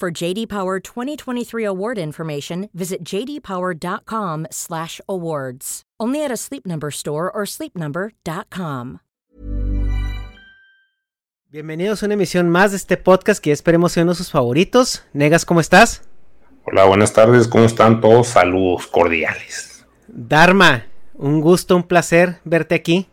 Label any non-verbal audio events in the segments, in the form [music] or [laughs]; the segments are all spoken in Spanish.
For JD Power 2023 award information, visit jdpower.com/awards. Only at a Sleep Number store or sleepnumber.com. Bienvenidos a una emisión más de este podcast que esperemos sea uno de sus favoritos. Negas, ¿cómo estás? Hola, buenas tardes, ¿cómo están todos? Saludos cordiales. Dharma, un gusto, un placer verte aquí.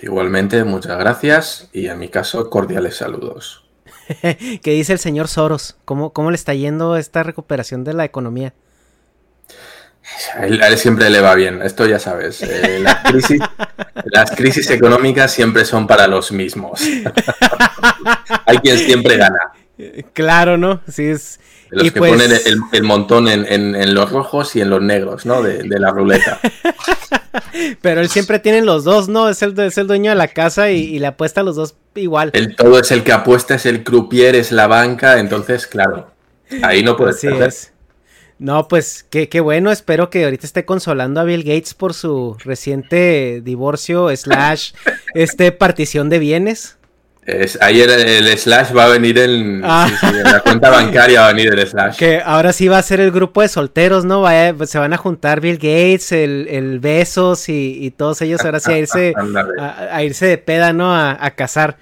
Igualmente, muchas gracias y en mi caso, cordiales saludos. [laughs] ¿Qué dice el señor Soros? ¿Cómo, ¿Cómo le está yendo esta recuperación de la economía? A él, a él siempre le va bien, esto ya sabes. eh, las, crisis, [laughs] las crisis económicas siempre son para los mismos. [laughs] Hay quien siempre gana. Claro, ¿no? Sí, es. Los y que pues- ponen el, el montón en, en- en los rojos y en los negros, ¿no? De, de la ruleta. [laughs] Pero él siempre tiene los dos, ¿no? Es el, es el dueño de la casa y, y le apuesta a los dos igual. El todo es el que apuesta, es el croupier, es la banca, entonces, claro, ahí no puedes Así perder. es. No, pues qué, qué bueno, espero que ahorita esté consolando a Bill Gates por su reciente divorcio [laughs] slash este partición de bienes. Es, ahí el, el slash va a venir en, Ah. sí, sí, en la cuenta bancaria va a venir el slash. Que ahora sí va a ser el grupo de solteros, ¿no? Vaya, se van a juntar Bill Gates, el, el Besos y, y todos ellos ahora sí a irse, [laughs] a irse de peda, ¿no? A, a cazar.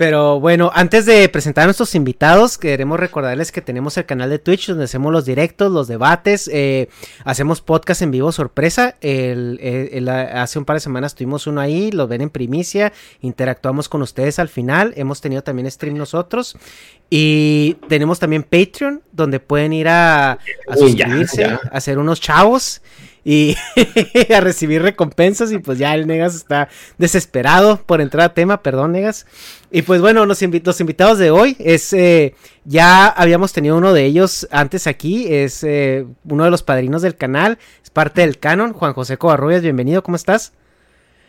Pero bueno, antes de presentar a nuestros invitados, queremos recordarles que tenemos el canal de Twitch donde hacemos los directos, los debates, eh, hacemos podcast en vivo sorpresa. El- el- el- hace un par de semanas tuvimos uno ahí, lo ven en primicia, interactuamos con ustedes al final. Hemos tenido también stream nosotros. Y tenemos también Patreon, donde pueden ir a, a Uy, ya, suscribirse, ya. a ser unos chavos y [laughs] a recibir recompensas. Y pues ya el Negas está desesperado por entrar a tema, perdón, Negas. Y pues bueno, los, invi- los invitados de hoy es, eh, ya habíamos tenido uno de ellos antes aquí, es eh, uno de los padrinos del canal, es parte del canon, Juan José Covarrubias, bienvenido, ¿cómo estás?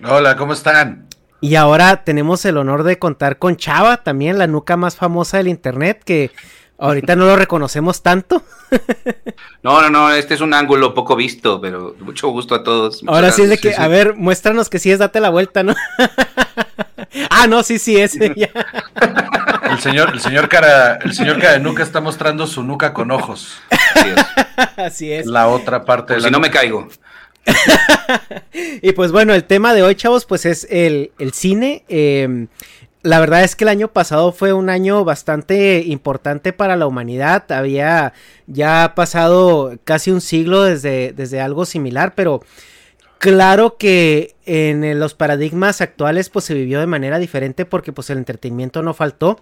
Hola, ¿cómo están? Y ahora tenemos el honor de contar con Chava, también la nuca más famosa del internet, que ahorita no lo reconocemos tanto. [laughs] No, no, no, este es un ángulo poco visto, pero mucho gusto a todos. Muchas Ahora sí es de que, a ver, muéstranos que sí es, date la vuelta, ¿no? [laughs] ah, no, sí, sí, ese [laughs] ya. El señor, el señor cara, el señor cara de nuca está mostrando su nuca con ojos. Así es. Así es. La otra parte Por de la si no me caigo. Y pues bueno, el tema de hoy, chavos, pues es el, el cine. Eh, la verdad es que el año pasado fue un año bastante importante para la humanidad. Había ya pasado casi un siglo desde, desde algo similar, pero claro que en los paradigmas actuales pues se vivió de manera diferente porque pues el entretenimiento no faltó.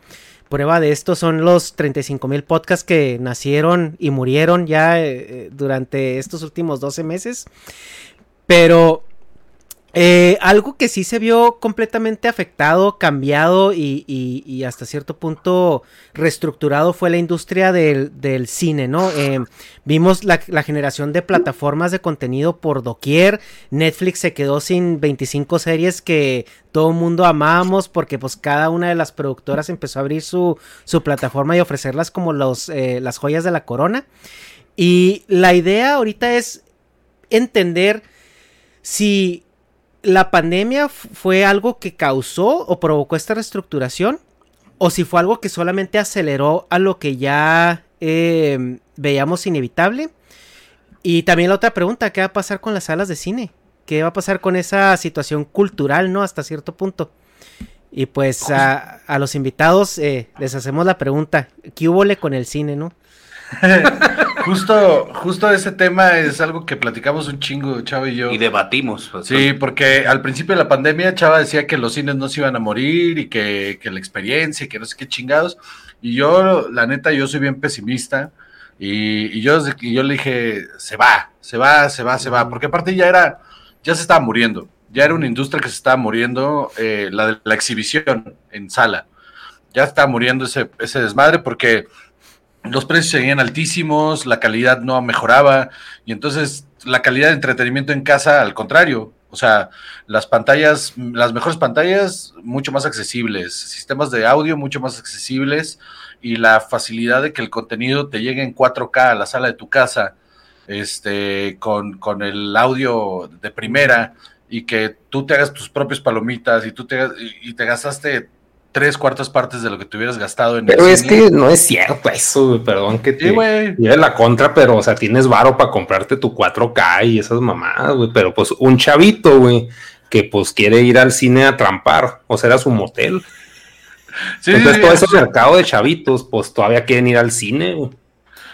Prueba de esto son los 35 mil podcasts que nacieron y murieron ya eh, durante estos últimos 12 meses. Pero Eh, algo que sí se vio completamente afectado, cambiado y, hasta cierto punto reestructurado fue la industria del, cine, ¿no? Eh, vimos la, generación de plataformas de contenido por doquier. Netflix se quedó sin 25 series que todo mundo amábamos porque pues cada una de las productoras empezó a abrir su, su plataforma y ofrecerlas como eh, las joyas de la corona. Y la idea ahorita es entender si la pandemia fue algo que causó o provocó esta reestructuración o si fue algo que solamente aceleró a lo que ya eh, veíamos inevitable. Y también la otra pregunta, ¿qué va a pasar con las salas de cine? ¿Qué va a pasar con esa situación cultural, no? Hasta cierto punto. Y pues a, a los invitados eh, les hacemos la pregunta, ¿qué hubo con el cine, no? [laughs] Justo, justo ese tema es algo que platicamos un chingo, Chava y yo. Y debatimos. Sí, porque al principio de la pandemia Chava decía que los cines no se iban a morir y que, que la experiencia y que no sé qué chingados. Y yo, la neta, yo soy bien pesimista. Y, y yo, desde que yo le dije, se va, se va, se va, se va. Porque aparte ya era, ya se estaba muriendo. Ya era una industria que se estaba muriendo, eh, la de la exhibición en sala. Ya estaba muriendo ese, ese desmadre porque los precios seguían altísimos, la calidad no mejoraba y entonces la calidad de entretenimiento en casa al contrario, o sea, las pantallas, las mejores pantallas mucho más accesibles, sistemas de audio mucho más accesibles y la facilidad de que el contenido te llegue en 4K a la sala de tu casa, este, con, con el audio de primera y que tú te hagas tus propias palomitas y tú te, y te gastaste tres cuartas partes de lo que te hubieras gastado en Pero el es cine. que no es cierto eso, güey, perdón que Sí, te güey. lleve la contra, pero, o sea, tienes varo para comprarte tu 4K y esas mamadas, güey, pero pues un chavito, güey, que pues quiere ir al cine a trampar, o sea, era su motel. Sí, Entonces sí, todo sí. ese mercado de chavitos, pues todavía quieren ir al cine, güey.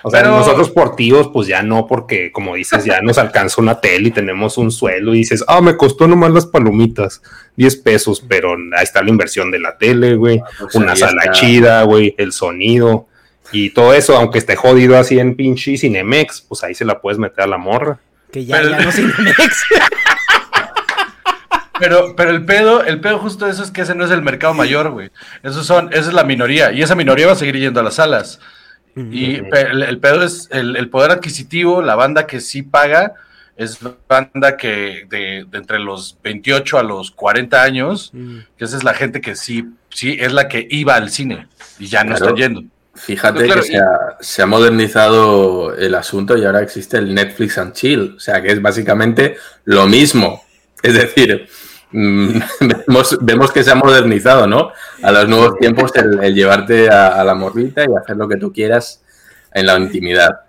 O sea, Pero- nosotros por tíos, pues ya no, porque como dices, ya nos alcanza una tele y tenemos un suelo y dices, ah, me costó nomás las palomitas, 10 pesos, pero ahí está la inversión de la tele, güey, pues una sala está. chida, güey, el sonido y todo eso, aunque esté jodido así en pinche Cinemex, pues ahí se la puedes meter a la morra. Que ya, Pero- ya no Cinemex. [laughs] Pero, pero el pedo, el pedo justo de eso es que ese no es el mercado mayor, güey. Esos son, esa es la minoría. Y esa minoría va a seguir yendo a las salas. Y el, el pedo es el, el poder adquisitivo, la banda que sí paga, es banda que de, de entre los 28 a los 40 años, Mm. que esa es la gente que sí, sí, es la que iba al cine y ya no Claro. está yendo. Fíjate Claro, que y- se ha, se ha modernizado el asunto y ahora existe el Netflix and Chill, o sea que es básicamente lo mismo. Es decir, [laughs] vemos, vemos que se ha modernizado, ¿no? A los nuevos tiempos el, el llevarte a, a la morrita y hacer lo que tú quieras en la intimidad.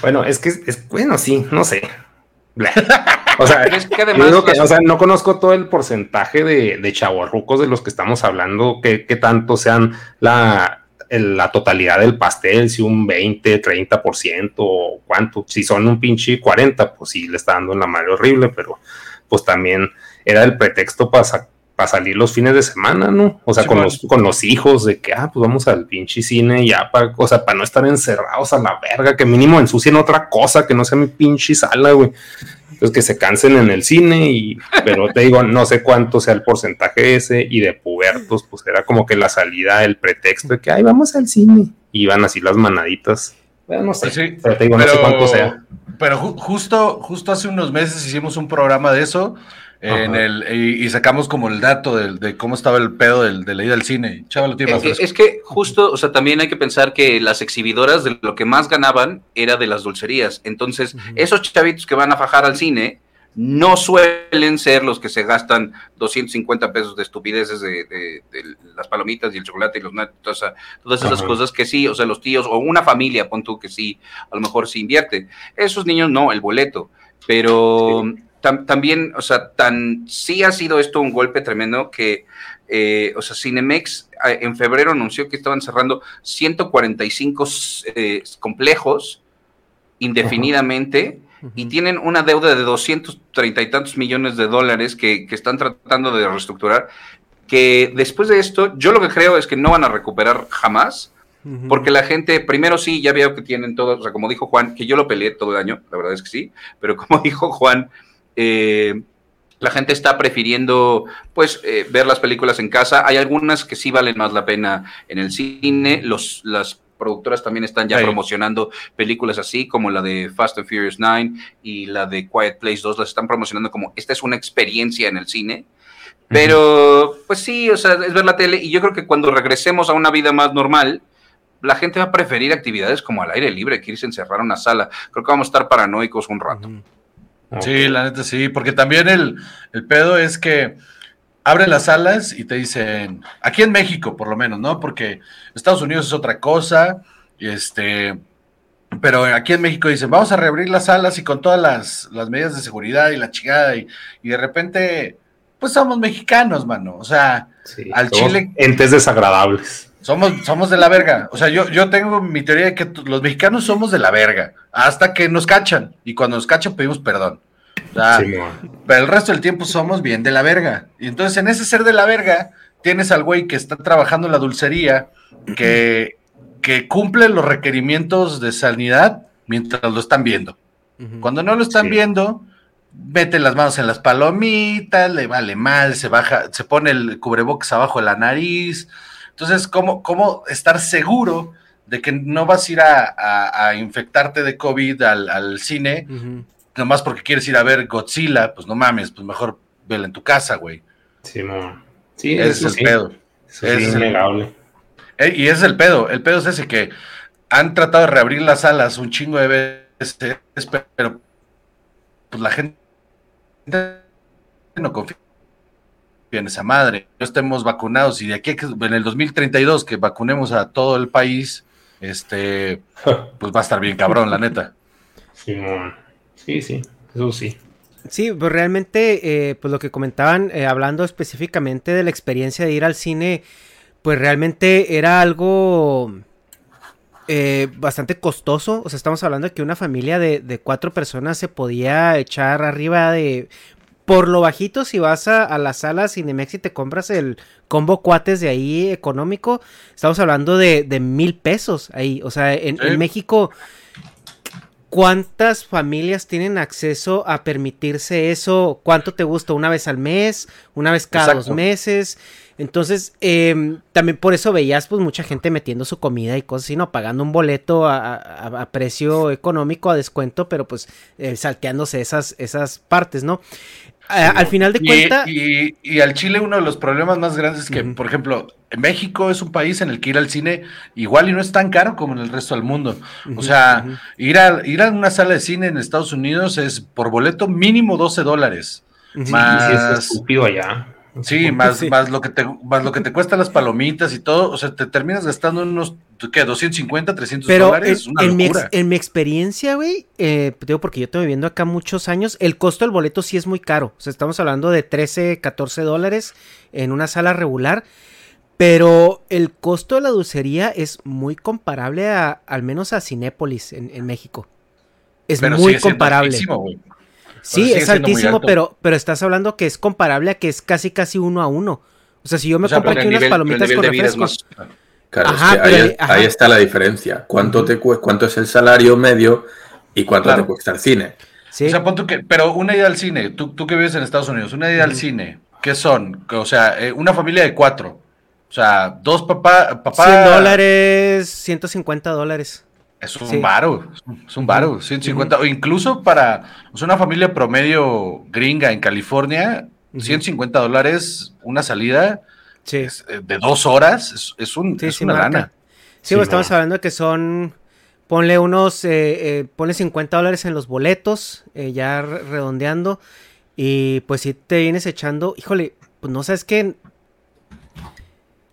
Bueno, es que es, bueno, sí, no sé. [laughs] O sea, es que además digo que, las- o sea, no conozco todo el porcentaje de, de chavorrucos de los que estamos hablando, que, que tanto sean la, el- la totalidad del pastel, si un 20, 30% o cuánto, si son un pinche 40, pues sí le está dando en la madre horrible, pero pues también era el pretexto para salir los fines de semana, ¿no? O sea, Sí, con, bueno. los, con los hijos, de que, ah, pues vamos al pinche cine ya, para, o sea, para no estar encerrados a la verga, que mínimo ensucien otra cosa, que no sea mi pinche sala, güey. Entonces que se cansen en el cine y, pero te digo, no sé cuánto sea el porcentaje ese y de pubertos, pues era como que la salida, el pretexto de que, ay, vamos al cine. Y iban así las manaditas. Bueno, no sé, Pues sí, pero te digo, no sé cuánto sea. Pero ju- justo, justo hace unos meses hicimos un programa de eso en el, y, y sacamos como el dato del- de, cómo estaba el pedo del, de la ida al cine. Chava lo tiene más Eh. Es que justo, o sea, también hay que pensar que las exhibidoras de lo que más ganaban era de las dulcerías. Entonces, esos chavitos que van a fajar al cine no suelen ser los que se gastan 250 pesos de estupideces de, de- de las palomitas y el chocolate y los nuts, o sea, todas esas Ajá. cosas que sí, o sea, los tíos o una familia, pon tú que sí, a lo mejor sí invierte. Esos niños no, el boleto. Pero tam- también, o sea, tan sí ha sido esto un golpe tremendo que eh, o sea, Cinemex en febrero anunció que estaban cerrando 145 eh, complejos indefinidamente y tienen una deuda de 230 y tantos millones de dólares que, que están tratando de reestructurar, que después de esto yo lo que creo es que no van a recuperar jamás, porque la gente, primero sí, ya veo que tienen todo, o sea, como dijo Juan, que yo lo peleé todo el año, la verdad es que sí, pero como [laughs] dijo Juan, eh, La gente está prefiriendo, pues, eh, ver las películas en casa. Hay algunas que sí valen más la pena en el cine. Los, las productoras también están ya Sí. promocionando películas así, como la de Fast and Furious 9 y la de Quiet Place 2. Las están promocionando como esta es una experiencia en el cine. Pero, pues sí, o sea, es ver la tele. Y yo creo que cuando regresemos a una vida más normal, la gente va a preferir actividades como al aire libre que irse a encerrar a una sala. Creo que vamos a estar paranoicos un rato. Sí, la neta sí, porque también el, el pedo es que abren las salas y te dicen, aquí en México por lo menos, ¿no? Porque Estados Unidos es otra cosa, y este, pero aquí en México dicen, vamos a reabrir las salas y con todas las, las medidas de seguridad y la chingada, y, y de repente, pues somos mexicanos, mano, o sea, Sí, Al chile- Entes desagradables. Somos, somos de la verga. O sea, yo, yo tengo mi teoría de que los mexicanos somos de la verga. Hasta que nos cachan. Y cuando nos cachan pedimos perdón. O sea, Simón. pero el resto del tiempo somos bien de la verga. Y entonces en ese ser de la verga tienes al güey que está trabajando en la dulcería, que, que cumple los requerimientos de sanidad mientras lo están viendo. Cuando no lo están Sí. viendo, mete las manos en las palomitas, le vale mal, se baja, se pone el cubrebocas abajo de la nariz. Entonces, ¿cómo, cómo estar seguro de que no vas a ir a, a- a infectarte de COVID al, al cine, nomás porque quieres ir a ver Godzilla? Pues no mames, pues mejor vela en tu casa, güey. Sí, Ese eso es el sí. pedo. Eso sí, es el- innegable. Eh, y ese es el pedo. El pedo es ese que han tratado de reabrir las salas un chingo de veces, pero pues la gente no confía en esa madre. No estemos vacunados y de aquí en el 2032 que vacunemos a todo el país, este, [laughs] pues va a estar bien cabrón, la neta. Simón. Sí, sí, eso sí. Sí, pues realmente, eh, pues lo que comentaban, eh, hablando específicamente de la experiencia de ir al cine, pues realmente era algo eh, bastante costoso. O sea, estamos hablando de que una familia de, de cuatro personas se podía echar arriba de... Por lo bajito, si vas a, a la sala Cinemex y te compras el combo cuates de ahí económico, estamos hablando de, de mil pesos ahí. O sea, en, Sí. en México, ¿cuántas familias tienen acceso a permitirse eso? ¿Cuánto te gusta? ¿Una vez al mes? ¿Una vez cada Exacto. dos meses? Entonces, em, también por eso veías pues mucha gente metiendo su comida y cosas así, ¿no? Pagando un boleto a, a- a precio económico, a descuento, pero pues eh, salteándose esas, esas partes, ¿no? A- al final de cuentas... y- y al Chile uno de los problemas más grandes es que, por ejemplo, México es un país en el que ir al cine igual y no es tan caro como en el resto del mundo. O sea, ir, a, ir a una sala de cine en Estados Unidos es por boleto mínimo 12 dólares. Ujú. Más- Sí, es estúpido allá. Sí, más, Sí. más lo que te más lo que te cuestan las palomitas y todo, o sea, te terminas gastando unos ¿qué? 250, 300 Pero en, dólares, una en mi, ex- en mi experiencia, güey, eh, digo porque yo tengo viviendo acá muchos años, el costo del boleto sí es muy caro. O sea, estamos hablando de 13, 14 dólares en una sala regular. Pero el costo de la dulcería es muy comparable a, al menos a Cinépolis en, en México. Es Pero muy comparable. altísimo. Sí, es altísimo, pero, pero estás hablando que es comparable a que es casi casi uno a uno. O sea, si yo me O sea, compro aquí unas nivel- palomitas con más- Claro, Ajá, es que pero ahí, ahí- ajá. ahí está la diferencia. ¿Cuánto, te, cu- ¿Cuánto es el salario medio y cuánto Claro. te cuesta el cine? Sí. O sea, pon tú que, pero una ida al cine, tú, tú que vives en Estados Unidos, una ida al cine, ¿qué son? O sea, eh, una familia de cuatro. O sea, dos papá, papá. 100 dólares, 150 dólares. Es un Sí. varo, es un- varo, 150. O incluso para o sea, una familia promedio gringa en California, Ujú. 150 dólares, una salida Sí. es, eh, de dos horas, es, es un, Sí, es una marca. lana. Sí, pues estamos hablando de que son. Ponle unos. eh, eh, ponle 50 dólares en los boletos. eh, ya re- redondeando. Y pues si te vienes echando. Híjole, pues no sabes qué.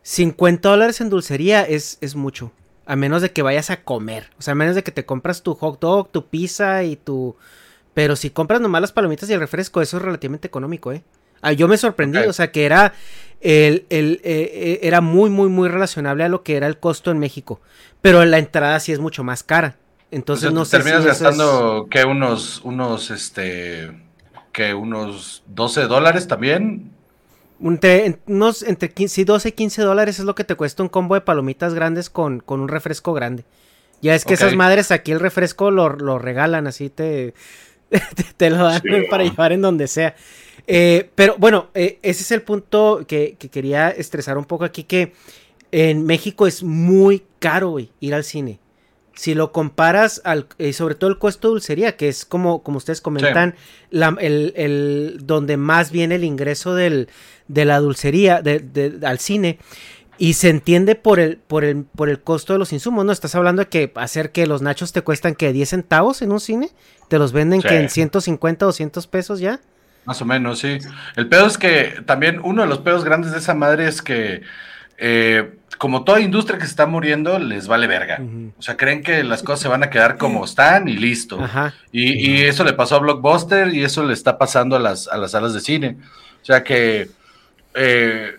50 dólares en dulcería es, es mucho. A menos de que vayas a comer. O sea, a menos de que te compras tu hot dog, tu pizza y tu. Pero si compras nomás las palomitas y el refresco, eso es relativamente económico, ¿eh? Ah, yo me sorprendí, o sea, que era. El, el, eh, eh, era muy, muy, muy relacionable a lo que era el costo en México. Pero la entrada sí es mucho más cara. Entonces, Entonces, no sé terminas si eso es- gastando que unos, unos, este, que unos 12 dólares también. Entre, en- unos, entre 15, sí, 12 y 15 dólares es lo que te cuesta un combo de palomitas grandes con, con un refresco grande. Ya es que esas madres aquí el refresco lo, lo regalan, así te... [laughs] te, te lo dan Sí, [laughs] para llevar en donde sea. Eh, pero bueno, eh, ese es el punto que, que quería estresar un poco aquí, que en México es muy caro, güey, ir al cine. Si lo comparas al, eh, sobre todo el costo de dulcería, que es como, como ustedes comentan, la- el, el- donde más viene el ingreso del, de la dulcería de- de- al cine. Y se entiende por el, por el, por el costo de los insumos, ¿no? Estás hablando de que hacer que los nachos te cuestan que 10 centavos en un cine, te los venden Sí. que en 150, 200 pesos ya. Más o menos, sí. El pedo es que también uno de los pedos grandes de esa madre es que, eh, como toda industria que se está muriendo, les vale verga. O sea, creen que las cosas se van a quedar como están y listo. Ajá. Y, y eso le pasó a Blockbuster y eso le está pasando a las, a las salas de cine. O sea que eh,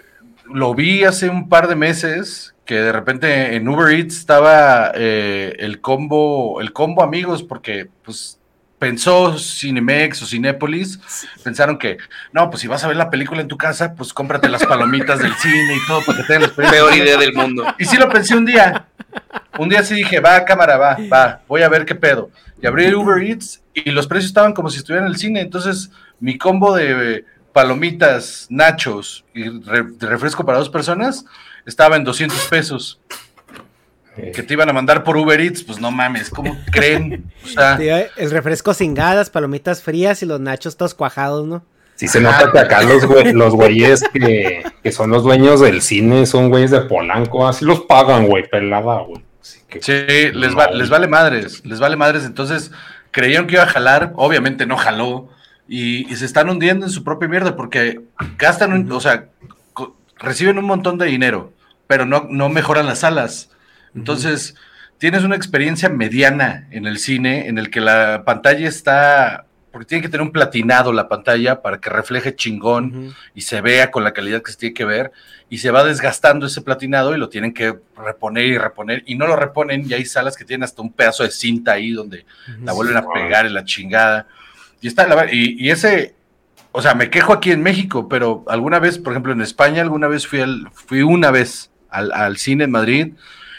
lo vi hace un par de meses que de repente en Uber Eats estaba eh, el combo, el combo amigos, porque pues pensó Cinemex o Cinépolis, pensaron que no, pues si vas a ver la película en tu casa, pues cómprate las palomitas del cine y todo para que tengas la experiencia. Peor idea del mundo. Y sí lo pensé un día. Un día sí dije, va, cámara, va, va, voy a ver qué pedo. Y abrí el Uber Eats y los precios estaban como si estuvieran en el cine. Entonces, mi combo de palomitas, nachos y re- de refresco para dos personas estaba en 200 pesos. Que te iban a mandar por Uber Eats, pues no mames, ¿cómo [laughs] creen? O sea, digo, El refresco sin gadas, palomitas frías y los nachos todos cuajados, ¿no? Sí se nota que acá los, güey- los güeyes que, que son los dueños del cine son güeyes de Polanco, así los pagan, güey, pelada, güey. Así que- Sí, les, va- les vale madres, les vale madres. Entonces, creyeron que iba a jalar, obviamente no jaló, y, y se están hundiendo en su propia mierda porque gastan, un- o sea, reciben un montón de dinero, pero no, no mejoran las salas. Entonces, tienes una experiencia mediana en el cine en el que la pantalla está, porque tiene que tener un platinado la pantalla para que refleje chingón y se vea con la calidad que se tiene que ver y se va desgastando ese platinado y lo tienen que reponer y reponer y no lo reponen y hay salas que tienen hasta un pedazo de cinta ahí donde la vuelven a pegar en la chingada. Y está la y, y ese o sea me quejo aquí en México pero alguna vez por ejemplo en España alguna vez fui al fui una vez al, al cine en Madrid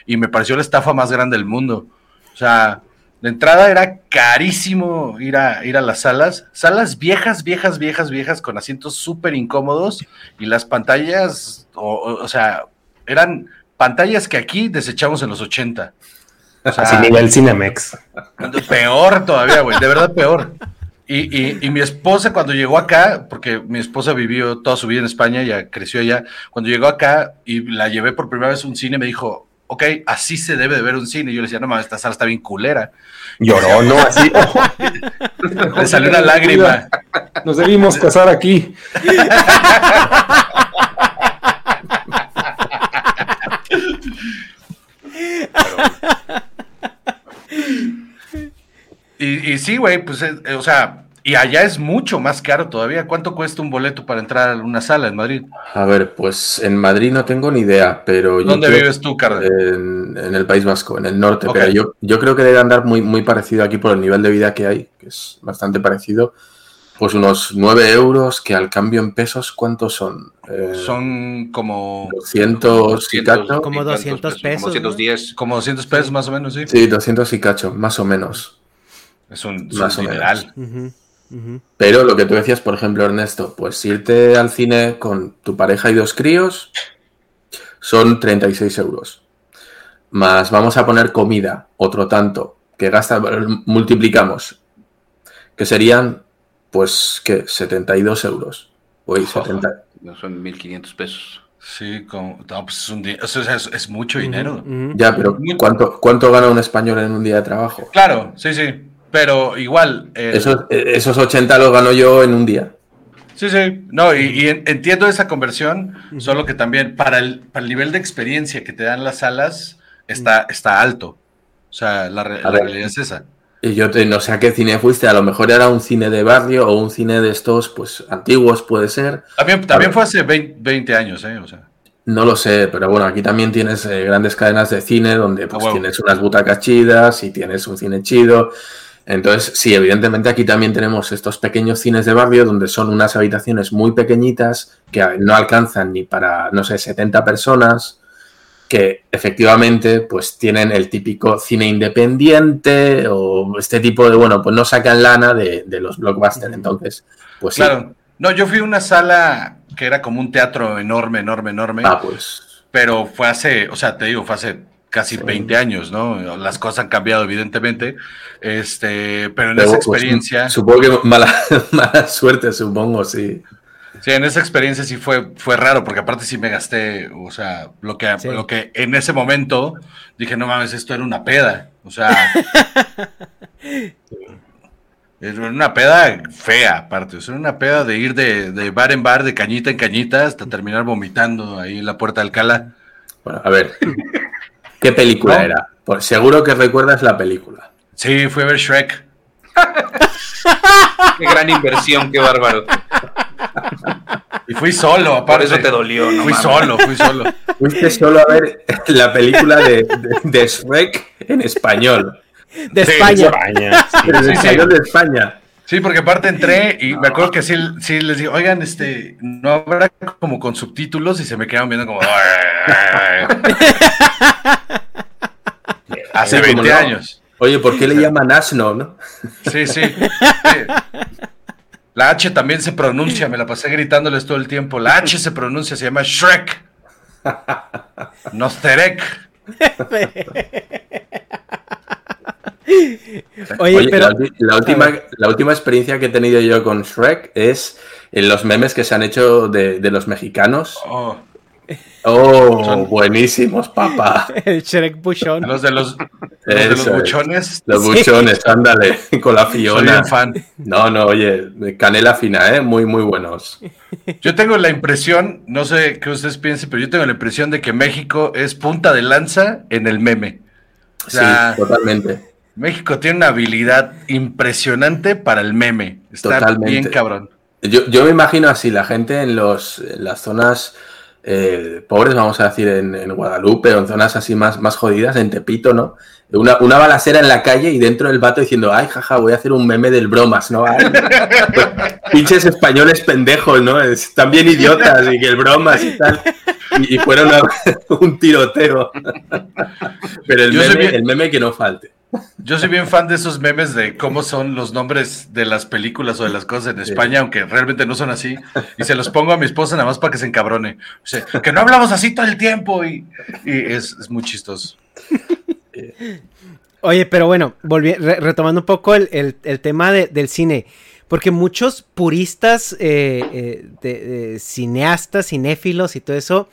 y me pareció la estafa más grande del mundo o sea de entrada era carísimo ir a, ir a las salas. Salas viejas, viejas, viejas, viejas, con asientos súper incómodos y las pantallas, o, sea, eran pantallas que aquí desechamos en los 80. O sea, Así nivel Cinemex. Peor todavía, güey, de verdad peor. Y, y- y mi esposa cuando llegó acá, porque mi esposa vivió toda su vida en España, ya creció allá, cuando llegó acá y la llevé por primera vez a un cine, me dijo, ok, así se debe de ver un cine. Y yo le decía, no mames, esta sala está bien culera. Lloró, ¿no? Así. [laughs] ojo, Le salió una lágrima. Nos debimos casar aquí. Y, y sí, güey, pues, eh, o sea, y allá es mucho más caro todavía. ¿Cuánto cuesta un boleto para entrar a una sala en Madrid? A ver, pues en Madrid no tengo ni idea, pero yo ¿Dónde creo- vives tú, Carlos? En, en el País Vasco, en el norte, pero yo, yo creo que debe andar muy, muy parecido aquí por el nivel de vida que hay, que es bastante parecido. Pues unos 9 euros, que al cambio en pesos, ¿cuántos son? Eh, Son como, 200 y cacho. Como y tantos 200 pesos, Como 210. como 200 pesos más o menos, sí. Sí, 200 y cacho, más o menos. Es un, es Más un o dineral. Pero lo que tú decías, por ejemplo, Ernesto, pues irte al cine con tu pareja y dos críos son 36 euros. Más vamos a poner comida, otro tanto, que gasta, multiplicamos, que serían, pues, ¿qué? 72 euros. Uy, 70. No, Son 1.500 pesos. Sí, como, no, pues es, un es, es mucho dinero. Ya, pero ¿cuánto, ¿cuánto gana un español en un día de trabajo? Claro, sí, sí. Pero igual. el- Esos, esos 80 los gano yo en un día. Sí, sí. No, y, y en- entiendo esa conversión, solo que también para el, para el nivel de experiencia que te dan las salas está, está alto. O sea, la, la ver. realidad es esa. Y yo te- no sé a qué cine fuiste, a lo mejor era un cine de barrio o un cine de estos, pues antiguos puede ser. También, también fue hace 20, 20 años, ¿eh? O sea, No lo sé, pero bueno, aquí también tienes eh, grandes cadenas de cine donde pues, tienes unas butacas chidas y tienes un cine chido. Entonces, sí, evidentemente aquí también tenemos estos pequeños cines de barrio donde son unas habitaciones muy pequeñitas que no alcanzan ni para, no sé, 70 personas, que efectivamente pues tienen el típico cine independiente o este tipo de, bueno, pues no sacan lana de, de los blockbusters, entonces, pues sí. Claro. No, yo fui a una sala que era como un teatro enorme, enorme, enorme. Ah, pues Pero fue hace, o sea, te digo, fue hace casi 20 años, ¿no? Las cosas han cambiado, evidentemente. Este, pero en pero, esa pues, experiencia. supongo que mala, [laughs] mala suerte, supongo, sí. Sí, en esa experiencia sí fue, fue raro, porque aparte sí me gasté, o sea, lo que, Sí. lo que en ese momento dije, no mames, esto era una peda. O sea. [laughs] Era una peda fea, aparte. O sea, era una peda de ir de, de bar en bar, de cañita en cañita, hasta terminar vomitando ahí en la puerta de Alcalá. Bueno, a ver, ¿qué película ¿No? era? Pues seguro que recuerdas la película. Sí, fui a ver Shrek. [laughs] Qué gran inversión, qué bárbaro. Y fui solo, Por aparte. eso te dolió, no Fui solo, fui solo. [laughs] Fuiste solo a ver la película de, de, de Shrek en español. De Sí, España. España. En sí, sí. español de España. Sí, porque aparte entré y me acuerdo que sí, sí les digo, oigan, este, no habrá como con subtítulos y se me quedaron viendo como. [laughs] Hace Sí, cómo 20 no. años. Oye, ¿por qué le llaman asno, no? Sí, sí. sí. La H también se pronuncia, me la pasé gritándoles todo el tiempo. La H se pronuncia, se llama Shrek. [laughs] Nosterek. [laughs] Oye, Oye, pero. la, última, la última experiencia que he tenido yo con Shrek es en los memes que se han hecho de, de los mexicanos. Oh, Oh, Son- buenísimos, papá. [laughs] El Shrek Buchón. los de los, los, de los buchones. Los Sí. buchones, ándale, [laughs] con la Soy Fiona. bien fan. No, no, oye, canela fina, ¿eh? Muy, muy buenos. Yo tengo la impresión, no sé qué ustedes piensen, pero yo tengo la impresión de que México es punta de lanza en el meme. O sea, sí, totalmente. México tiene una habilidad impresionante para el meme. Está Totalmente. bien cabrón. Yo, yo me imagino así, la gente en, los, en las zonas eh, pobres, vamos a decir, en, en Guadalupe o en zonas así más, más jodidas, en Tepito, ¿no? Una, una balacera en la calle y dentro del vato diciendo, ay, jaja, voy a hacer un meme del bromas, ¿no? Ay, [laughs] pinches españoles pendejos, ¿no? Están bien idiotas y que el bromas y tal. Y, y fueron a [laughs] un tiroteo. [laughs] Pero el meme, bien- el meme que no falte. Yo soy bien fan de esos memes de cómo son los nombres de las películas o de las cosas en Sí. España, aunque realmente no son así. Y se los pongo a mi esposa nada más para que se encabrone. O sea, que no hablamos así todo el tiempo y, y es, es muy chistoso. Oye, pero bueno, re- retomando un poco el, el- el tema de- del cine, porque muchos puristas, eh, eh, de, de cineastas, cinéfilos y todo eso,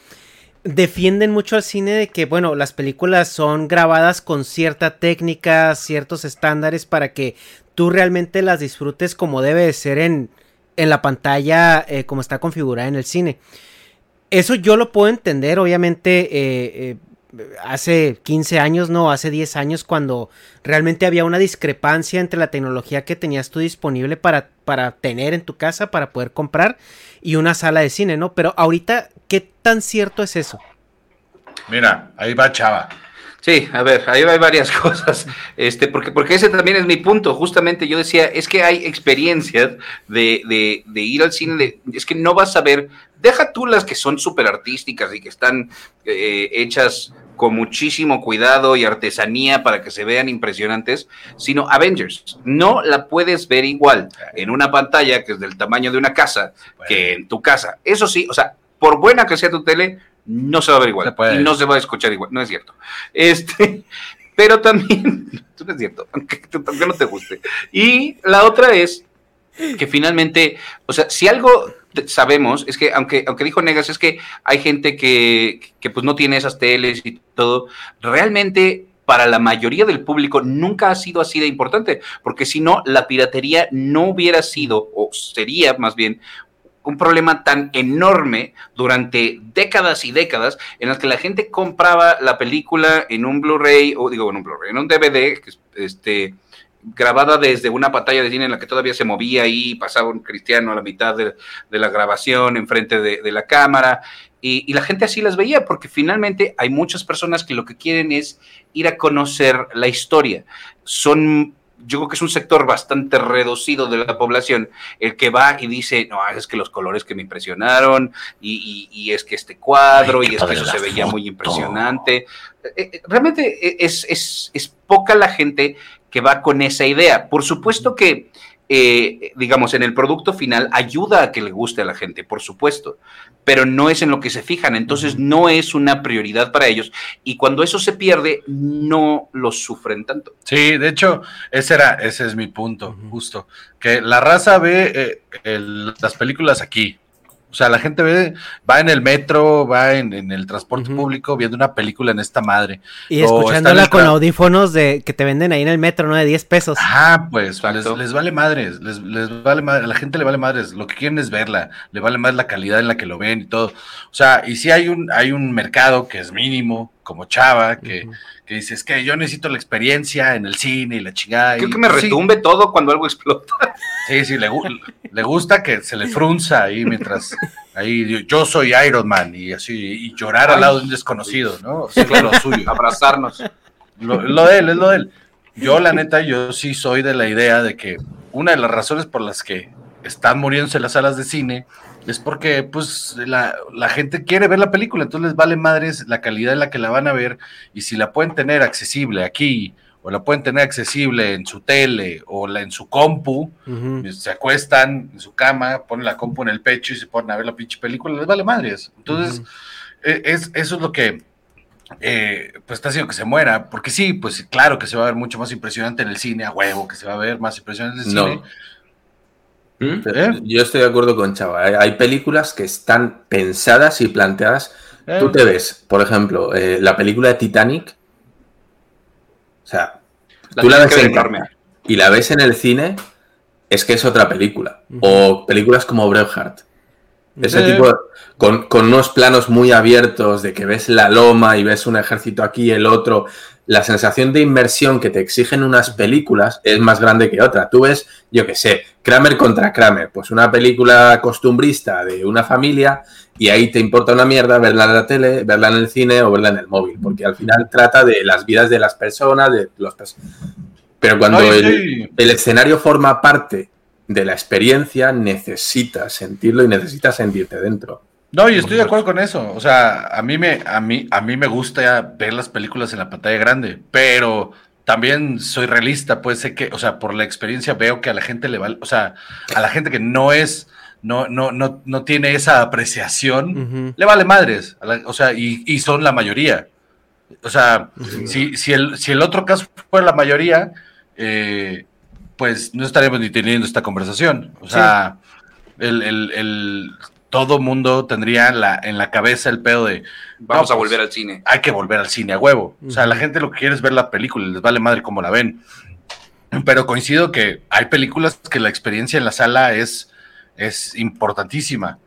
defienden mucho al cine de que, bueno, las películas son grabadas con cierta técnica, ciertos estándares para que tú realmente las disfrutes como debe de ser en, en la pantalla, eh, como está configurada en el cine. Eso yo lo puedo entender, obviamente, eh, eh, hace 15 años, no, hace 10 años, cuando realmente había una discrepancia entre la tecnología que tenías tú disponible para, para tener en tu casa, para poder comprar, y una sala de cine, ¿no? Pero ahorita, ¿qué tan cierto es eso? Mira, ahí va Chava. Sí, a ver, ahí hay varias [laughs] cosas. Este, porque, porque ese también es mi punto. Justamente yo decía, es que hay experiencias de, de, de ir al cine, de- es que no vas a ver, deja tú las que son súper artísticas y que están eh, hechas con muchísimo cuidado y artesanía para que se vean impresionantes, sino Avengers. No la puedes ver igual en una pantalla que es del tamaño de una casa que en tu casa. Eso sí, o sea, por buena que sea tu tele, no se va a ver igual y no se va a escuchar igual. No es cierto. Este, [laughs] pero también, [laughs] no es cierto, aunque, aunque no te guste. Y la otra es que finalmente, o sea, si algo sabemos es que, aunque, aunque dijo Negas, es que hay gente que, que pues no tiene esas teles y todo, realmente para la mayoría del público nunca ha sido así de importante, porque si no, la piratería no hubiera sido, o sería más bien, un problema tan enorme durante décadas y décadas en las que la gente compraba la película en un Blu-ray, o digo, en un Blu-ray, en un DVD, que es, este, grabada desde una pantalla de cine en la que todavía se movía y pasaba un cristiano a la mitad de, de la grabación enfrente de, de la cámara. Y, y la gente así las veía, porque finalmente hay muchas personas que lo que quieren es ir a conocer la historia. Son yo creo que es un sector bastante reducido de la población el que va y dice, no, es que los colores que me impresionaron y, y- y es que este cuadro Ay, y es que eso se veía muy impresionante. Eh, eh, Realmente es, es, es poca la gente que va con esa idea. Por supuesto que, eh, digamos, en el producto final ayuda a que le guste a la gente, por supuesto, pero no es en lo que se fijan, entonces no es una prioridad para ellos y cuando eso se pierde, no lo sufren tanto. Sí, de hecho, ese era, ese es mi punto, justo. Que la raza ve eh, el- las películas aquí. O sea, la gente ve, va en el metro, va en, en el transporte público viendo una película en esta madre. Y O escuchándola con audífonos de que te venden ahí en el metro, ¿no? De 10 pesos. Ah, pues les vale madres, les, les vale madres, a la gente le vale madres, lo que quieren es verla, le vale más la calidad en la que lo ven y todo. O sea, y si hay un, hay un mercado que es mínimo, como Chava, que, Ujú. que dice, es que yo necesito la experiencia en el cine y la chingada. Creo y- que me sí, retumbe todo cuando algo explota. Sí, sí, le, le gusta que se le frunza ahí mientras ahí yo soy Iron Man y así, y llorar al lado de un desconocido, ¿no? Sí, lo suyo. Abrazarnos. Lo, lo de él, es lo de él. Yo, la neta, yo sí soy de la idea de que una de las razones por las que están muriéndose las salas de cine es porque, pues, la, la gente quiere ver la película, entonces les vale madres la calidad en la que la van a ver y si la pueden tener accesible aquí o la pueden tener accesible en su tele o la, en su compu, Ujú. se acuestan en su cama, ponen la compu en el pecho y se ponen a ver la pinche película, les vale madres. Entonces, eh, es, eso es lo que eh, pues está haciendo que se muera, porque sí, pues claro que se va a ver mucho más impresionante en el cine, a huevo, que se va a ver más impresionante en el No. cine. ¿Mm? ¿Eh? Yo estoy de acuerdo con Chava. Hay, hay películas que están pensadas y planteadas. Eh, Tú te ves, por ejemplo, eh, la película de Titanic. O sea, La tú la ves en enorme. y la ves en el cine, es que es otra película. O películas como Braveheart. Ese tipo, de- con, con unos planos muy abiertos de que ves la loma y ves un ejército aquí, el otro. La sensación de inmersión que te exigen unas películas es más grande que otra. Tú ves, yo qué sé, Kramer contra Kramer, pues una película costumbrista de una familia y ahí te importa una mierda verla en la tele, verla en el cine o verla en el móvil, porque al final trata de las vidas de las personas, de los Pero cuando el, el escenario forma parte de la experiencia, necesitas sentirlo y necesitas sentirte dentro. No, y estoy de acuerdo con eso. O sea, a mí me, a mí, a mí me gusta ver las películas en la pantalla grande, pero también soy realista, pues sé que, o sea, por la experiencia veo que a la gente le vale, o sea, a la gente que no es, no, no, no, no tiene esa apreciación, le vale madres, la- o sea, y, y son la mayoría. O sea, si, si, el, si el otro caso fuera la mayoría, eh, pues no estaríamos ni teniendo esta conversación. O sea, el, el, el- todo mundo tendría la, en la cabeza el pedo de Vamos No, a pues, volver al cine. hay que volver al cine a huevo. O sea, la gente lo que quiere es ver la película, les vale madre cómo la ven. Pero coincido que hay películas que la experiencia en la sala es, es importantísima.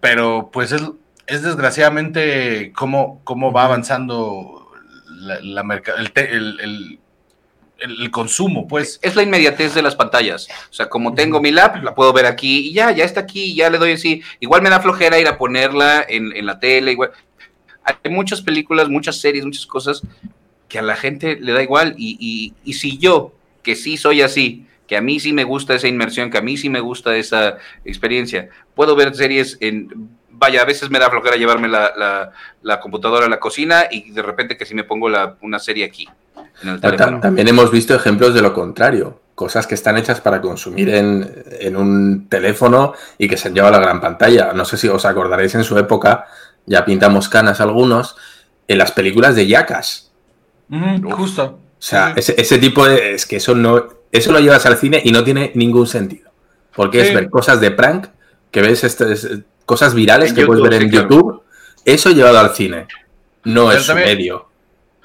Pero pues es, es desgraciadamente cómo, cómo va avanzando la, la el- el- el consumo, pues. Es la inmediatez de las pantallas. O sea, como tengo mi lap, la puedo ver aquí y ya, ya está aquí, ya le doy así. Igual me da flojera ir a ponerla en, en la tele. Igual. Hay muchas películas, muchas series, muchas cosas que a la gente le da igual. Y, y, y si yo, que sí soy así, que a mí sí me gusta esa inmersión, que a mí sí me gusta esa experiencia, puedo ver series en... Vaya, a veces me da flojera llevarme la, la, la computadora a la cocina y de repente que si me pongo la, una serie aquí, También hemos visto ejemplos de lo contrario. Cosas que están hechas para consumir en, en un teléfono y que se han llevado a la gran pantalla. No sé si os acordaréis en su época, ya pintamos canas algunos, en las películas de Yacas. Ujú, justo. O sea, ese, ese tipo de. Es que eso no. Eso lo llevas al cine y no tiene ningún sentido. Porque es ver cosas de prank, que ves este- es- cosas virales En que puedes YouTube, ver en sí, claro. YouTube. Eso llevado al cine. No Pero es su también- medio.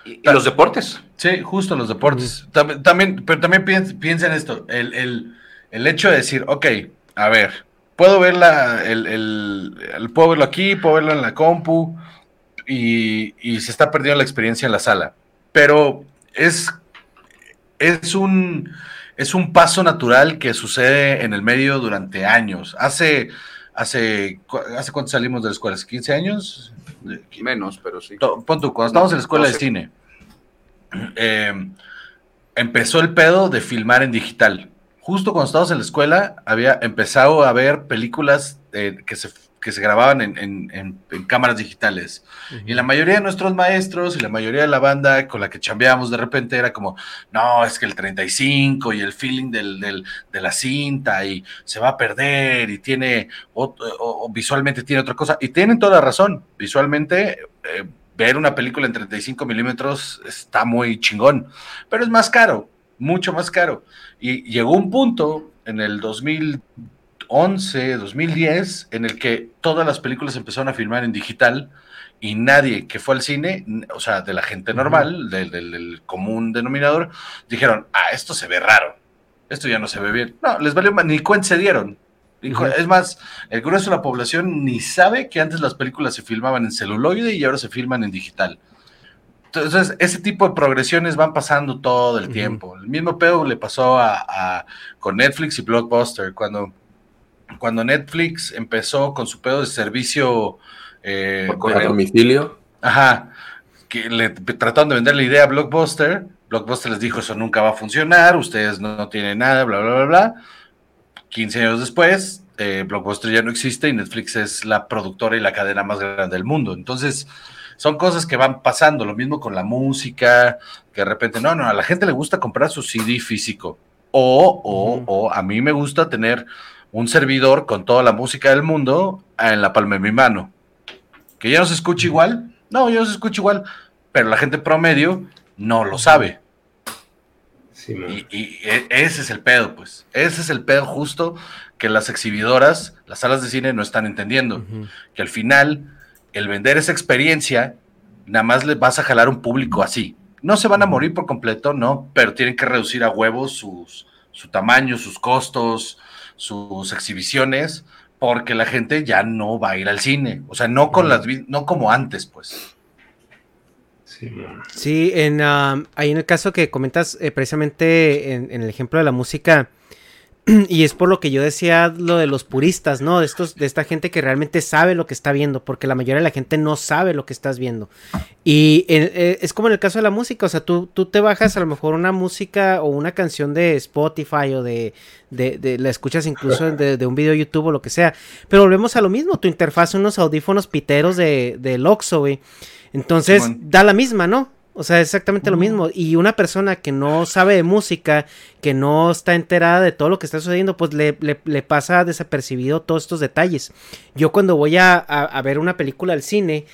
Y, y los deportes. Sí, justo los deportes. Tam- También, pero también piensa, piensa en esto, el, el- el hecho de decir, ok, a ver, puedo verla, el, el- puedo verlo aquí, puedo verlo en la compu, y, y se está perdiendo la experiencia en la sala. Pero es, es un es un paso natural que sucede en el medio durante años. Hace, hace, ¿hace cuánto salimos de la escuela? ¿15 años? Menos, pero sí. Pon tú, cuando estábamos en la escuela de No sé. cine, eh, empezó el pedo de filmar en digital. Justo cuando estábamos en la escuela, había empezado a ver películas eh, que, se, que se grababan en, en- en- en cámaras digitales. Y la mayoría de nuestros maestros y la mayoría de la banda con la que chambeábamos de repente era como, no, es que el 35 y el feeling del, del- de la cinta y se va a perder y tiene, ot- o- o visualmente tiene otra cosa. Y tienen toda la razón. Visualmente, eh, ver una película en 35 milímetros está muy chingón, pero es más caro, mucho más caro. Y llegó un punto en el 2011, 2010, en el que todas las películas empezaron a filmar en digital y nadie que fue al cine, o sea, de la gente normal, del, del- del común denominador, dijeron, ah, esto se ve raro, esto ya no se ve bien. No, les valió, ma- ni cuenta se dieron. Es más, el grueso de la población ni sabe que antes las películas se filmaban en celuloide y ahora se filman en digital. Entonces, ese tipo de progresiones van pasando todo el tiempo. El mismo pedo le pasó a, a- con Netflix y Blockbuster. Cuando, cuando Netflix empezó con su pedo de servicio eh, correo a domicilio. Ajá. Que le trataron de vender la idea a Blockbuster. Blockbuster les dijo, eso nunca va a funcionar, ustedes no, no tienen nada, bla, bla, bla, bla. 15 años después, eh, Blockbuster ya no existe y Netflix es la productora y la cadena más grande del mundo. Entonces, son cosas que van pasando. Lo mismo con la música, que de repente, no, no, a la gente le gusta comprar su CD físico. O, o, o a mí me gusta tener un servidor con toda la música del mundo en la palma de mi mano. ¿Que ya no se escucha igual? No, ya no se escucha igual, pero la gente promedio no lo sabe. Sí, y e- ese es el pedo, pues. Ese es el pedo justo que las exhibidoras, las salas de cine no están entendiendo. Que al final, el vender esa experiencia, nada más le vas a jalar un público así. No se van a morir por completo, no, pero tienen que reducir a huevos sus, su tamaño, sus costos, sus exhibiciones, porque la gente ya no va a ir al cine. O sea, no con las no como antes, pues. Sí, en, am, ahí en el caso que comentas eh, precisamente en, en el ejemplo de la música, [clears throat] y es por lo que yo decía lo de los puristas, ¿no? De, estos, de esta gente que realmente sabe lo que está viendo, porque la mayoría de la gente no sabe lo que estás viendo. Y eh, eh, es como en el caso de la música, o sea, tú, tú te bajas a lo mejor una música o una canción de Spotify o de, de, de- la escuchas incluso de, de un video de YouTube o lo que sea, pero volvemos a lo mismo, tu interfaz, unos audífonos piteros de, del Oxxo, güey. Entonces, da la misma, ¿no? O sea, exactamente lo mismo. Y una persona que no sabe de música, que no está enterada de todo lo que está sucediendo, pues le, le- le pasa desapercibido todos estos detalles. Yo cuando voy a, a- a ver una película al cine,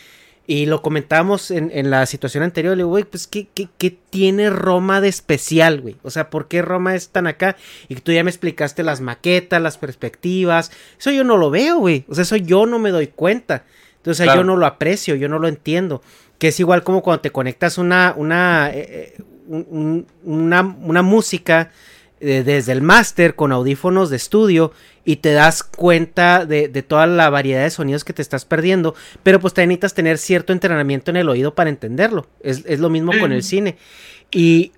y lo comentábamos en, en la situación anterior, le digo, güey, pues ¿qué, qué, qué tiene Roma de especial, güey? O sea, ¿por qué Roma es tan acá? Y tú ya me explicaste las maquetas, las perspectivas. Eso yo no lo veo, güey. O sea, eso yo no me doy cuenta. Entonces Claro. yo no lo aprecio, yo no lo entiendo. Que es igual como cuando te conectas una, una, eh, eh, un- un- una, una música eh, desde el máster con audífonos de estudio y te das cuenta de, de toda la variedad de sonidos que te estás perdiendo, pero pues te necesitas tener cierto entrenamiento en el oído para entenderlo. Es, es lo mismo con el cine. Y,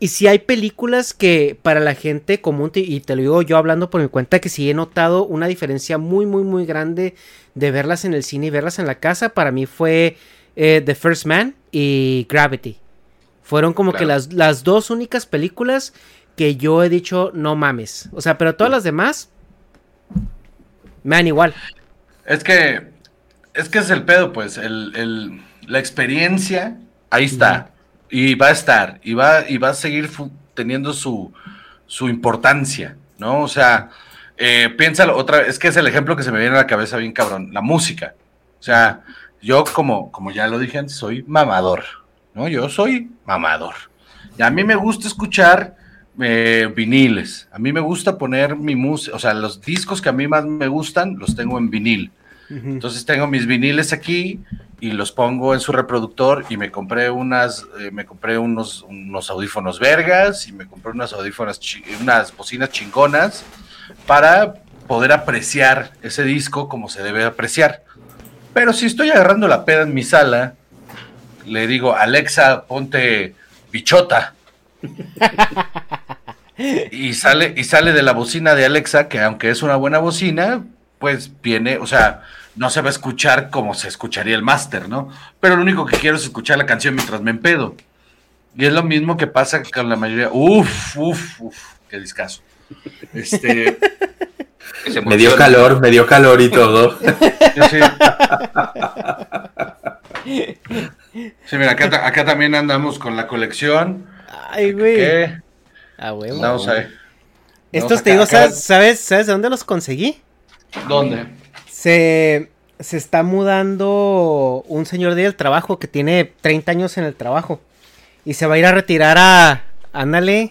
y si hay películas que para la gente común, te- y te lo digo yo hablando por mi cuenta, que sí he notado una diferencia muy, muy, muy grande de verlas en el cine y verlas en la casa, para mí fue eh, The First Man y Gravity. Fueron como que las, las dos únicas películas que yo he dicho no mames. O sea, pero todas las demás me dan igual. Es que, es que es el pedo, pues, el, el- la experiencia, ahí está, y va a estar, y va, y va a seguir teniendo su, su importancia, ¿no? O sea, eh, piénsalo otra vez, es que es el ejemplo que se me viene a la cabeza bien cabrón, la música. O sea, yo como, como ya lo dije antes, soy mamador, ¿no? Yo soy mamador. Y a mí me gusta escuchar eh, viniles. A mí me gusta poner mi música, o sea, los discos que a mí más me gustan los tengo en vinil. Entonces tengo mis viniles aquí y los pongo en su reproductor y me compré unas, eh, me compré unos, unos audífonos vergas y me compré unas audífonos, unas bocinas chingonas para poder apreciar ese disco como se debe apreciar. Pero si estoy agarrando la peda en mi sala, le digo, Alexa, ponte bichota. [laughs] y sale, y sale de la bocina de Alexa, que aunque es una buena bocina, pues viene, o sea, no se va a escuchar como se escucharía el máster, ¿no? Pero lo único que quiero es escuchar la canción mientras me empedo. Y es lo mismo que pasa con la mayoría. Uf, uf, uf, qué discazo. Este, [laughs] Que se Me dio calor, me dio calor y todo. sí. Sí, mira, acá, ta- acá también andamos con la colección. Ay, güey. ¿Qué? Ah, huevo. Andamos ahí. Estos te digo, acá- ¿sabes, ¿sabes, ¿sabes de dónde los conseguí? ¿Dónde? Se, se está mudando un señor del trabajo que tiene 30 años en el trabajo. Y se va a ir a retirar a... Ándale.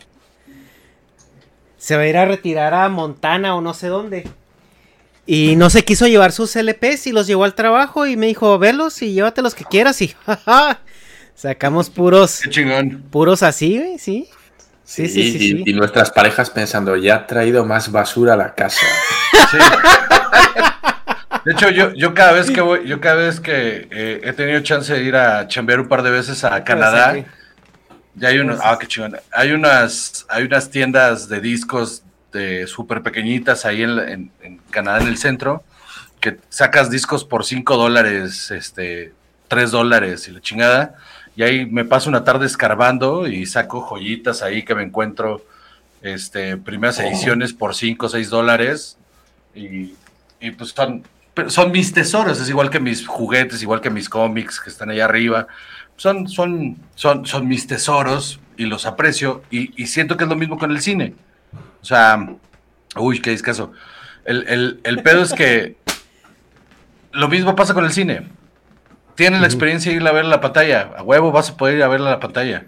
Se va a ir a retirar a Montana o no sé dónde. Y no se quiso llevar sus LPs y los llevó al trabajo y me dijo, velos y llévate los que quieras y [laughs] jaja. Sacamos puros, Qué chingón. puros así, güey, sí. Sí, sí, sí, y, sí. y nuestras parejas pensando, ya ha traído más basura a la casa. [laughs] Sí. De hecho, yo, yo cada vez que voy, yo cada vez que eh, he tenido chance de ir a chambear un par de veces a Canadá, Pues, ya hay unos, ah, qué chingón. Hay unas, hay unas tiendas de discos de súper pequeñitas ahí en, la- en- en Canadá, en el centro, que sacas discos por 5 dólares, este, 3 dólares y la chingada. Y ahí me paso una tarde escarbando y saco joyitas ahí que me encuentro, este, primeras ediciones por 5 o 6 dólares. Y, y pues son, pero son mis tesoros, es igual que mis juguetes, igual que mis cómics que están allá arriba. Son, son, son, son mis tesoros y los aprecio y, y siento que es lo mismo con el cine. O sea, uy, qué discaso. El, el, el pedo es que lo mismo pasa con el cine. Tienes la experiencia de ir a ver la pantalla. A huevo vas a poder ir a verla a la pantalla.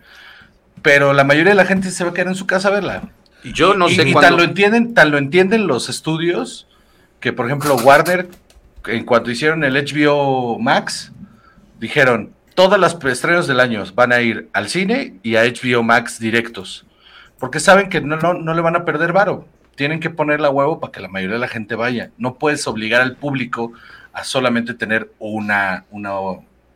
Pero la mayoría de la gente se va a quedar en su casa a verla. Yo no y, sé y cuándo- tan lo entienden, tan lo entienden los estudios que, por ejemplo, Warner, en cuanto hicieron el HBO Max, dijeron todas las estrenos del año van a ir al cine y a HBO Max directos, porque saben que no, no, no le van a perder varo. Tienen que ponerla a huevo para que la mayoría de la gente vaya. No puedes obligar al público a solamente tener una, una,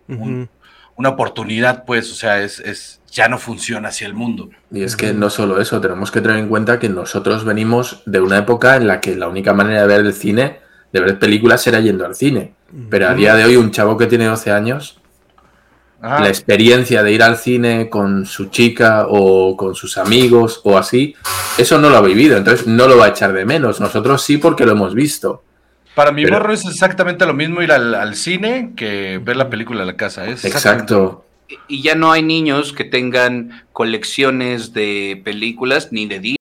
un- una oportunidad, pues, o sea, es, es ya no funciona así el mundo. Y es que no solo eso, tenemos que tener en cuenta que nosotros venimos de una época en la que la única manera de ver el cine, de ver películas, era yendo al cine. Pero a día de hoy, un chavo que tiene 12 años, Ah, la experiencia de ir al cine con su chica o con sus amigos o así, eso no lo ha vivido, entonces no lo va a echar de menos. Nosotros sí porque lo hemos visto. Para mi Pero- morro es exactamente lo mismo ir al, al cine que ver la película en la casa. Es exactamente- Exacto. Y ya no hay niños que tengan colecciones de películas ni de discos.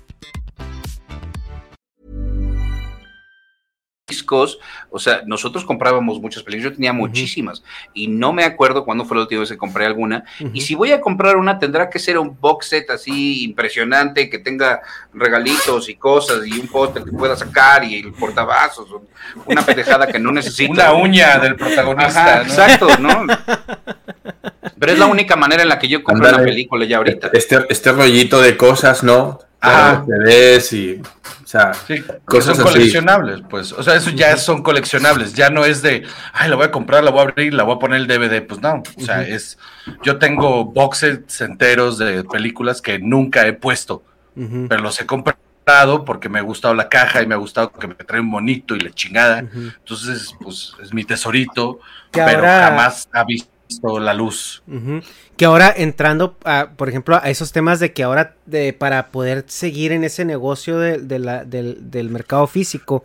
discos, o sea, nosotros comprábamos muchas películas, yo tenía muchísimas y no me acuerdo cuándo fue la última vez que compré alguna. Y si voy a comprar una, tendrá que ser un box set así impresionante, que tenga regalitos y cosas y un póster que pueda sacar y el portavasos, una pendejada que no [laughs] necesito. Una uña del protagonista. Ajá, ¿no? exacto, ¿no? [laughs] Pero es la única manera en la que yo compré una película ya ahorita. Este, este rollito de cosas, ¿no? Ajá. Claro, CDs y. sea, Sí, cosas son así. coleccionables, pues. O sea, eso ya son coleccionables. Ya no es de, ay, la voy a comprar, la voy a abrir, la voy a poner el DVD. Pues no. O sea, es. Yo tengo boxes enteros de películas que nunca he puesto, pero los he comprado porque me ha gustado la caja y me ha gustado que me trae un bonito y la chingada. Entonces, pues es mi tesorito, pero ahora- jamás ha visto la luz. Que ahora entrando, a, por ejemplo, a esos temas de que ahora de, para poder seguir en ese negocio del, del mercado físico,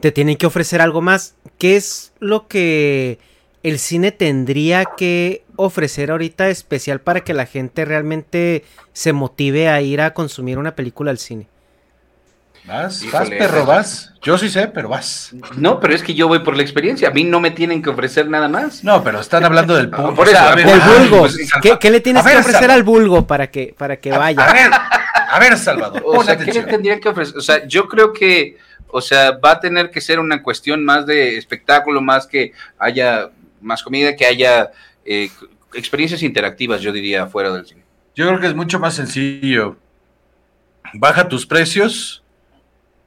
te tienen que ofrecer algo más. ¿Qué es lo que el cine tendría que ofrecer ahorita especial para que la gente realmente se motive a ir a consumir una película al cine? ¿Vas? Híjole, ¿Vas, perro? ¿Vas? Yo sí sé, pero vas. No, pero es que yo voy por la experiencia. A mí no me tienen que ofrecer nada más. No, pero están hablando del [laughs] público. Por eso, a ver, Del Ah, vulgo. pues, ¿Qué, qué le tienes ver, que ofrecer al vulgo para que, para que vaya? A ver, a ver, Salvador, O sea, ¿qué le tendrían que ofrecer? O sea, yo creo que, o sea, va a tener que ser una cuestión más de espectáculo, más que haya más comida, que haya eh, experiencias interactivas, yo diría, fuera del cine. Yo creo que es mucho más sencillo. Baja tus precios,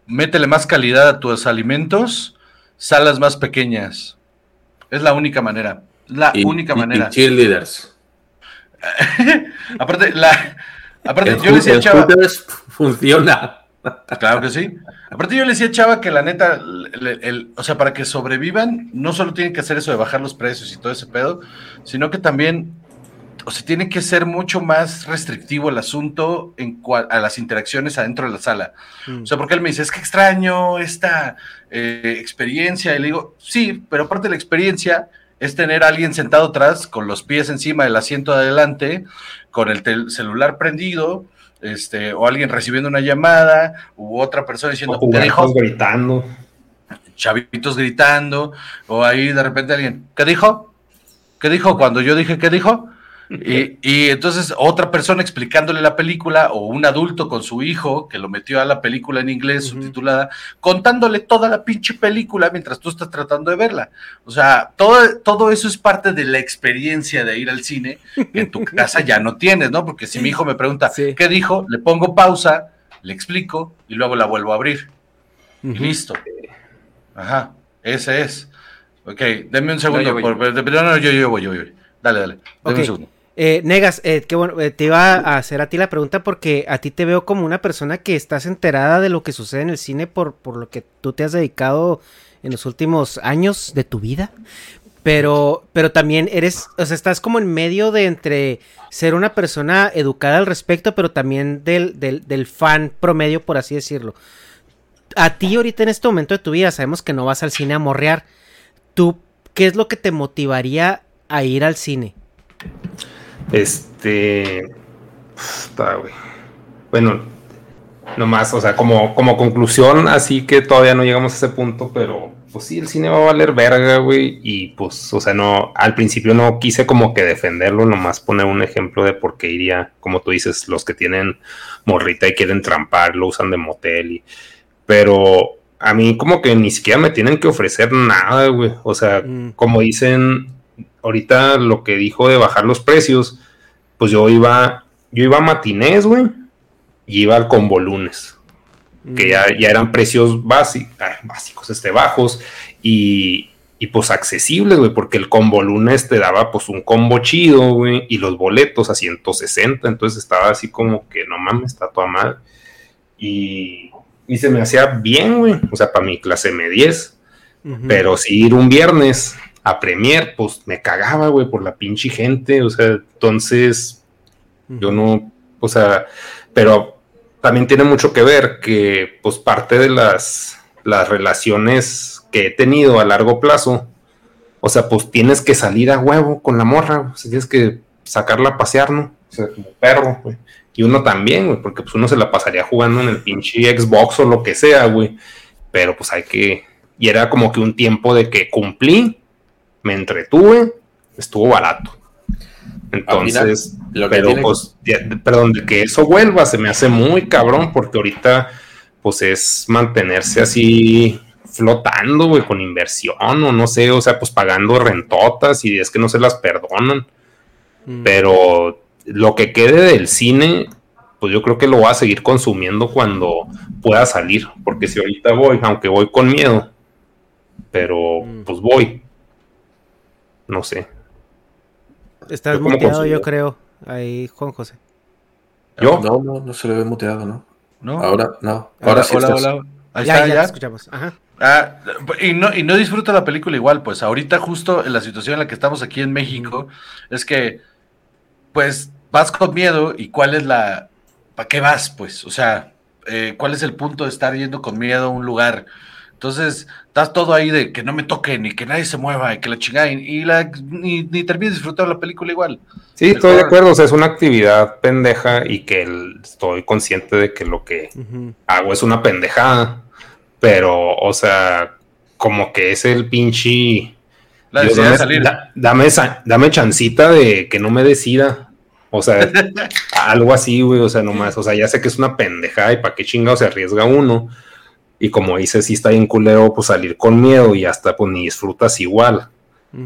métele más calidad a tus alimentos, salas más pequeñas. Es la única manera. La Y, única y- manera. y cheerleaders. [laughs] aparte, la, aparte En yo le decía Chava, funciona. claro que sí. Aparte yo le decía a Chava que la neta, el- el- el- o sea, para que sobrevivan, no solo tienen que hacer eso de bajar los precios y todo ese pedo, sino que también, o sea, tiene que ser mucho más restrictivo el asunto en a las interacciones adentro de la sala. Mm. O sea, porque él me dice, es que extraño esta eh, experiencia. Y le digo, sí, pero aparte de la experiencia es tener a alguien sentado atrás con los pies encima del asiento de adelante, con el celular prendido, este, o alguien recibiendo una llamada, u otra persona diciendo, O ¿qué dijo? gritando. Chavitos gritando, o ahí de repente alguien, ¿qué dijo? ¿Qué dijo? Cuando yo dije, ¿qué dijo? Y, y entonces otra persona explicándole la película, o un adulto con su hijo que lo metió a la película en inglés subtitulada, contándole toda la pinche película mientras tú estás tratando de verla. O sea, todo, todo eso es parte de la experiencia de ir al cine que en tu [laughs] casa ya no tienes, ¿no? Porque si mi hijo me pregunta, Sí. ¿qué dijo? Le pongo pausa, le explico y luego la vuelvo a abrir. Y Ujú. listo. Ajá, ese es. Ok, denme un segundo. yo voy. por- no, no, yo, yo voy, yo. Dale, dale. Denme Ok. un segundo. Eh, Negas, eh, qué bueno, eh, te iba a hacer a ti la pregunta porque a ti te veo como una persona que estás enterada de lo que sucede en el cine por, por lo que tú te has dedicado en los últimos años de tu vida. Pero, pero también eres, o sea, estás como en medio de entre ser una persona educada al respecto, pero también del, del, del fan promedio, por así decirlo. A ti ahorita en este momento de tu vida, sabemos que no vas al cine a morrear. ¿Tú qué es lo que te motivaría a ir al cine? Este. Puta, güey. Bueno, nomás, o sea, como, como conclusión, así que todavía no llegamos a ese punto, pero pues sí, el cine va a valer verga, güey. Y pues, o sea, no, al principio no quise como que defenderlo, nomás poner un ejemplo de por qué iría, como tú dices, los que tienen morrita y quieren trampar, lo usan de motel y. Pero a mí como que ni siquiera me tienen que ofrecer nada, güey. O sea, Mm. como dicen ahorita lo que dijo de bajar los precios, pues yo iba, yo iba a matinés, güey, y iba al combo lunes, que ya, ya eran precios básicos, básicos, este, bajos, y, y pues accesibles, güey, porque el combo lunes te daba pues un combo chido, güey, y los boletos a 160, entonces estaba así como que no mames, está toda madre. Y, y se me hacía bien, güey, o sea, para mi clase M10, Ujú. pero si ir un viernes a Premier, pues me cagaba, güey, por la pinche gente. O sea, entonces yo no, o sea, pero también tiene mucho que ver que, pues, parte de las, las relaciones que he tenido a largo plazo, o sea, pues tienes que salir a huevo con la morra, o sea, tienes que sacarla a pasear, ¿no? O sea, como perro, güey. Y uno también, güey, porque pues uno se la pasaría jugando en el pinche Xbox o lo que sea, güey. Pero pues hay que. Y era como que un tiempo de que cumplí, me entretuve, estuvo barato. Entonces, lo pero pues, ya- perdón, de que eso vuelva se me hace muy cabrón porque ahorita pues es mantenerse así flotando, güey, con inversión o no sé, o sea, pues pagando rentotas y es que no se las perdonan. Mm. Pero lo que quede del cine, pues yo creo que lo voy a seguir consumiendo cuando pueda salir, porque si ahorita voy, aunque voy con miedo, pero Mm. pues voy. No sé. Estás muteado, yo creo. Ahí, Juan José. Yo, No, no, no se le ve muteado, ¿no? ¿No? Ahora, no. Ahora sí hola, estás- hola. Ahí ya, está, ya, ya. escuchamos. Ajá. Ah, y no, y no disfruto la película igual, pues ahorita justo en la situación en la que estamos aquí en México, es que, pues, vas con miedo y cuál es la, ¿para qué vas? Pues, o sea, eh, ¿cuál es el punto de estar yendo con miedo a un lugar? Entonces, estás todo ahí de que no me toquen y que nadie se mueva y que la chingada, y, y la, ni, ni termines disfrutando la película igual. sí, estoy de acuerdo, o sea, es una actividad pendeja y que el- estoy consciente de que lo que hago es una pendejada, pero, o sea, como que es el pinche... La Dios, de dame, salir. da- dame, esa- dame chancita de que no me decida. O sea, [laughs] algo así, güey. O sea, nomás. O sea, ya sé que es una pendejada y para qué chingado se arriesga uno. Y como dice, sí está bien culero, pues salir con miedo y hasta pues ni disfrutas igual.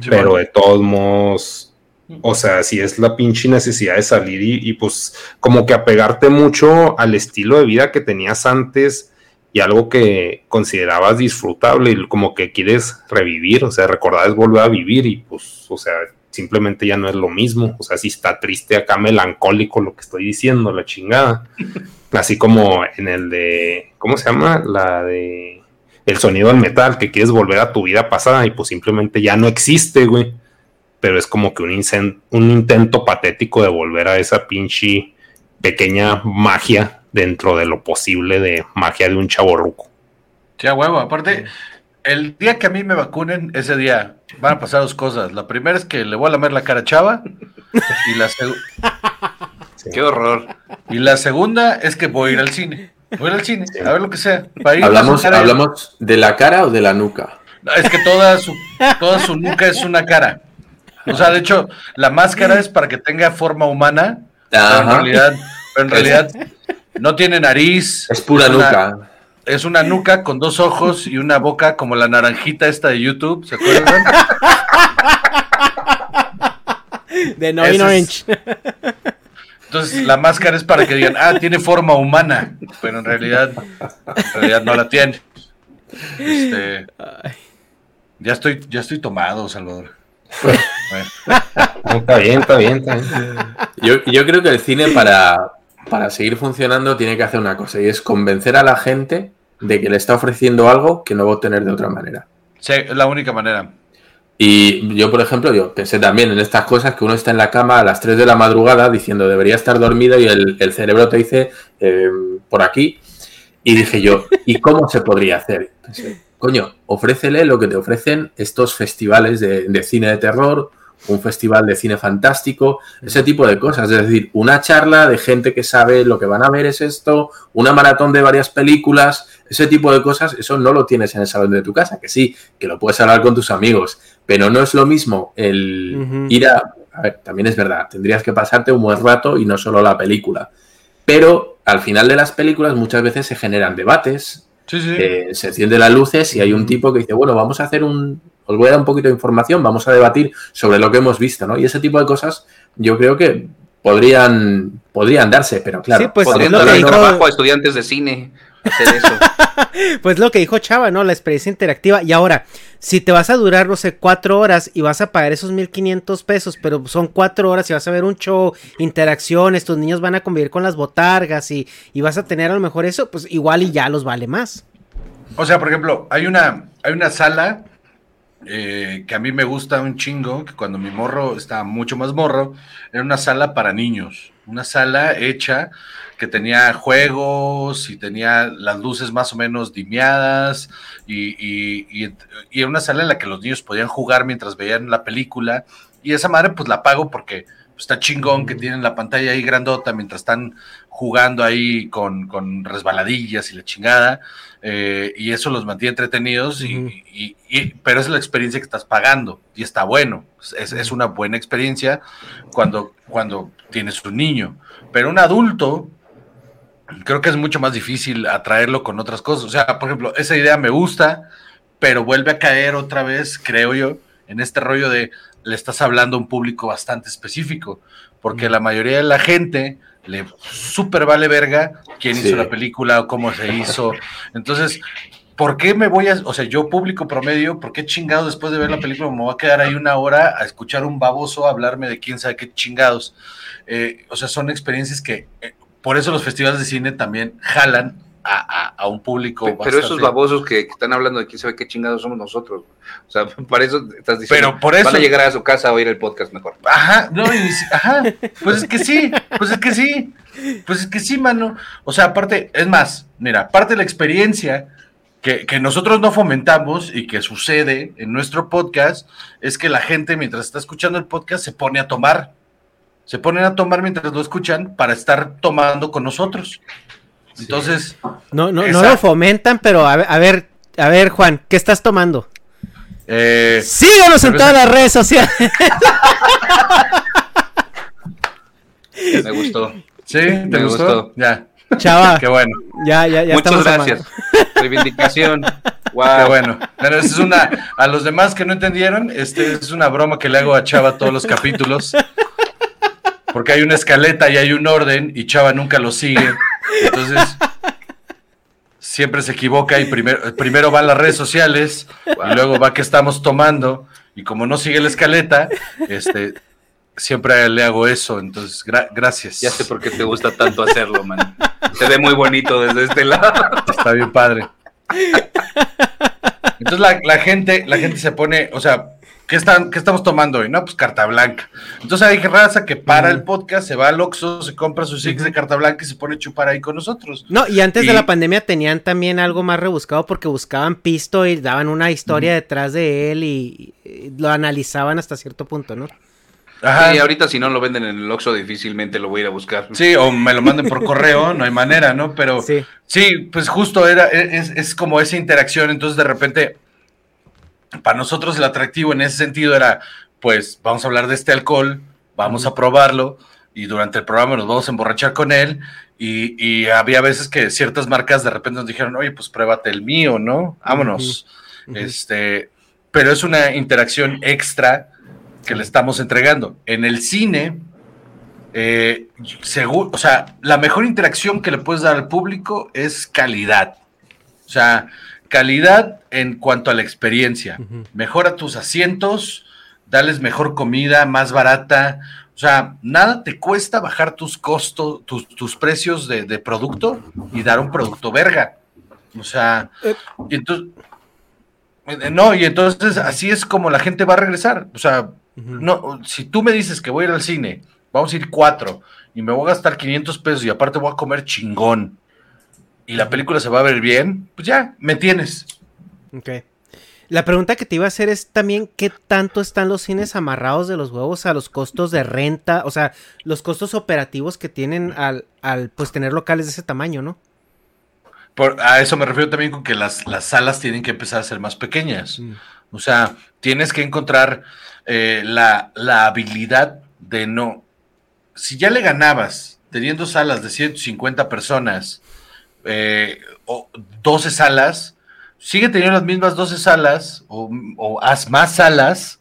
Pero de todos modos, o sea, si es la pinche necesidad de salir y, y, pues como que apegarte mucho al estilo de vida que tenías antes y algo que considerabas disfrutable y como que quieres revivir, o sea, recordar es volver a vivir y pues, o sea, simplemente ya no es lo mismo, o sea, si está triste acá, melancólico lo que estoy diciendo, la chingada. [laughs] Así como en el de, ¿cómo se llama? La de el sonido del metal, que quieres volver a tu vida pasada y pues simplemente ya no existe, güey. Pero es como que un, incen- un intento patético de volver a esa pinche pequeña magia dentro de lo posible de magia de un chaborruco. Sí, a huevo. Aparte, el día que a mí me vacunen, ese día van a pasar dos cosas. La primera es que le voy a lamer la cara a Chava. Y la, Qué horror. y la segunda es que voy a ir al cine. Voy a ir al cine, a ver lo que sea. Para ir a ¿Hablamos, ahí. ¿Hablamos de la cara o de la nuca? No, Es que toda su, toda su nuca es una cara. O sea, de hecho, la máscara es para que tenga forma humana. Pero en realidad, pero en [laughs] realidad no tiene nariz. Es pura una- nuca. Es una nuca con dos ojos y una boca como la naranjita esta de YouTube, ¿se acuerdan? [laughs] De Nine es- Orange. Entonces la máscara es para que digan, ah, tiene forma humana, pero en realidad, en realidad no la tiene. Este, ya estoy, ya estoy tomado, Salvador. Bueno, está bien, está bien, está bien. Yo, yo creo que el cine para, para seguir funcionando tiene que hacer una cosa y es convencer a la gente de que le está ofreciendo algo que no va a obtener de otra manera. sí, es la única manera. Y yo, por ejemplo, yo pensé también en estas cosas que uno está en la cama a las 3 de la madrugada diciendo debería estar dormido y el, el cerebro te dice eh, por aquí. Y dije yo, ¿y cómo se podría hacer? Coño, ofrécele lo que te ofrecen estos festivales de cine de terror, un festival de cine fantástico, ese tipo de cosas. Es decir, una charla de gente que sabe lo que van a ver es esto, una maratón de varias películas, ese tipo de cosas, eso no lo tienes en el salón de tu casa, que sí, que lo puedes hablar con tus amigos, pero no es lo mismo el ir a... A ver, también es verdad, tendrías que pasarte un buen rato y no solo la película. Pero al final de las películas muchas veces se generan debates, Sí, sí. eh, se encienden las luces y hay un tipo que dice, bueno, vamos a hacer un... Os voy a dar un poquito de información, vamos a debatir sobre lo que hemos visto, ¿no? Y ese tipo de cosas yo creo que podrían, podrían darse, pero claro. Sí, pues, Podrían lo que darle dijo- trabajo a estudiantes de cine hacer eso. [laughs] Pues lo que dijo Chava, ¿no? La experiencia interactiva. Y ahora, si te vas a durar, no sé, cuatro horas y vas a pagar esos 1500 pesos, pero son cuatro horas y vas a ver un show, interacciones, tus niños van a convivir con las botargas y, y vas a tener a lo mejor eso, pues igual y ya los vale más. O sea, por ejemplo, hay una, hay una sala eh, que a mí me gusta un chingo, que cuando mi morro estaba mucho más morro, era una sala para niños, una sala hecha que tenía juegos y tenía las luces más o menos dimeadas y, y, y- y era una sala en la que los niños podían jugar mientras veían la película. Y esa madre pues la pago porque está chingón que tienen la pantalla ahí grandota mientras están jugando ahí con, con resbaladillas y la chingada eh, y eso los mantiene entretenidos, y, Ujú. y- y- pero es la experiencia que estás pagando y está bueno, es, es una buena experiencia cuando, cuando tienes un niño, pero un adulto creo que es mucho más difícil atraerlo con otras cosas, o sea, por ejemplo, esa idea me gusta, pero vuelve a caer otra vez, creo yo, en este rollo de le estás hablando a un público bastante específico, porque la mayoría de la gente le súper vale verga quién Sí. hizo la película o cómo se hizo. Entonces, ¿por qué me voy a, o sea, yo público promedio, ¿por qué chingado después de ver la película me voy a quedar ahí una hora a escuchar un baboso hablarme de quién sabe qué chingados? Eh, o sea, son experiencias que, eh, por eso los festivales de cine también jalan a, a- a un público. Pe- Pero esos babosos que, que están hablando de quién sabe qué chingados somos nosotros. O sea, [laughs] para eso estás diciendo. Pero por eso- Van a llegar a su casa a oír el podcast mejor. Ajá, no, y dice, ajá, pues es que sí, pues es que sí, pues es que sí, mano. O sea, aparte, es más, mira, parte de la experiencia que, que nosotros no fomentamos y que sucede en nuestro podcast es que la gente mientras está escuchando el podcast se pone a tomar. Se ponen a tomar mientras lo escuchan para estar tomando con nosotros. Entonces, No, no, no lo fomentan, pero a ver, a ver, a ver, Juan, ¿qué estás tomando? eh, Síganos en todas las redes sociales. Me gustó. ¿sí? ¿Te Me gustó? gustó. Ya, Chava, [laughs] qué bueno. ya, ya, ya Muchas gracias. mano. [laughs] Reivindicación. Qué Wow. bueno. Pero esa es una, a los demás que no entendieron, este es una broma que le hago a Chava todos los capítulos. Porque hay una escaleta y hay un orden y Chava nunca lo sigue. Entonces, siempre se equivoca y primero, primero va a las redes sociales y luego va que estamos tomando. Y como no sigue la escaleta, este, siempre le hago eso. Entonces, gra- gracias. Ya sé por qué te gusta tanto hacerlo, man. Se ve muy bonito desde este lado. Está bien padre. Entonces la, la gente, la gente se pone, o sea, ¿qué, están, ¿qué estamos tomando hoy? No, pues carta blanca. Entonces hay raza que para el podcast, se va al Oxxo, se compra sus six de carta blanca y se pone a chupar ahí con nosotros. No, y antes de la pandemia tenían también algo más rebuscado porque buscaban pisto y daban una historia detrás de él y, y lo analizaban hasta cierto punto, ¿no? Ajá. Y ahorita si no lo venden en el Oxxo difícilmente lo voy a ir a buscar. Sí, o me lo manden por correo, [laughs] no hay manera, ¿no? Pero Sí. sí, pues justo era, es, es como esa interacción, entonces de repente, para nosotros el atractivo en ese sentido era, pues vamos a hablar de este alcohol, vamos a probarlo y durante el programa nos vamos a emborrachar con él y, y había veces que ciertas marcas de repente nos dijeron, oye, pues pruébate el mío, ¿no? Vámonos. Este, pero es una interacción extra que le estamos entregando. En el cine, eh, seguro, o sea, la mejor interacción que le puedes dar al público es calidad. O sea, calidad en cuanto a la experiencia. Mejora tus asientos, dales mejor comida, más barata. O sea, nada te cuesta bajar tus costos, tus, tus precios de, de producto y dar un producto verga. O sea, Eh. y entonces, eh, no, y entonces así es como la gente va a regresar. O sea, no, si tú me dices que voy a ir al cine, vamos a ir cuatro y me voy a gastar 500 pesos y aparte voy a comer chingón y la película se va a ver bien, pues ya, me tienes. Ok. La pregunta que te iba a hacer es también qué tanto están los cines amarrados de los huevos a los costos de renta, o sea, los costos operativos que tienen al, al pues tener locales de ese tamaño, ¿no? Por, a eso me refiero también con que las, las salas tienen que empezar a ser más pequeñas. Mm. O sea, tienes que encontrar eh, la, la habilidad de no. Si ya le ganabas teniendo salas de 150 personas eh, o 12 salas, sigue teniendo las mismas 12 salas o, o haz más salas,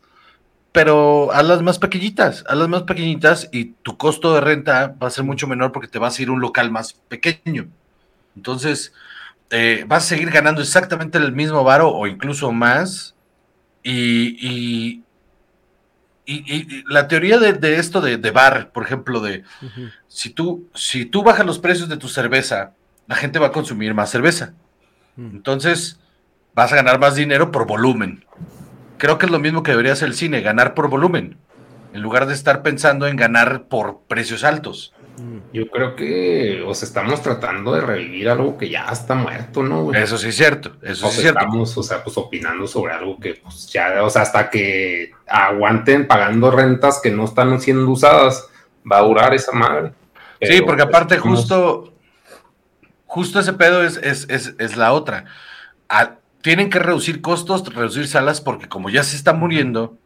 pero hazlas más pequeñitas, hazlas más pequeñitas y tu costo de renta va a ser mucho menor porque te vas a ir a un local más pequeño. Entonces, eh, vas a seguir ganando exactamente el mismo varo o incluso más. Y, y, y- y la teoría de, de esto de, de bar, por ejemplo, de si tú, si tú bajas los precios de tu cerveza, la gente va a consumir más cerveza. Mm. Entonces, vas a ganar más dinero por volumen. Creo que es lo mismo que debería hacer el cine, ganar por volumen, en lugar de estar pensando en ganar por precios altos. Mm. Yo creo que, o sea, estamos tratando de revivir algo que ya está muerto, ¿no? güey? Eso sí es cierto, eso O sí sea, es cierto. estamos, o sea, pues opinando sobre algo que, pues ya, o sea, hasta que aguanten pagando rentas que no están siendo usadas, va a durar esa madre. Sí, porque pues, aparte justo, justo ese pedo es, es, es, es la otra. Tienen que reducir costos, reducir salas, porque como ya se está muriendo,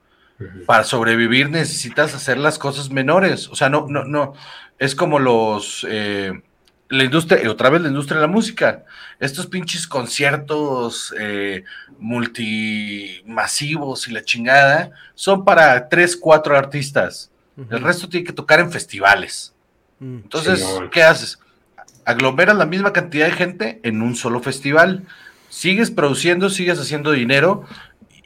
para sobrevivir necesitas hacer las cosas menores. O sea, no, no, no. Es como los eh, la industria, otra vez la industria de la música. Estos pinches conciertos eh, multimasivos y la chingada son para tres, cuatro artistas. El resto tiene que tocar en festivales. Entonces, Simón. ¿qué haces? Aglomeras la misma cantidad de gente en un solo festival. Sigues produciendo, sigues haciendo dinero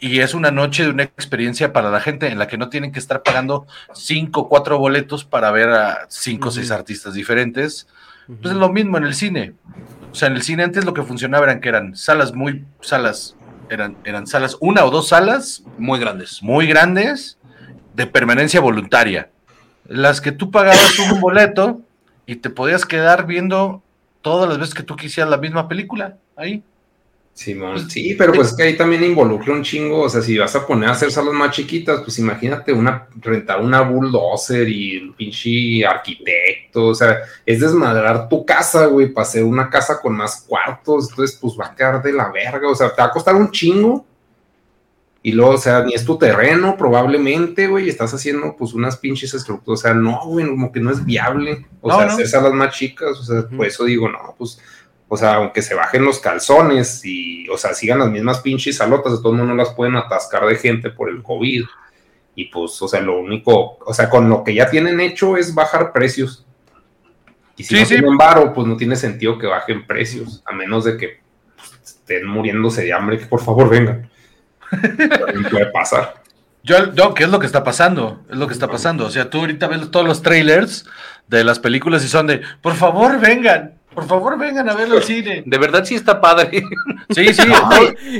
y es una noche de una experiencia para la gente en la que no tienen que estar pagando cinco o cuatro boletos para ver a cinco o seis artistas diferentes. Pues es lo mismo en el cine. O sea, en el cine antes lo que funcionaba eran que eran salas muy, salas, eran, eran salas, una o dos salas Muy grandes. muy grandes de permanencia voluntaria. Las que tú pagabas un boleto y te podías quedar viendo todas las veces que tú quisieras la misma película ahí. Simón, sí, pero pues es que ahí también involucra un chingo, o sea, si vas a poner a hacer salas más chiquitas, pues imagínate una, rentar una bulldozer y un pinche arquitecto, o sea, es desmadrar tu casa, güey, para hacer una casa con más cuartos, entonces pues va a quedar de la verga, o sea, te va a costar un chingo, y luego, o sea, ni es tu terreno probablemente, güey, estás haciendo pues unas pinches estructuras, o sea, no, güey, como que no es viable, o No, sea, no. hacer salas más chicas, o sea, por eso digo, no, pues o sea, aunque se bajen los calzones y, o sea, sigan las mismas pinches salotas, de todos modos no las pueden atascar de gente por el COVID. Y pues, o sea, lo único, o sea, con lo que ya tienen hecho es bajar precios. Y si Sí, no sí. tienen varo, pues no tiene sentido que bajen precios, a menos de que pues, estén muriéndose de hambre, que por favor vengan. Puede pasar. Yo, no, ¿qué es lo que está pasando? Es lo que está pasando. O sea, tú ahorita ves todos los trailers de las películas y son de, por favor, vengan, por favor, vengan a verlo al cine. De verdad sí está padre. Sí, sí.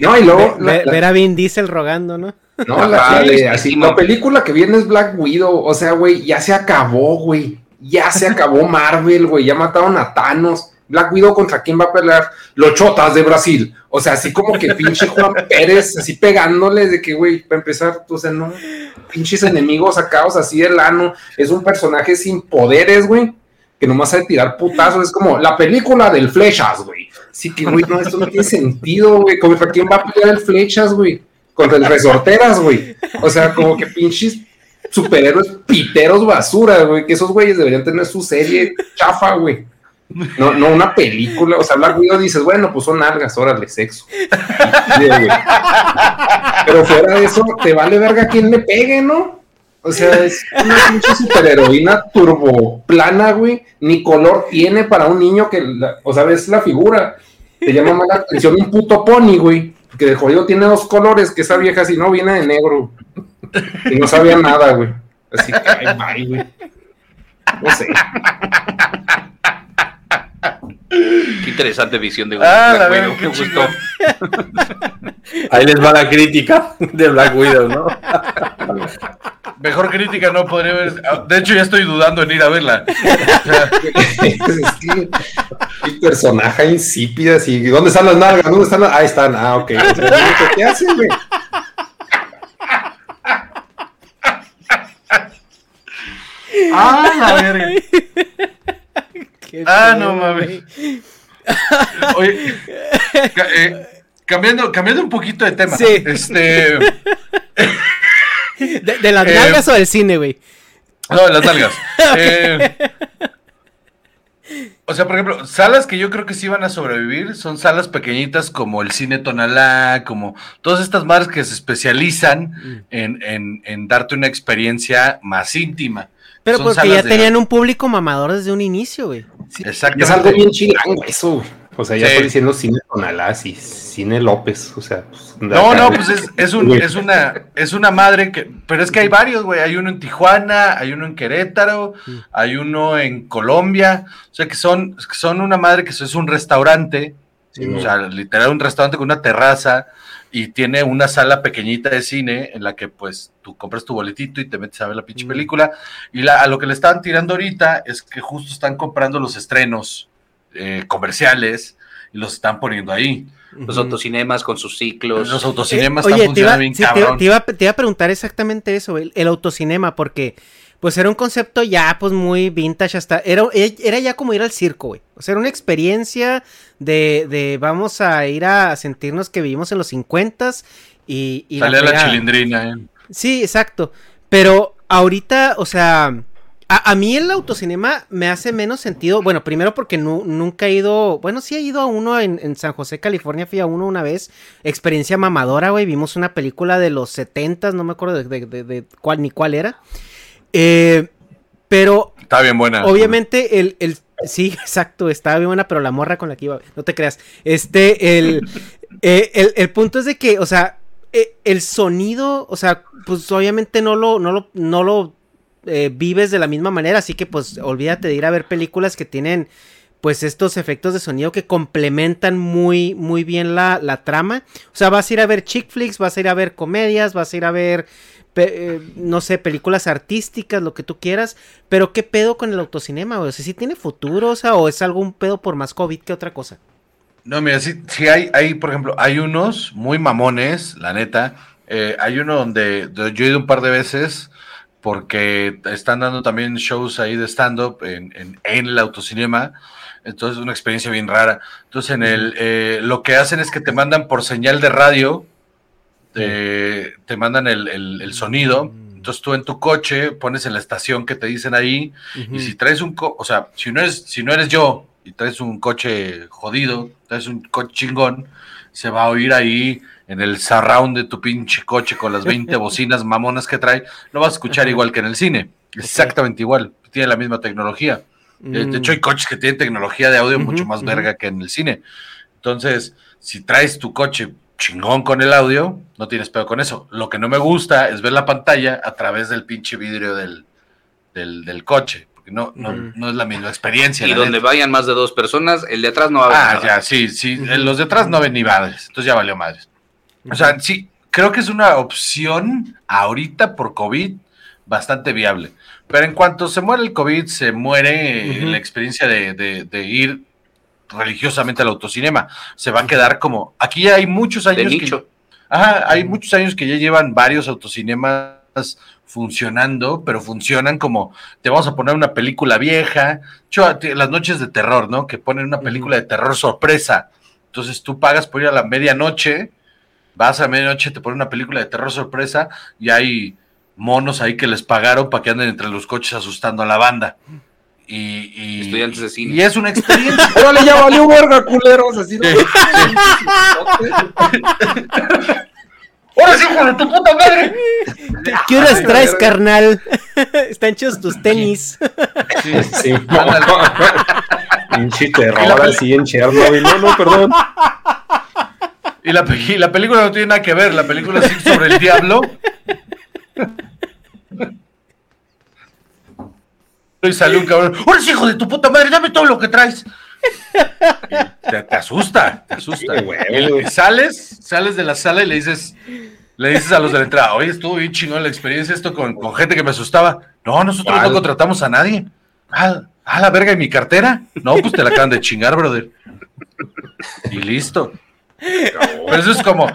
No, y luego, la- Ve- la- ver a Vin Diesel rogando, ¿no? No, la, así, la no. película que viene es Black Widow. O sea, güey, ya se acabó, güey. Ya se acabó Marvel, güey. Ya mataron a Thanos. Black Widow contra quién va a pelear? Los chotas de Brasil. O sea, así como que [laughs] pinche Juan Pérez, así pegándole de que, güey, para empezar, o sea, no. Pinches enemigos sacados así del ano. Es un personaje sin poderes, güey. Que nomás sabe tirar putazos. Es como la película del Flechas, güey. Así que, güey, no, esto no tiene sentido, güey. ¿Contra quién va a pelear el Flechas, güey? Contra el Resorteras, güey. O sea, como que pinches superhéroes piteros basura, güey. Que esos güeyes deberían tener su serie chafa, güey. No, no una película. O sea, Black Widow dices, bueno, pues son algas, órale, sexo. Pero fuera de eso, te vale verga quién le pegue, ¿no? O sea, es una pinche superheroína turbo plana, güey. Ni color tiene para un niño que, o sea, ves la figura. Te llama más la atención un puto pony, güey. Que de jodido tiene dos colores, que esa vieja si no viene de negro. Y no sabía nada, güey. Así que, ay, bye, güey. No sé. Qué interesante visión de Ah, Black la Widow, qué gustó. [laughs] Ahí les va la crítica de Black Widow, ¿no? Mejor crítica no podría haber. De hecho, ya estoy dudando en ir a verla. [laughs] qué personaje insípida, así. ¿Dónde están las nalgas? ¿Dónde están las.? Ahí están. Ah, ok. ¿Qué hacen, güey? Ah, la verga. [laughs] Qué Ah, no mames. Oye, eh, cambiando, cambiando un poquito de tema. Sí. Este. ¿De, de las Eh, nalgas o del cine, güey? No, las nalgas. [laughs] Eh, o sea, por ejemplo, salas que yo creo que sí van a sobrevivir son salas pequeñitas como el Cine Tonalá, como todas estas madres que se especializan en, en- en darte una experiencia más íntima. Pero Son porque ya de- tenían un público mamador desde un inicio, güey. Exactamente. Es algo bien chilango eso, güey. O sea, ya Sí. estoy diciendo cine Tonalás y cine López. O sea, pues, No, no, pues es, es, un- es una, es una madre que, pero es que hay varios, güey. Hay uno en Tijuana, hay uno en Querétaro, hay uno en Colombia. O sea que son, son una madre que es un restaurante, o sea, literal un restaurante con una terraza y tiene una sala pequeñita de cine en la que pues tú compras tu boletito y te metes a ver la pinche película. Y la, a lo que le están tirando ahorita es que justo están comprando los estrenos eh, comerciales y los están poniendo ahí. Los autocinemas con sus ciclos. Los autocinemas Eh, están oye, te iba, funcionando bien sí, te iba- cabrón. te iba- te iba a preguntar exactamente eso, el, el autocinema, porque pues era un concepto ya pues muy vintage hasta, era, era ya como ir al circo, güey. O sea, era una experiencia de, de vamos a ir a sentirnos que vivimos en los 50 y, y Salía la fregada. chilindrina, ¿eh? Sí, exacto. Pero ahorita, o sea, a, a mí el autocinema me hace menos sentido. Bueno, primero porque nu- nunca he ido. Bueno, sí he ido a uno en, en San José, California. Fui a uno una vez. Experiencia mamadora, güey. Vimos una película de los 70 no me acuerdo de, de- de- de cuál ni cuál era. Eh, Pero Está bien buena. obviamente el, el- sí, [laughs] exacto, estaba bien buena, pero la morra con la que iba, no te creas. Este, el, [laughs] eh, el, el punto es de que, o sea, eh, el sonido, o sea, pues obviamente no lo, no lo, no lo eh, vives de la misma manera, así que pues olvídate de ir a ver películas que tienen pues estos efectos de sonido que complementan muy, muy bien la, la trama. O sea, vas a ir a ver chick flicks, vas a ir a ver comedias, vas a ir a ver, eh, no sé, películas artísticas, lo que tú quieras. Pero ¿qué pedo con el autocinema? güey? O sea, ¿sí tiene futuro? O sea, ¿o es algún pedo por más COVID que otra cosa? No, mira, sí, sí hay, hay, por ejemplo, hay unos muy mamones, la neta. Eh, hay uno donde, donde yo he ido un par de veces porque están dando también shows ahí de stand-up en, en, en el autocinema. Entonces, una experiencia bien rara. Entonces, en el, eh, lo que hacen es que te mandan por señal de radio, te, te mandan el, el- el sonido. Entonces, tú en tu coche pones en la estación que te dicen ahí. Y si traes un, co- o sea, si no eres, si no eres yo y traes un coche jodido, traes un coche chingón, se va a oír ahí en el surround de tu pinche coche con las 20 [laughs] bocinas mamonas que trae, lo vas a escuchar igual que en el cine, exactamente igual, tiene la misma tecnología. Eh, Mm. De hecho, hay coches que tienen tecnología de audio mucho más verga que en el cine. Entonces, si traes tu coche chingón con el audio, no tienes pedo con eso. Lo que no me gusta es ver la pantalla a través del pinche vidrio del, del, del coche, porque no, no, no es la misma experiencia. Y donde neta. vayan más de dos personas, el de atrás no va a ver Ah, nada. ya, sí, sí. Los de atrás no ven ni madres, entonces ya valió madres. O sea, sí, creo que es una opción ahorita por COVID bastante viable. Pero en cuanto se muere el COVID, se muere eh, la experiencia de, de- de ir religiosamente al autocinema. Se va a quedar como. Aquí ya hay muchos De años. que- nicho. Ajá, hay muchos años que ya llevan varios autocinemas funcionando, pero funcionan como te vamos a poner una película vieja, las noches de terror, ¿no? Que ponen una película de terror sorpresa. Entonces tú pagas por ir a la medianoche, vas a medianoche, te ponen una película de terror sorpresa y hay monos ahí que les pagaron para que anden entre los coches asustando a la banda. Y, y- Estudiantes de cine. Y es una experiencia. [laughs] Órale, ya valió verga, culeros. Así, ¿no? ¡Ahora sí, hijo de tu puta madre! ¿Qué, qué horas traes, carnal? [laughs] Están chidos tus tenis. Sí, Sí. [laughs] Pinche Y la terror así en Chernobyl. No, no, perdón. Y la, y la película no tiene nada que ver, la película es sobre el diablo. Y sale un cabrón, ¡Ahora hijo de tu puta madre! ¡Dame todo lo que traes! [laughs] Te, te asusta, te asusta. Sí, güey, Y güey. sales, sales de la sala y le dices, le dices a los de la entrada, oye, estuvo bien chingón la experiencia esto con, con gente que me asustaba. No, nosotros ¿Cuál? no contratamos a nadie. Ah, ah, la verga, ¿y mi cartera? No, pues te la acaban de chingar, brother. Y listo. Pero eso es como,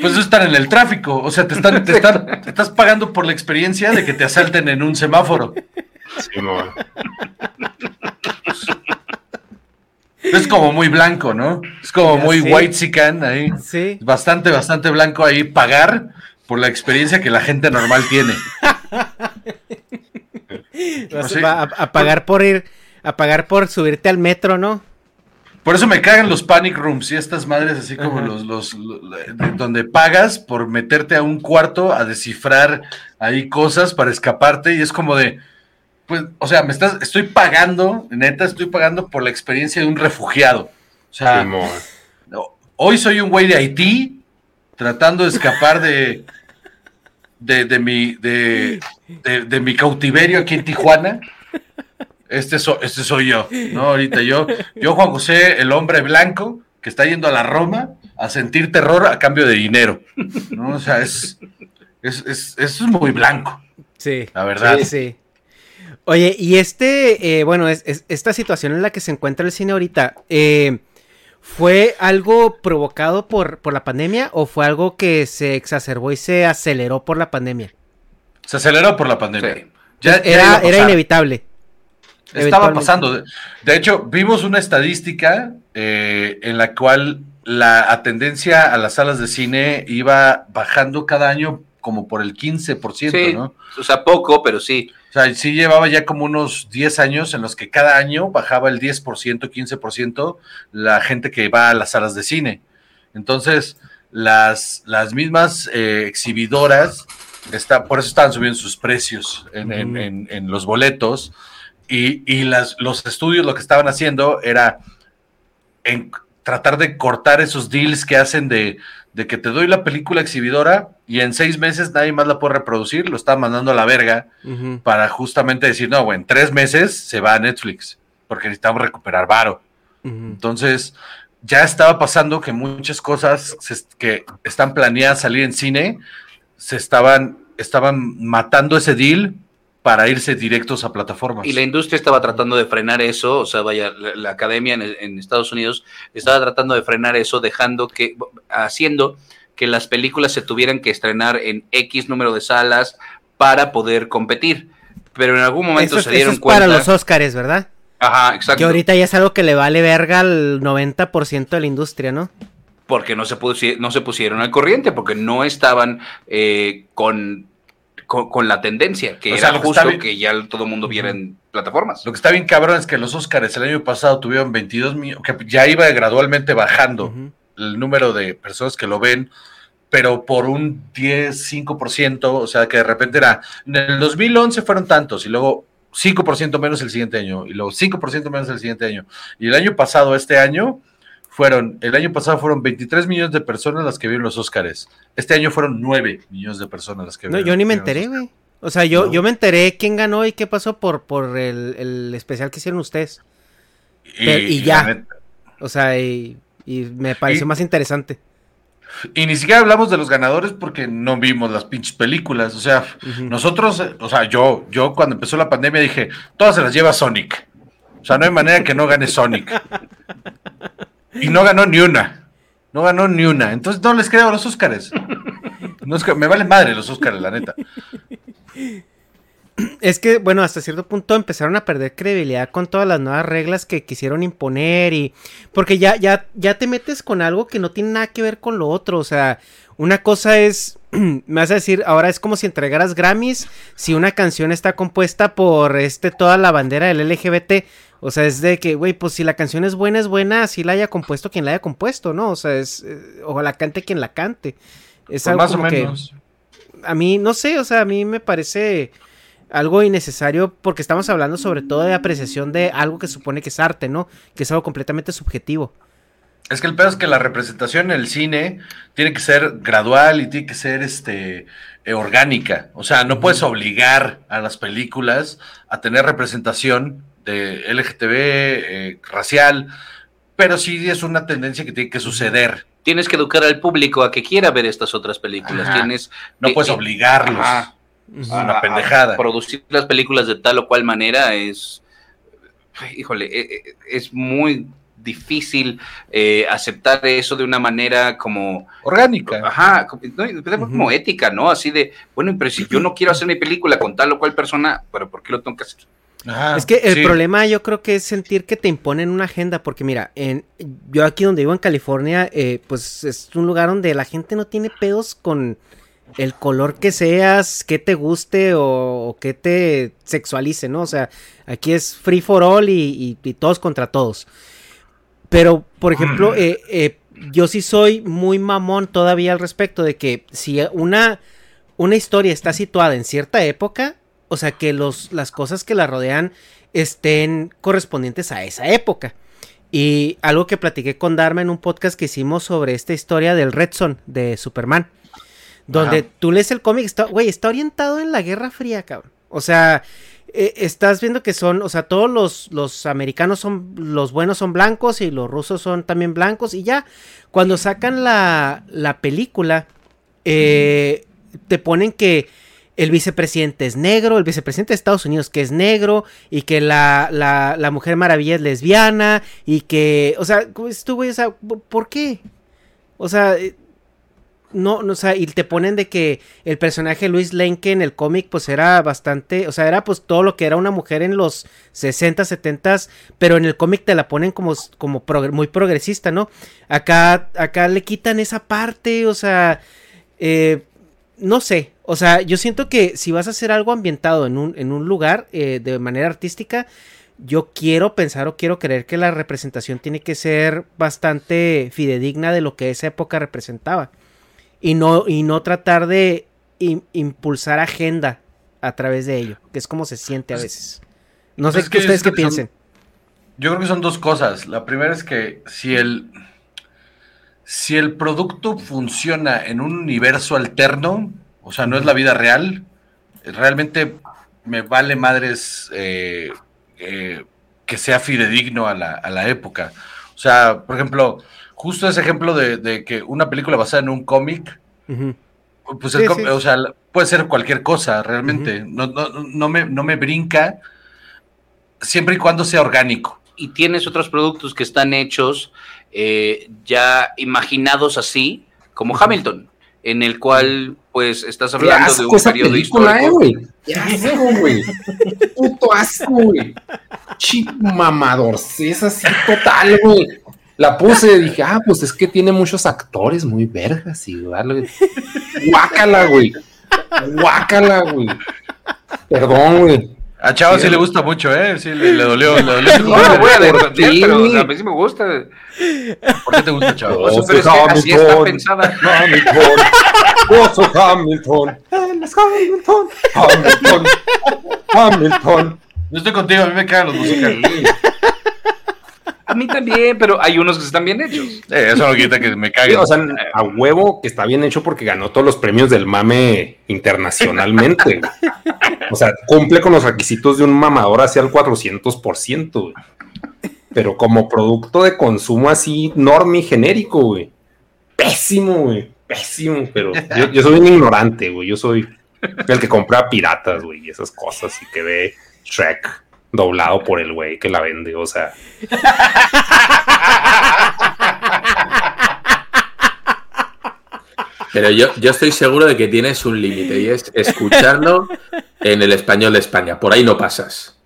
pues eso es estar en el tráfico. O sea, te están, te están, te estás pagando por la experiencia de que te asalten en un semáforo. [laughs] Es como muy blanco, ¿no? Es como Ya muy white sican ahí. Sí. Bastante, bastante blanco ahí. Pagar por la experiencia que la gente normal tiene. [laughs] Vas Sí. va a, a pagar por ir, a pagar por subirte al metro, ¿no? Por eso me cagan los panic rooms y estas madres así como los, los, lo- de- donde pagas por meterte a un cuarto a descifrar ahí cosas para escaparte y es como de, pues, o sea, me estás, estoy pagando, neta, estoy pagando por la experiencia de un refugiado. O sea, no, hoy soy un güey de Haití tratando de escapar de, de, de mi, de, de- de mi cautiverio aquí en Tijuana. Este, so- este soy yo, ¿no? Ahorita yo, yo, Juan José, el hombre blanco que está yendo a la Roma a sentir terror a cambio de dinero, ¿no? O sea, es, es, es, eso es muy blanco, Sí. la verdad. Sí, sí. Oye, y este, eh, bueno, es, es- esta situación en la que se encuentra el cine ahorita, eh, ¿fue algo provocado por, por la pandemia o fue algo que se exacerbó y se aceleró por la pandemia? Se aceleró por la pandemia. Sí. Ya- era, era inevitable. Estaba pasando. De- De hecho, vimos una estadística eh, en la cual la tendencia a las salas de cine iba bajando cada año como por el 15%, Sí, ¿no? o sea, poco, pero sí. O sea, sí llevaba ya como unos 10 años en los que cada año bajaba el 10%, 15% la gente que va a las salas de cine. Entonces, las, las mismas eh, exhibidoras, está, por eso estaban subiendo sus precios en, en- en- en los boletos, y, y las, los estudios lo que estaban haciendo era en tratar de cortar esos deals que hacen de, de que te doy la película exhibidora y en seis meses nadie más la puede reproducir, lo estaban mandando a la verga para justamente decir, no, güey, en tres meses se va a Netflix, porque necesitamos recuperar varo. Entonces, ya estaba pasando que muchas cosas se- que están planeadas salir en cine, se estaban, estaban matando ese deal para irse directos a plataformas. Y la industria estaba tratando de frenar eso, o sea, vaya, la, la academia en, en Estados Unidos estaba tratando de frenar eso, dejando que, haciendo que las películas se tuvieran que estrenar en X número de salas para poder competir. Pero en algún momento Eso, se dieron eso es cuenta. para los Óscares, ¿verdad? Ajá, exacto. Que ahorita ya es algo que le vale verga al 90% de la industria, ¿no? porque no se, pusi- no se pusieron al corriente, porque no estaban eh, con, con, con la tendencia, que O era sea, lo que justo bien- que ya todo el mundo viera en plataformas. Lo que está bien cabrón es que los Oscars el año pasado tuvieron 22 millones, que ya iba gradualmente bajando el número de personas que lo ven, pero por un 10, 5%, o sea que de repente era, en el 2011 fueron tantos y luego 5% menos el siguiente año y luego 5% menos el siguiente año. Y el año pasado, este año, fueron, el año pasado fueron 23 millones de personas las que vieron los Oscars. Este año fueron 9 millones de personas las que No, vieron. yo ni me enteré, Óscares. güey. O sea, yo, No. yo me enteré quién ganó y qué pasó por, por el, el especial que hicieron ustedes. Pero- y ya. neta- O sea, y, y me pareció Y- más interesante. Y ni siquiera hablamos de los ganadores porque no vimos las pinches películas. O sea, nosotros, o sea, yo, yo cuando empezó la pandemia dije, todas se las lleva Sonic. O sea, no hay manera que no gane Sonic. [laughs] Y no ganó ni una. No ganó ni una. Entonces no les creo a los Óscares. Es me vale madre los Óscares, la neta. Es que, bueno, hasta cierto punto empezaron a perder credibilidad con todas las nuevas reglas que quisieron imponer y... Porque ya, ya, ya te metes con algo que no tiene nada que ver con lo otro, o sea, una cosa es... [clears throat] Me vas a decir, ahora es como si entregaras Grammys si una canción está compuesta por este toda la bandera del LGBT. O sea, es de que, güey, pues si la canción es buena, es buena, así la haya compuesto quien la haya compuesto, ¿no? O sea, es... eh, o la cante quien la cante. Es Pues algo más o como que- menos. a mí, no sé, o sea, a mí me parece algo innecesario porque estamos hablando sobre todo de apreciación de algo que supone que es arte, ¿no? Que es algo completamente subjetivo. Es que el pedo es que la representación en el cine tiene que ser gradual y tiene que ser este eh, orgánica. O sea, no puedes obligar a las películas a tener representación de LGTB, eh, racial, pero sí es una tendencia que tiene que suceder. Tienes que educar al público a que quiera ver estas otras películas. Ajá. Tienes No que- puedes obligarlos. Ajá. Es a- una a- pendejada. a producir las películas de tal o cual manera es, híjole, e- e- es muy difícil eh, aceptar eso de una manera como, Orgánica. ajá, como, no, como ética, ¿no? Así de, bueno, pero si yo no quiero hacer mi película con tal o cual persona, pero ¿por qué lo tengo que hacer? Ajá, es que el sí. problema yo creo que es sentir que te imponen una agenda, porque mira, en, yo aquí donde vivo en California, eh, pues es un lugar donde la gente no tiene pedos con el color que seas, que te guste o, o que te sexualice, ¿no? O sea, aquí es free for all y, y- y todos contra todos. Pero, por ejemplo, eh, eh, yo sí soy muy mamón todavía al respecto de que si una, una historia está situada en cierta época, o sea, que los, las cosas que la rodean estén correspondientes a esa época. Y algo que platiqué con Dharma en un podcast que hicimos sobre esta historia del Red Son de Superman. Donde Ajá. tú lees el cómic, está, güey, está orientado en la Guerra Fría, cabrón. O sea, eh, estás viendo que son, o sea, todos los, los americanos son, los buenos son blancos y los rusos son también blancos. Y ya, cuando sacan la, la película, eh, te ponen que el vicepresidente es negro, el vicepresidente de Estados Unidos que es negro, y que la, la, Mujer Maravilla es lesbiana, y que, o sea, tú, o sea, ¿por qué? O sea, eh, no, o sea, y te ponen de que el personaje Luis Lane que en el cómic pues era bastante, o sea, era pues todo lo que era una mujer en los 60, 70, pero en el cómic te la ponen como, como muy progresista, ¿no? Acá, acá le quitan esa parte, o sea, eh, no sé, o sea, yo siento que si vas a hacer algo ambientado en un, en un lugar eh, de manera artística, yo quiero pensar o quiero creer que la representación tiene que ser bastante fidedigna de lo que esa época representaba. Y no, y no tratar de im- impulsar agenda a través de ello, que es como se siente a Pues- veces. No pues sé es qué ustedes es qué son- piensen. Yo creo que son dos cosas. La primera es que si el, si el producto funciona en un universo alterno, o sea, no es la vida real, realmente me vale madres eh, eh, que sea fidedigno a la, a la época. O sea, por ejemplo, justo ese ejemplo de, de que una película basada en un cómic, pues el Sí, cómic, sí. o sea, puede ser cualquier cosa, realmente. no, no, no me, no me brinca siempre y cuando sea orgánico. y tienes otros productos que están hechos eh, ya imaginados así, como Hamilton, en el cual pues estás hablando de un periodo eh, histórico. güey. Qué asco, güey. Puto asco, güey. Mamador. Es así total, güey. La puse y dije, ah, pues es que tiene muchos actores muy vergas y vale. Guácala, güey. Guácala, güey. Perdón, güey. A Chava sí le gusta mucho, ¿eh? Sí, le, le dolió, le dolió. [laughs] No, lo voy a ¿Por defender, pero a mí sí me gusta. ¿Por qué te gusta, Chava? No, pero que así está Hamilton. pensada. [laughs] Hamilton. Hamilton. Hamilton. Hamilton. Hamilton. Yo estoy contigo, a mí me cagan los musicales. A mí también, pero hay unos que están bien hechos. Eh, eso no quita que me Sí, caguen. o sea, a huevo que está bien hecho porque ganó todos los premios del mame internacionalmente. o sea, cumple con los requisitos de un mamador hacia el 400%. güey. Pero como producto de consumo así, normi genérico, güey. Pésimo, güey. Pésimo. Pero yo, yo soy un ignorante, güey. Yo soy el que compra piratas, güey, y esas cosas y que ve Shrek doblado por el güey que la vende. O sea, Pero yo, yo estoy seguro de que tienes un límite y es escucharlo en el español de España. Por ahí no pasas.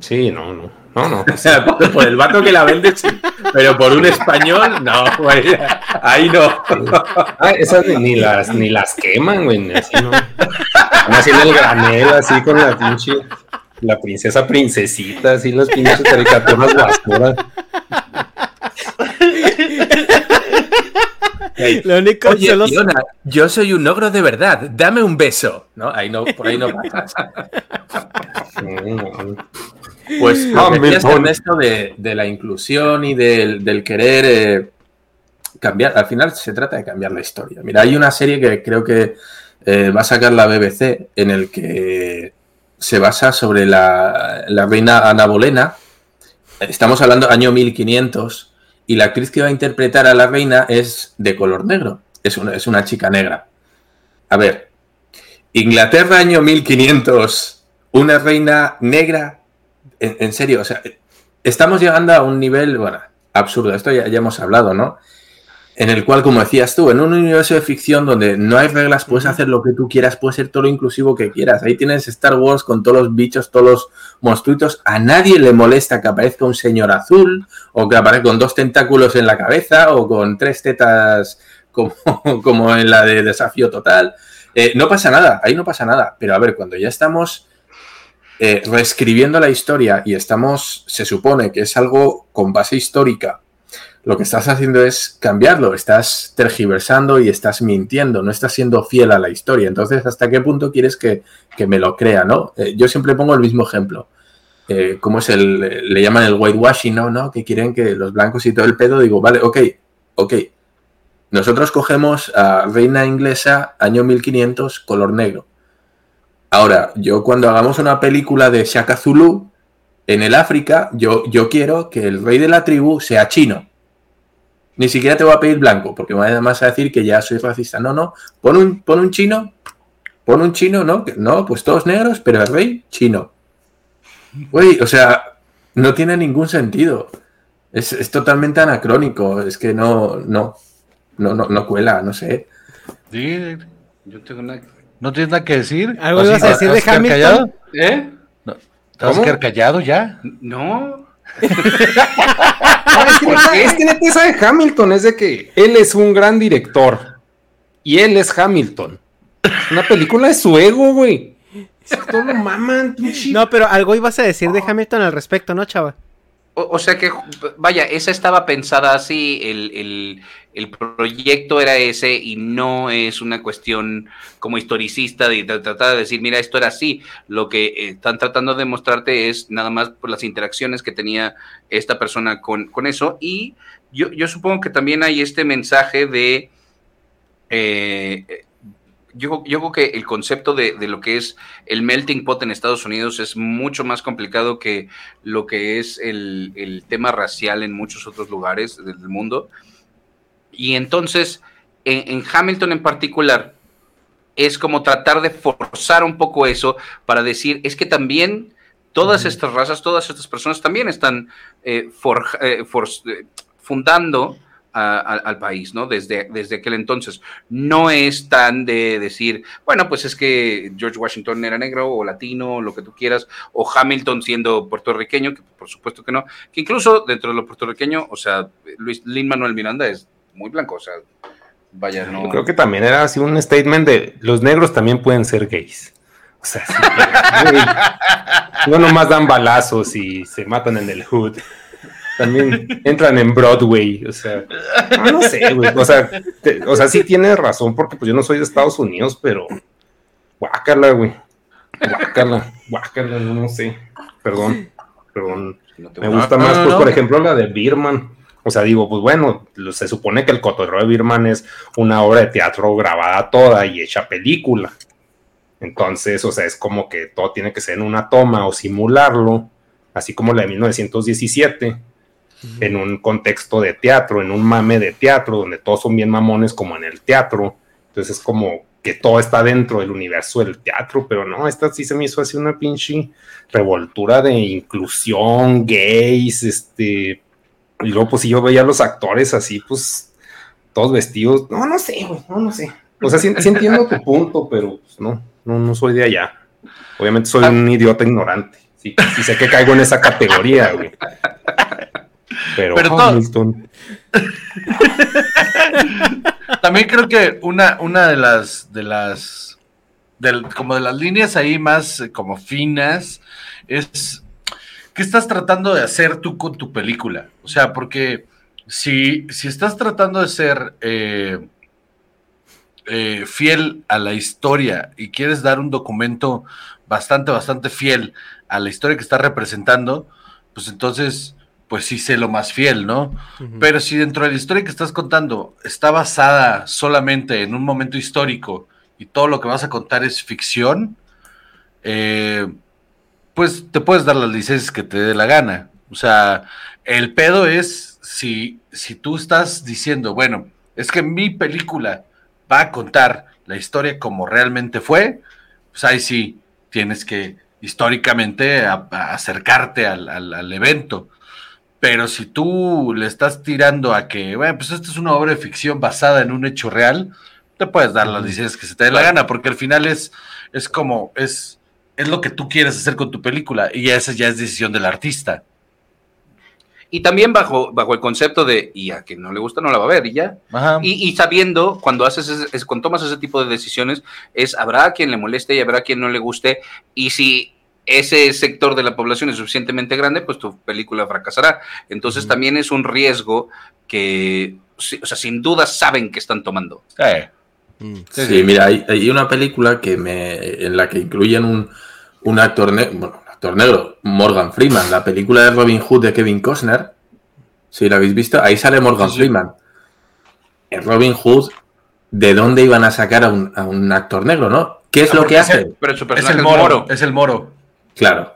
sí, no, no. No, no. [laughs] O sea, por, por el vato que la vende, sí. Pero por un español, no, güey. Ahí no. Ah, esas ni, las ni las queman, güey. Así, ¿no? Van haciendo el granel así con la pinche. La princesa princesita, así las pinches caricaturas basuras. Lo único Oye, son los- Fiona, yo soy un ogro de verdad. Dame un beso. ¿No? Ahí no, por ahí no pasas. Mm, Pues lo que decías, Hamilton. Ernesto, de, de la inclusión y del, del querer eh, cambiar. Al final se trata de cambiar la historia. Mira, hay una serie que creo que eh, va a sacar la BBC en el que se basa sobre la, la reina Ana Bolena. Estamos hablando año 1500 y la actriz que va a interpretar a la reina es de color negro. Es una, es una chica negra. A ver, Inglaterra año 1500, una reina negra en, en serio, o sea, estamos llegando a un nivel, bueno, absurdo, esto ya, ya hemos hablado, ¿no? En el cual, como decías tú, en un universo de ficción donde no hay reglas, puedes hacer lo que tú quieras, puedes ser todo lo inclusivo que quieras. Ahí tienes Star Wars con todos los bichos, todos los monstruitos. A nadie le molesta que aparezca un señor azul, o que aparezca con dos tentáculos en la cabeza, o con tres tetas como, [laughs] como en la de Desafío Total. Eh, no pasa nada, ahí no pasa nada. Pero a ver, cuando ya estamos eh, reescribiendo la historia y estamos, se supone que es algo con base histórica, lo que estás haciendo es cambiarlo, estás tergiversando y estás mintiendo, no estás siendo fiel a la historia. Entonces, ¿hasta qué punto quieres que, que me lo crea, no? Eh, yo siempre pongo el mismo ejemplo. Eh, ¿Cómo es el, le llaman el whitewashing, ¿no? ¿no? Que quieren que los blancos y todo el pedo, digo, vale, ok, ok. Nosotros cogemos a Reina Inglesa, año 1500, color negro. Ahora, yo cuando hagamos una película de Shaka Zulu en el África, yo, yo quiero que el rey de la tribu sea chino. Ni siquiera te voy a pedir blanco, porque me además a decir que ya soy racista. No, no, pon un, pon un chino, pon un chino, ¿no? Que- No, pues todos negros, pero el rey chino. Güey, o sea, no tiene ningún sentido. Es, es totalmente anacrónico, es que no, no, no, no, no cuela, no sé. Sí, Yo tengo una... ¿No tienes nada que decir? ¿Algo ¿Así ibas a te decir vas de Hamilton? callado? ¿Eh? ¿Te vas a quedar callado ya? No. [laughs] Es, que neta, de Hamilton es de que él es un gran director y él es Hamilton. Es una película de su ego, güey. Lo maman. No, pero algo ibas a decir de Hamilton al respecto, ¿no, chava? O, sea que, vaya, esa estaba pensada así, el, el- el proyecto era ese y no es una cuestión como historicista de, de tratar de decir, mira, esto era así. Lo que eh, están tratando de mostrarte es nada más por las interacciones que tenía esta persona con, con eso. Y yo, yo supongo que también hay este mensaje de... eh, yo, yo creo que el concepto de, de lo que es el melting pot en Estados Unidos es mucho más complicado que lo que es el, el tema racial en muchos otros lugares del mundo. Y entonces, en, en Hamilton en particular, es como tratar de forzar un poco eso para decir, es que también todas estas razas, todas estas personas también están eh, forja- eh, for- eh, fundando a- a- al país, ¿no? Desde, desde aquel entonces. No es tan de decir, bueno, pues es que George Washington era negro o latino, o lo que tú quieras, o Hamilton siendo puertorriqueño, que por supuesto que no, que incluso dentro de lo puertorriqueño, o sea, Luis Lin Manuel Miranda es muy blanco, o sea, vaya, no. Yo creo que también era así un statement de los negros también pueden ser gays. O sea, sí, [laughs] no nomás dan balazos y se matan en el hood. También entran en Broadway, o sea, ah, no sé, güey, o sea, te- o sea, sí tienes razón porque pues yo no soy de Estados Unidos, pero guácala, güey, guácala, guácala, no, sé, perdón, perdón, No me gusta. no, más, no, pues, no. por ejemplo, la de Birman. O sea, digo, pues bueno, se supone que el cotorreo de Birman es una obra de teatro grabada toda y hecha película. Entonces, o sea, es como que todo tiene que ser en una toma o simularlo, así como la de 1917, en un contexto de teatro, en un mame de teatro, donde todos son bien mamones como en el teatro. Entonces es como que todo está dentro del universo del teatro, pero no, esta sí se me hizo así una pinche revoltura de inclusión, gays, este, y luego pues si yo veía a los actores así, pues, todos vestidos, no, no sé, güey, no, no sé. O sea, sí, sí entiendo tu punto, pero pues, no, no, no soy de allá. Obviamente soy un idiota ignorante. Sí, sí sé que caigo en esa categoría, güey. Pero, Pero todo- Hamilton, [laughs] También creo que una, una de las, de las, del, como de las líneas ahí más eh, como finas es qué estás tratando de hacer tú con tu película. O sea, porque si, si estás tratando de ser eh, eh, fiel a la historia y quieres dar un documento bastante, bastante fiel a la historia que estás representando, pues entonces, pues sí sé lo más fiel, ¿no? Pero si dentro de la historia que estás contando está basada solamente en un momento histórico y todo lo que vas a contar es ficción, eh, pues te puedes dar las licencias que te dé la gana. O sea, el pedo es si, si tú estás diciendo, bueno, es que mi película va a contar la historia como realmente fue, pues ahí sí tienes que históricamente a- a acercarte al, al- al evento. Pero si tú le estás tirando a que, bueno, pues esta es una obra de ficción basada en un hecho real, te puedes dar las licencias que se te dé la gana, porque al final es, es como, es, es lo que tú quieres hacer con tu película, y esa ya es decisión del artista. Y también bajo, bajo el concepto de, y a quien no le gusta no la va a ver, y ya. Y, y sabiendo, cuando haces ese- es, cuando tomas ese tipo de decisiones, es habrá a quien le moleste y habrá a quien no le guste. Y si ese sector de la población es suficientemente grande, pues tu película fracasará. Entonces también es un riesgo que, sí, o sea, sin duda saben que están tomando. Eh, Sí, mira, hay, hay una película que me, en la que incluyen un, un actor, ne- bueno, un actor negro, Morgan Freeman, la película de Robin Hood de Kevin Costner. Si la habéis visto, ahí sale Morgan Sí, sí. Freeman. En Robin Hood, ¿de dónde iban a sacar a un, a un actor negro, no? ¿Qué es Ah, lo que es hace? el- Pero su es el es moro. es el moro. Claro.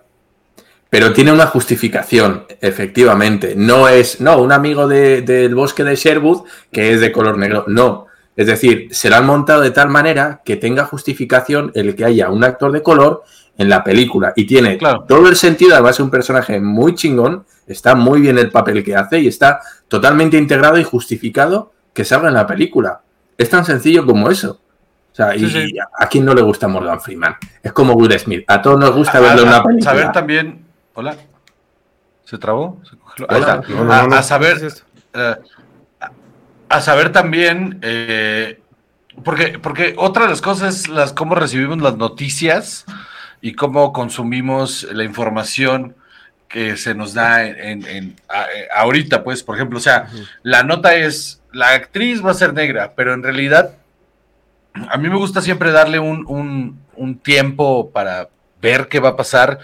Pero tiene una justificación, efectivamente. No es, no, un amigo de- del bosque de Sherwood que es de color negro. No. Es decir, se lo han montado de tal manera que tenga justificación el que haya un actor de color en la película. Y tiene Claro. todo el sentido, además es un personaje muy chingón, está muy bien el papel que hace y está totalmente integrado y justificado que salga en la película. Es tan sencillo como eso. O sea, Sí, y sí. a quién no le gusta Morgan Freeman. Es como Will Smith. A todos nos gusta verlo en A- una a película. saber también. Hola. ¿Se trabó? ¿Se congeló? Ahí Hola. está. No, no, a, no, no. a saber. Eh, a- a saber también. eh, porque, porque otra de las cosas es las cómo recibimos las noticias. y cómo consumimos la información que se nos da en, en- a- eh, ahorita, pues, por ejemplo, o sea, la nota es, la actriz va a ser negra, pero en realidad a mí me gusta siempre darle un, un- tiempo para ver qué va a pasar,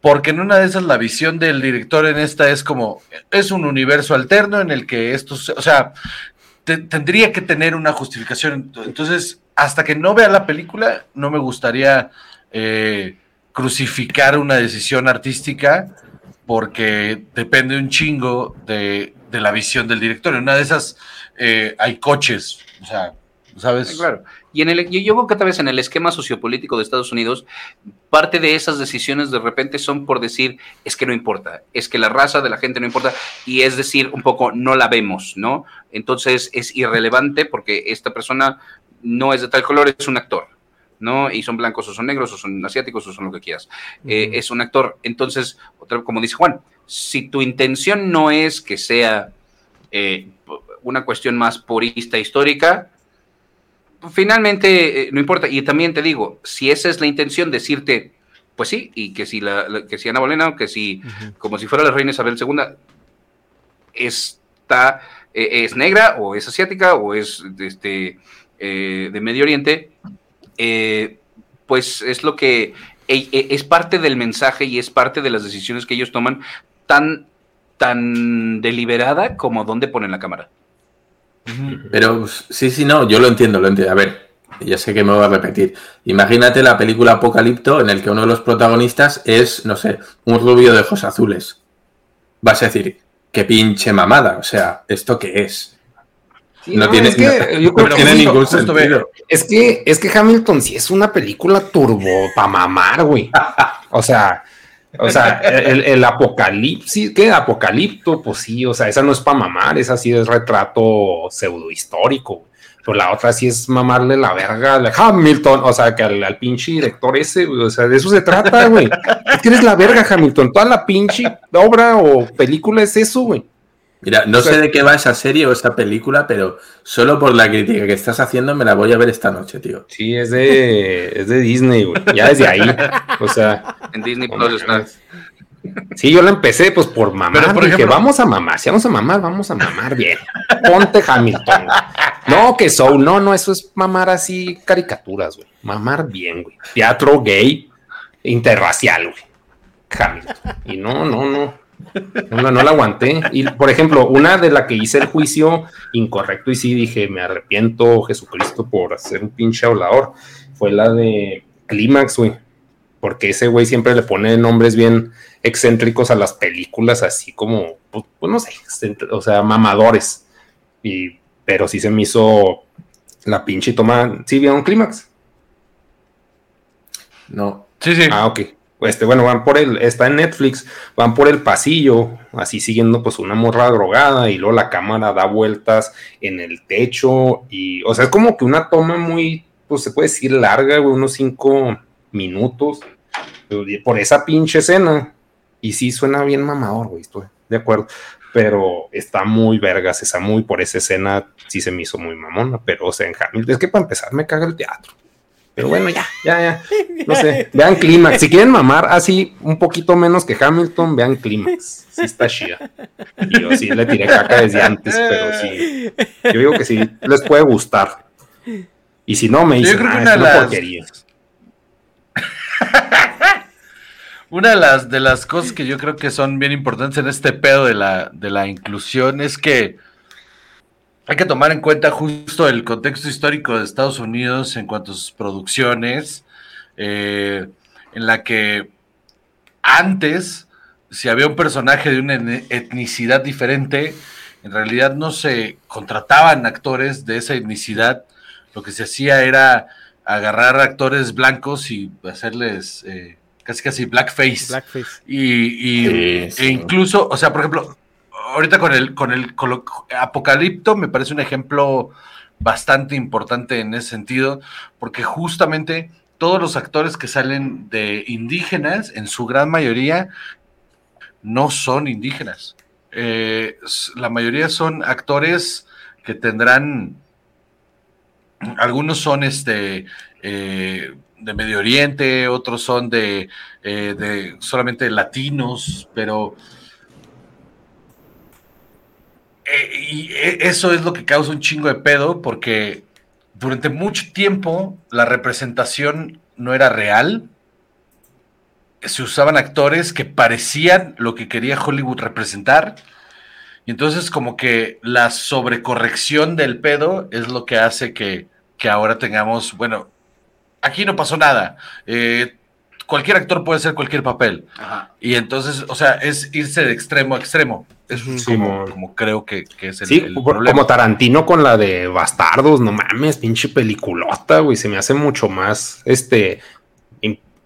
porque en una de esas la visión del director en esta es como, es un universo alterno en el que esto, o sea, te- tendría que tener una justificación. Entonces, hasta que no vea la película, no me gustaría eh, crucificar una decisión artística porque depende un chingo de, de la visión del director. En una de esas eh, hay coches, o sea, ¿sabes? Sí, Claro. Y en el, yo, yo creo que tal vez en el esquema sociopolítico de Estados Unidos, parte de esas decisiones de repente son por decir, es que no importa, es que la raza de la gente no importa, y es decir, un poco, no la vemos, ¿no? Entonces es irrelevante porque esta persona no es de tal color, es un actor, ¿no? Y son blancos o son negros o son asiáticos o son lo que quieras. Eh, es un actor. Entonces, otra, como dice Juan, si tu intención no es que sea eh, una cuestión más purista histórica, finalmente eh, no importa. Y también te digo, si esa es la intención, decirte, pues sí, y que si, la, la- que si Ana Bolena, o que si, como si fuera la reina Isabel II, está, eh, es negra, o es asiática, o es de, este, eh, de Medio Oriente, pues es lo que e- e- es parte del mensaje y es parte de las decisiones que ellos toman tan, tan deliberada como dónde ponen la cámara. Pero sí, sí, no, yo lo entiendo, lo entiendo. A ver, ya sé que me voy a repetir. Imagínate la película Apocalipto en el que uno de los protagonistas es, no sé, un rubio de ojos azules. Vas a decir, qué pinche mamada, o sea, ¿esto qué es? no, no, tiene, es que no- yo creo no que tiene justo- ningún justo ve, sentido. Es que, es que Hamilton sí es una película turbo para mamar, güey. O sea, o sea, el, el apocalipsis, ¿qué? Apocalipto, pues sí, o sea, esa no es para mamar, esa sí es retrato pseudo histórico. Pero la otra sí es mamarle la verga al Hamilton, o sea, que al, pinche director ese, o sea, de eso se trata, güey. Es que la verga, Hamilton. Toda la pinche obra o película es eso, güey. Mira, no O sea- sé de qué va esa serie o esa película, pero solo por la crítica que estás haciendo me la voy a ver esta noche, tío. Sí, es de, es de Disney, güey. Ya desde ahí. O sea, En Disney Plus está. Sí, yo la empecé pues por mamar. Pero, por dije, ejemplo- vamos a mamar. Si vamos a mamar, vamos a mamar bien. Ponte Hamilton. güey. No, que Soul. No, no, eso es mamar así caricaturas, güey. Mamar bien, güey. Teatro gay, interracial, güey. Hamilton. Y no, no, no. No, la- no la aguanté. Y, por ejemplo, una de la que hice el juicio incorrecto y sí dije, me arrepiento, Jesucristo, por hacer un pinche hablador, fue la de Clímax, güey. Porque ese güey siempre le pone nombres bien excéntricos a las películas, así como, pues, pues, no sé, o sea, mamadores. Y, pero sí se me hizo la pinche toma. ¿Sí vieron Clímax? No. Sí, sí. Ah, ok. Este, bueno, van por el, está en Netflix, van por el pasillo, así siguiendo pues una morra drogada y luego la cámara da vueltas en el techo y, o sea, es como que una toma muy, pues se puede decir larga, unos cinco minutos por esa pinche escena. Y sí suena bien mamador, güey, estoy de acuerdo. Pero está muy vergas, está muy por esa escena, sí se me hizo muy mamona, pero o sea, en Hamilton, es que para empezar me caga el teatro. Pero bueno, ya, ya, ya. No sé. [laughs] Vean Clímax. Si quieren mamar así un poquito menos que Hamilton, vean Clímax. Sí está chida. Y yo sí le tiré caca desde antes, pero sí. Yo digo que sí les puede gustar. Y si no, me Yo dicen, creo que "Ah, una es una las- porquería. [laughs] Una de las, de las cosas que yo creo que son bien importantes en este pedo de la, de la inclusión es que hay que tomar en cuenta justo el contexto histórico de Estados Unidos en cuanto a sus producciones, eh, en la que antes, si había un personaje de una etni- etnicidad diferente, en realidad no se contrataban actores de esa etnicidad, lo que se hacía era agarrar actores blancos y hacerles eh, casi casi blackface. Blackface. Y, y- Sí, sí. e incluso, o sea, por ejemplo, ahorita con el, con el, con lo- Apocalipto me parece un ejemplo bastante importante en ese sentido, porque justamente todos los actores que salen de indígenas, en su gran mayoría, no son indígenas. Eh, la mayoría son actores que tendrán, algunos son este, eh, de Medio Oriente, otros son de, eh, de solamente latinos, pero eh, y e- eso es lo que causa un chingo de pedo porque durante mucho tiempo la representación no era real. Se usaban actores que parecían lo que quería Hollywood representar. Y entonces como que la sobrecorrección del pedo es lo que hace que, que ahora tengamos, bueno, aquí no pasó nada. Eh, cualquier actor puede hacer cualquier papel. Ajá. Y entonces, o sea, es irse de extremo a extremo. Es como, Simón. como creo que, que es el, Sí, el problema. como Tarantino con la de Bastardos, no mames, pinche peliculota, güey, se me hace mucho más, este,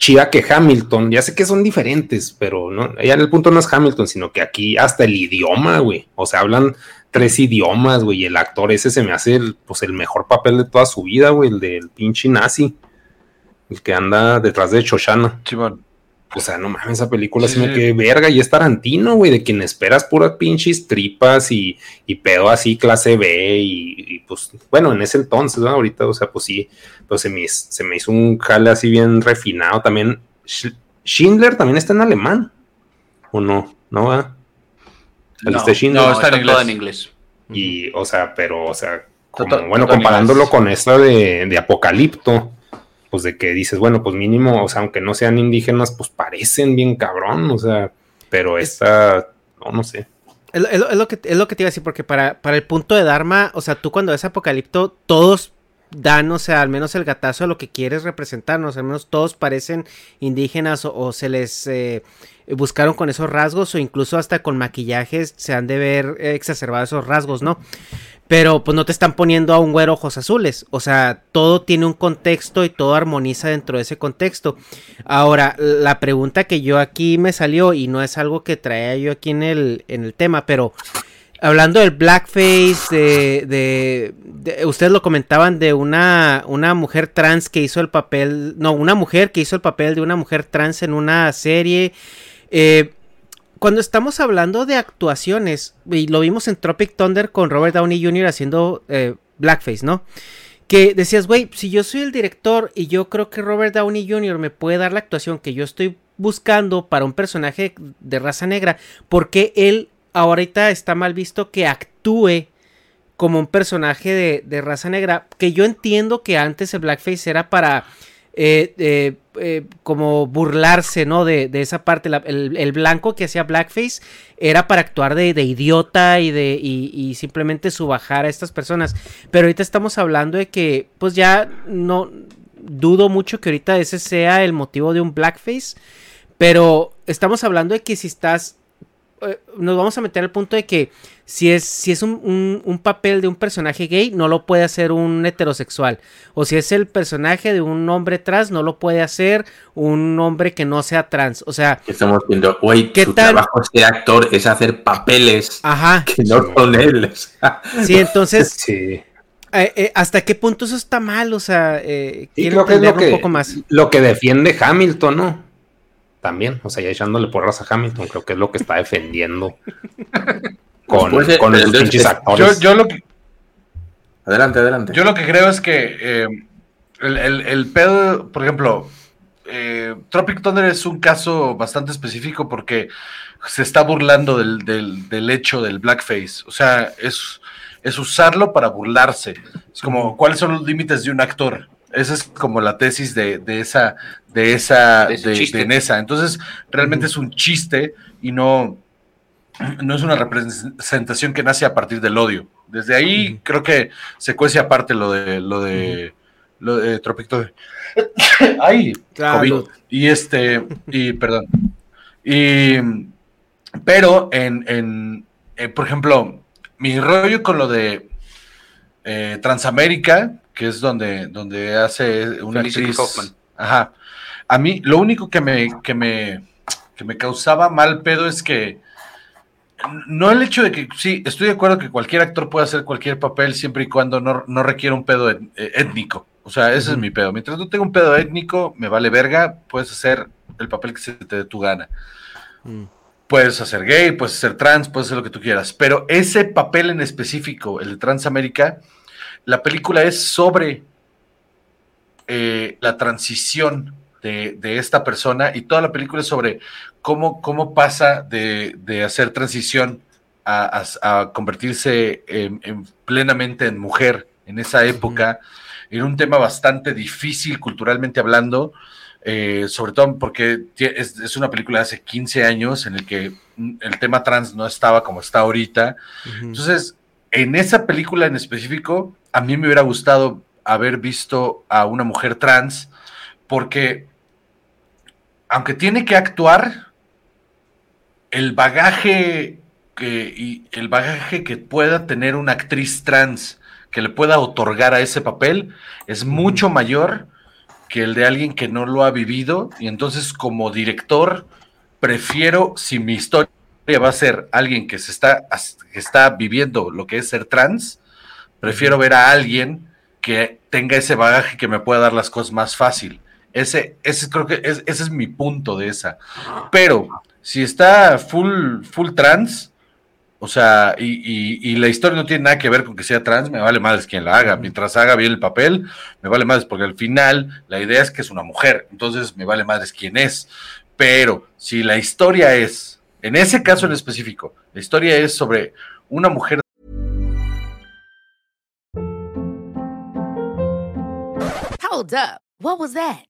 chida que Hamilton. Ya sé que son diferentes, pero no, ya en el punto no es Hamilton, sino que aquí hasta el idioma, güey, o sea, hablan tres idiomas, güey, y el actor ese se me hace el, pues el mejor papel de toda su vida, güey, el del pinche nazi, el que anda detrás de Shoshana. Simón. O sea, no mames, esa película Sí, sí, me sí. quedé verga y es Tarantino, güey, de quien esperas puras pinches tripas y, y pedo así clase B y, y, pues, bueno, en ese entonces, ¿no? ahorita, o sea, pues sí, pues se me, se me hizo un jale así bien refinado también. Sch- Schindler también está en alemán, ¿o no? ¿No? va? No, no, está en inglés. en inglés. Y, o sea, pero, o sea, como, bueno, comparándolo con esta de, de Apocalipto, pues de que dices, bueno, pues mínimo, o sea, aunque no sean indígenas, pues parecen bien cabrón, o sea, pero esta, no, no sé. Es, lo- es lo- es lo que, es lo que te iba a decir, porque para, para el punto de Dharma, o sea, tú cuando ves Apocalipto, todos dan, o sea, al menos el gatazo de lo que quieres representarnos, al menos todos parecen indígenas o, o se les eh, buscaron con esos rasgos o incluso hasta con maquillajes se han de ver eh, exacerbados esos rasgos, ¿no? Pero pues no te están poniendo a un güero ojos azules. O sea, todo tiene un contexto y todo armoniza dentro de ese contexto. Ahora, la pregunta que yo aquí me salió, y no es algo que traía yo aquí en el, en el tema, pero hablando del blackface, de, de- de- ustedes lo comentaban de una, una mujer trans que hizo el papel, no, una mujer que hizo el papel de una mujer trans en una serie. Eh, cuando estamos hablando de actuaciones, y lo vimos en Tropic Thunder con Robert Downey Jr. haciendo eh, blackface, ¿no? Que decías, güey, si yo soy el director y yo creo que Robert Downey Jr. me puede dar la actuación que yo estoy buscando para un personaje de raza negra, ¿por qué él ahorita está mal visto que actúe como un personaje de, de raza negra? Que yo entiendo que antes el blackface era para eh, eh, como burlarse, ¿no? De, de esa parte. El, blanco que hacía blackface era para actuar de, de idiota y de y, y simplemente subajar a estas personas. Pero ahorita estamos hablando de que, pues ya no dudo mucho que ahorita ese sea el motivo de un blackface. Pero estamos hablando de que si estás eh, nos vamos a meter al punto de que si es, si es un, un- un papel de un personaje gay, no lo puede hacer un heterosexual. O si es el personaje de un hombre trans, no lo puede hacer un hombre que no sea trans. O sea, Estamos viendo, güey, ¿Qué su tal? trabajo de actor es hacer papeles ajá. que no son él. o sea. Sí, entonces, [laughs] Sí. eh, eh, ¿hasta qué punto eso está mal? O sea, eh, Sí, quiero creo que es lo que, un poco más. lo que defiende Hamilton, ¿no? También, o sea, ya echándole porras a Hamilton, creo que es lo que está defendiendo [laughs] con, Puede ser, con los entonces- pinches Yo, actores. yo lo que, Adelante, adelante. yo lo que creo es que eh, el, el- el pedo, por ejemplo, eh, Tropic Thunder es un caso bastante específico porque se está burlando del, del- del hecho del blackface. O sea, es, es usarlo para burlarse. Es como, ¿cuáles son los límites de un actor? Esa es como la tesis de, de esa, de esa, De de, chiste. de Nessa. Entonces, realmente es un chiste y no, no es una representación que nace a partir del odio. Desde ahí creo que se cuece aparte lo de lo de lo. [coughs] Ay. Y este, y perdón. Y pero en, en eh, por ejemplo, mi rollo con lo de eh, Transamérica, que es donde, donde hace una Felicity actriz. Hoffman. Ajá. A mí, lo único que me, que me, que me causaba mal pedo es que no el hecho de que, sí, estoy de acuerdo que cualquier actor puede hacer cualquier papel siempre y cuando no, no requiera un pedo eh, étnico. O sea, ese es mi pedo. Mientras no tenga un pedo étnico, me vale verga, puedes hacer el papel que se te dé tu gana. Mm. Puedes hacer gay, puedes ser trans, puedes hacer lo que tú quieras. Pero ese papel en específico, el de Transamérica, la película es sobre eh, la transición de, de, esta persona y toda la película es sobre cómo, cómo pasa de, de hacer transición a, a, a convertirse en, en plenamente en mujer en esa época. Era un tema bastante difícil culturalmente hablando, eh, sobre todo porque es, es, una película de hace 15 años en el que el tema trans no estaba como está ahorita. Uh -huh. Entonces, en esa película en específico, a mí me hubiera gustado haber visto a una mujer trans, porque aunque tiene que actuar, el bagaje que, y el bagaje que pueda tener una actriz trans que le pueda otorgar a ese papel es mucho mayor que el de alguien que no lo ha vivido. Y entonces como director prefiero si mi historia va a ser alguien que se está que está viviendo lo que es ser trans prefiero ver a alguien que tenga ese bagaje que me pueda dar las cosas más fácil ese ese creo que es, ese es mi punto de esa pero si está full full trans o sea, y, y, y, la historia no tiene nada que ver con que sea trans, me vale madres quien la haga. Mientras haga bien el papel, me vale madres, porque al final la idea es que es una mujer, entonces me vale madres quién es. Pero si la historia es, en ese caso en específico, la historia es sobre una mujer. Hold up. What was that?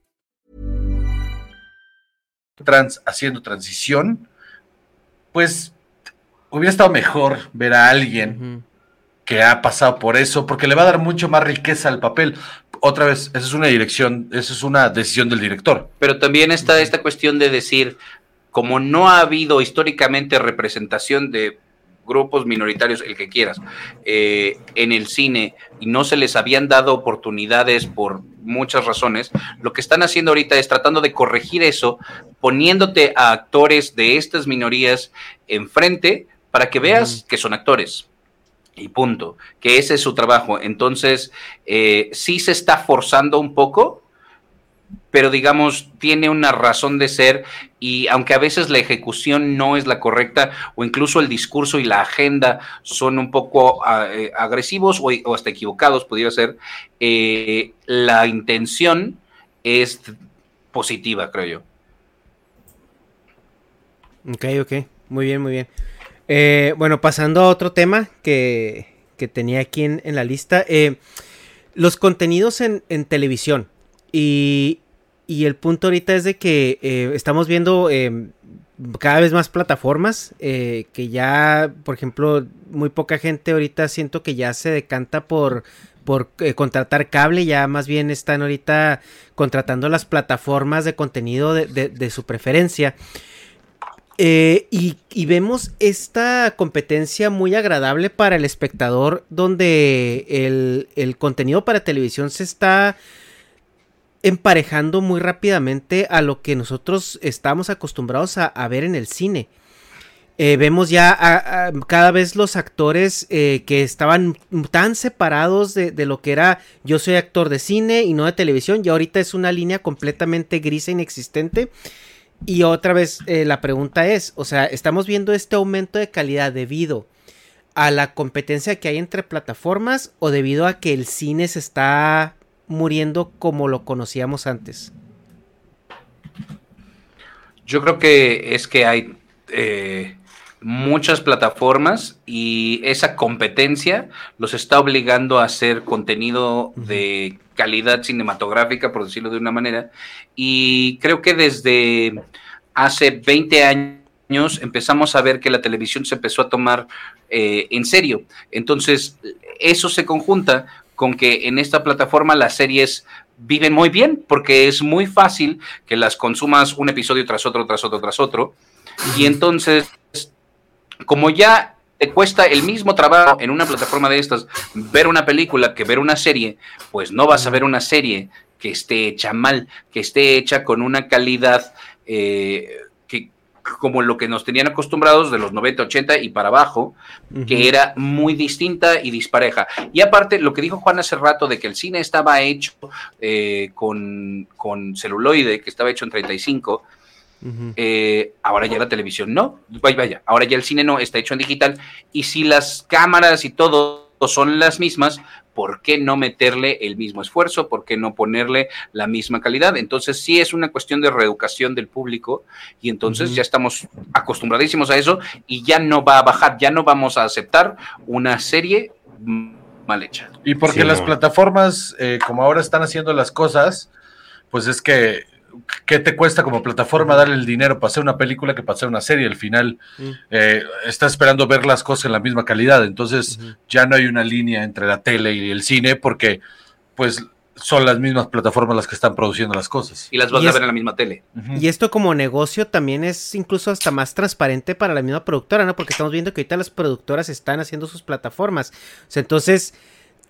Trans haciendo transición, pues hubiera estado mejor ver a alguien uh -huh. que ha pasado por eso, porque le va a dar mucho más riqueza al papel. Otra vez, esa es una dirección, esa es una decisión del director. Pero también está uh -huh. esta cuestión de decir, como no ha habido históricamente representación de grupos minoritarios, el que quieras, eh, en el cine y no se les habían dado oportunidades por muchas razones, lo que están haciendo ahorita es tratando de corregir eso, poniéndote a actores de estas minorías enfrente para que veas que son actores. Y punto, que ese es su trabajo. Entonces, eh, sí se está forzando un poco, pero digamos, tiene una razón de ser y aunque a veces la ejecución no es la correcta o incluso el discurso y la agenda son un poco uh, agresivos o, o, hasta equivocados, podría ser, eh, la intención es positiva, creo yo. Ok, ok, muy bien, muy bien. Eh, bueno, pasando a otro tema que, que tenía aquí en, en la lista, eh, los contenidos en, en televisión. Y, y el punto ahorita es de que eh, estamos viendo eh, cada vez más plataformas que ya, por ejemplo, muy poca gente ahorita siento que ya se decanta por por contratar cable, ya más bien están ahorita contratando las plataformas de contenido de, de su preferencia. Eh, y, vemos esta competencia muy agradable para el espectador, donde el, el contenido para televisión se está emparejando muy rápidamente a lo que nosotros estamos acostumbrados a, ver en el cine. Eh, vemos ya cada vez los actores eh, que estaban tan separados de, de, lo que era yo soy actor de cine y no de televisión y ahorita es una línea completamente gris e inexistente Y otra vez eh, la pregunta es, o sea, estamos viendo este aumento de calidad debido a la competencia que hay entre plataformas o debido a que el cine se está muriendo como lo conocíamos antes. Yo creo que es que hay eh, muchas plataformas y esa competencia los está obligando a hacer contenido de calidad cinematográfica, por decirlo de una manera. Y creo que desde hace 20 años empezamos a ver que la televisión se empezó a tomar eh, en serio. Entonces, eso se conjunta con que en esta plataforma las series viven muy bien, porque es muy fácil que las consumas un episodio tras otro, tras otro, tras otro. Y entonces, como ya te cuesta el mismo trabajo en una plataforma de estas ver una película que ver una serie, pues no vas a ver una serie que esté hecha mal, que esté hecha con una calidad eh, que como lo que nos tenían acostumbrados de los 90, 80 y para abajo, que era muy distinta y dispareja. Y aparte, lo que dijo Juan hace rato de que el cine estaba hecho eh, con, con celuloide, que estaba hecho en 35, eh, ahora ya la televisión no, vaya, vaya, ahora ya el cine no, está hecho en digital. Y si las cámaras y todo son las mismas, ¿por qué no meterle el mismo esfuerzo? ¿Por qué no ponerle la misma calidad? Entonces sí es una cuestión de reeducación del público y entonces ya estamos acostumbradísimos a eso y ya no va a bajar, ya no vamos a aceptar una serie mal hecha. Y porque las plataformas, eh, como ahora están haciendo las cosas, pues es que ¿qué te cuesta como plataforma darle el dinero para hacer una película que para hacer una serie? Al final mm. eh, está esperando ver las cosas en la misma calidad, entonces ya no hay una línea entre la tele y el cine porque pues son las mismas plataformas las que están produciendo las cosas. Y las vas a ver en la misma tele. Y esto como negocio también es incluso hasta más transparente para la misma productora, ¿no? Porque estamos viendo que ahorita las productoras están haciendo sus plataformas. entonces,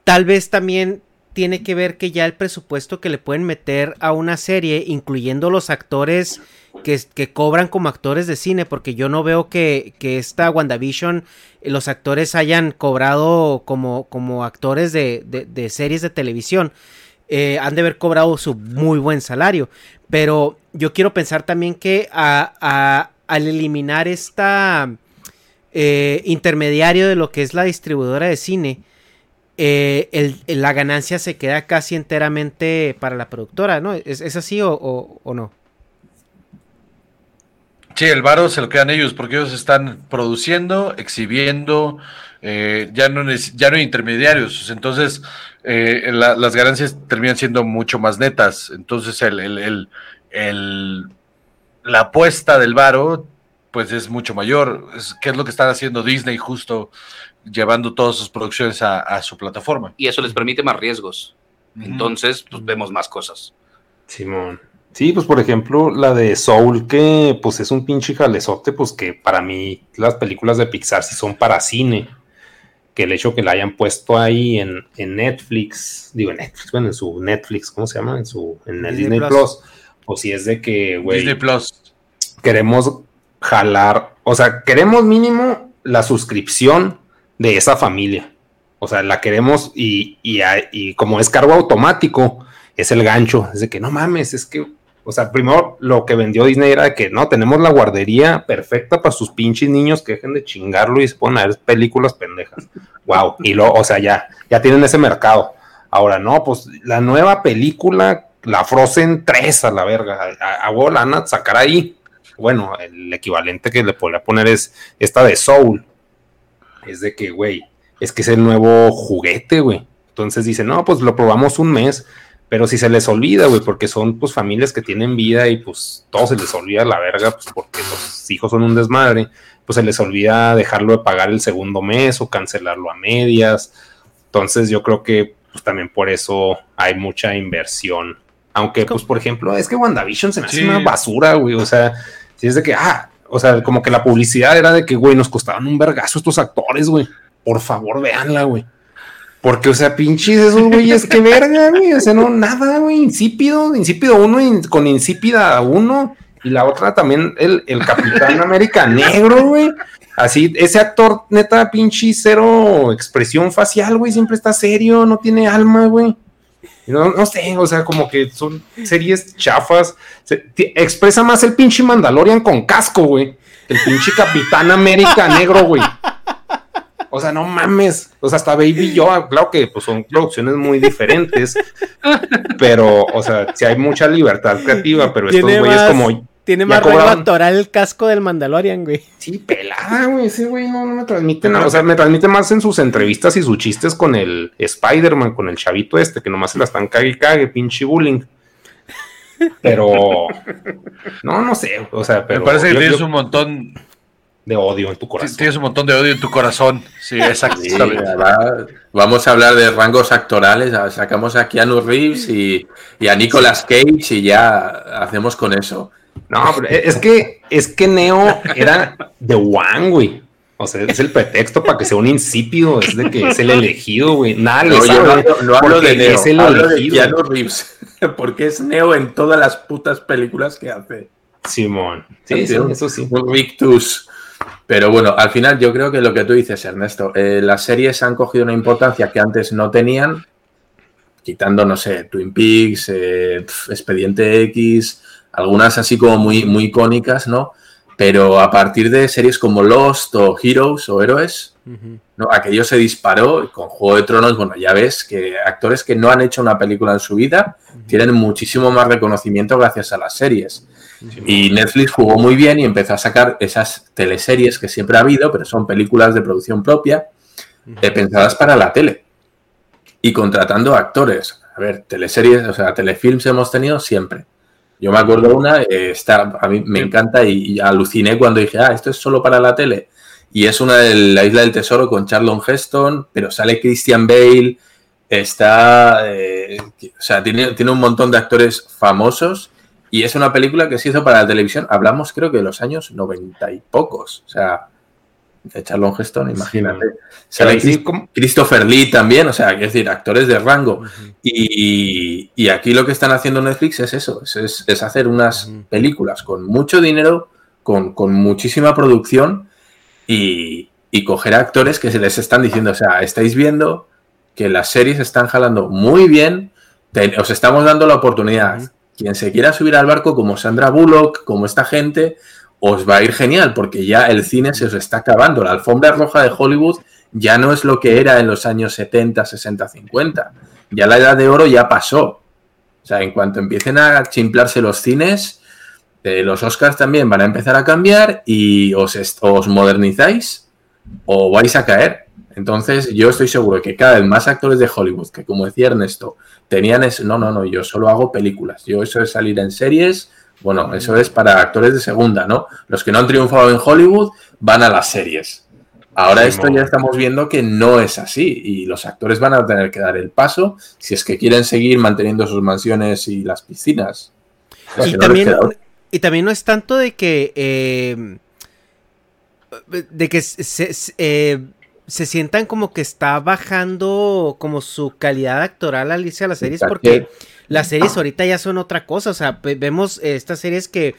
tal vez también tiene que ver que ya el presupuesto que le pueden meter a una serie, incluyendo los actores que, cobran como actores de cine, porque yo no veo que, que esta WandaVision los actores hayan cobrado como, como actores de, de, series de televisión. Eh, han de haber cobrado su muy buen salario. Pero yo quiero pensar también que a, al eliminar esta eh, intermediario de lo que es la distribuidora de cine, eh, la ganancia se queda casi enteramente para la productora, ¿no? ¿Es, así o, no? Sí, el varo se lo quedan ellos porque ellos están produciendo, exhibiendo, eh, ya, no ya no hay intermediarios, entonces eh, las ganancias terminan siendo mucho más netas, entonces el, la apuesta del varo pues es mucho mayor, es, ¿qué es lo que están haciendo Disney justo llevando todas sus producciones a, su plataforma. Y eso les permite más riesgos. Entonces, pues vemos más cosas. Simón. Sí, pues por ejemplo, la de Soul, que pues es un pinche jalezote, pues que para mí las películas de Pixar sí son para cine. Que el hecho que la hayan puesto ahí en, Netflix, digo en Netflix, bueno, en su Netflix, ¿cómo se llama? En su, en el Disney, Plus. pues sí es de que, güey. Disney Plus. Queremos jalar, o sea, queremos mínimo la suscripción de esa familia. O sea, la queremos y, y, como es cargo automático, es el gancho. Es de que no mames, es que, o sea, primero lo que vendió Disney era de que no, tenemos la guardería perfecta para sus pinches niños que dejen de chingarlo y se ponen a ver películas pendejas. [laughs] Wow. Y lo, o sea, ya, ya tienen ese mercado. Ahora, no, pues la nueva película, la Frozen 3 a la verga. A, a, sacar ahí. Bueno, el equivalente que le podría poner es esta de Soul es de que, güey, es que es el nuevo juguete, güey. Entonces dicen, no, pues lo probamos un mes, pero si se les olvida, güey, porque son pues familias que tienen vida y pues todo se les olvida la verga, pues porque los hijos son un desmadre, pues se les olvida dejarlo de pagar el segundo mes o cancelarlo a medias. Entonces yo creo que pues también por eso hay mucha inversión. Aunque, pues, por ejemplo, es que WandaVision se me hace una basura, güey. O sea, si es de que, ah, o sea, como que la publicidad era de que, güey, nos costaban un vergazo estos actores, güey. Por favor, véanla, güey. Porque, o sea, pinches esos güeyes, qué verga, güey. O sea, no, nada, güey. Insípido, insípido uno con insípida uno. Y la otra también, el, el Capitán América Negro, güey. Así, ese actor, neta, pinche cero expresión facial, güey. Siempre está serio, no tiene alma, güey. No, no sé, o sea, como que son series chafas. Se- expresa más el pinche Mandalorian con casco, güey. El pinche Capitán América negro, güey. O sea, no mames. O sea, hasta Baby Yoda, claro que pues, son producciones muy diferentes. Pero, o sea, sí hay mucha libertad creativa, pero estos güeyes como. Tiene más rango cobraron- actoral el casco del Mandalorian, güey. Sí, pelada, güey. Ese güey no, no me transmite nada. O sea, me transmite más en sus entrevistas y sus chistes con el Spider-Man, con el chavito este, que nomás se la están cague y cague, pinche bullying. Pero. No, no sé. O sea, pero. Me parece que yo- tienes yo- un montón, de odio en tu corazón. tienes un montón de odio en tu corazón. Sí, exacto. Sí, vamos a hablar de rangos actorales. Sacamos a Keanu Reeves y, y a Nicolas Cage y ya hacemos con eso. No, pero es que, es que Neo era de One, güey. O sea, es el pretexto para que sea un insípido, es de que es el elegido, güey. Nada No, sabe, no, hablo- no hablo de Neo, es el hablo de. Keanu Reeves. [laughs] Porque es Neo en todas las putas películas que hace. Simón. Sí, sí, eso sí. Un rictus. Pero bueno, al final yo creo que lo que tú dices, Ernesto, eh, las series han cogido una importancia que antes no tenían, quitando, no sé, Twin Peaks, eh, Expediente X, algunas así como muy, muy icónicas, ¿no? Pero a partir de series como Lost o Heroes o Héroes, ¿no? Aquello se disparó y con Juego de Tronos, bueno, ya ves que actores que no han hecho una película en su vida tienen muchísimo más reconocimiento gracias a las series. Y Netflix jugó muy bien y empezó a sacar esas teleseries que siempre ha habido, pero son películas de producción propia, eh, pensadas para la tele. Y contratando actores. A ver, teleseries, o sea, telefilms hemos tenido siempre. Yo me acuerdo una, eh, está, a mí me encanta y, y aluciné cuando dije, ah, esto es solo para la tele. Y es una de la Isla del Tesoro con Charlton Heston, pero sale Christian Bale, está, eh, o sea, tiene, tiene un montón de actores famosos y es una película que se hizo para la televisión. Hablamos creo que de los años noventa y pocos, o sea, Heston, imagínate. Sale Pero sí, Chris- como- Christopher Lee también, o sea, es decir, actores de rango. y, y aquí lo que están haciendo Netflix es eso, es, hacer unas películas con mucho dinero, con, con muchísima producción y, y coger actores que se les están diciendo, o sea, estáis viendo que las series están jalando muy bien, te- os estamos dando la oportunidad. Quien se quiera subir al barco como Sandra Bullock, como esta gente, os va a ir genial, porque ya el cine se os está acabando. La alfombra roja de Hollywood ya no es lo que era en los años 70, 60, 50. Ya la edad de oro ya pasó. O sea, en cuanto empiecen a chimplarse los cines, eh, los Oscars también van a empezar a cambiar y os, os modernizáis o vais a caer. Entonces, yo estoy seguro que cada vez más actores de Hollywood, que como decía Ernesto, tenían eso, no, no, no, yo solo hago películas, yo eso es salir en series, bueno, eso es para actores de segunda, ¿no? Los que no han triunfado en Hollywood van a las series. Ahora esto ya estamos viendo que no es así y los actores van a tener que dar el paso si es que quieren seguir manteniendo sus mansiones y las piscinas. Y no les también, queda otra. y también no es tanto de que eh, de que se, se- eh, se sientan como que está bajando como su calidad actoral Alicia a las series porque las series ahorita ya son otra cosa, o sea, ve- vemos eh, estas series que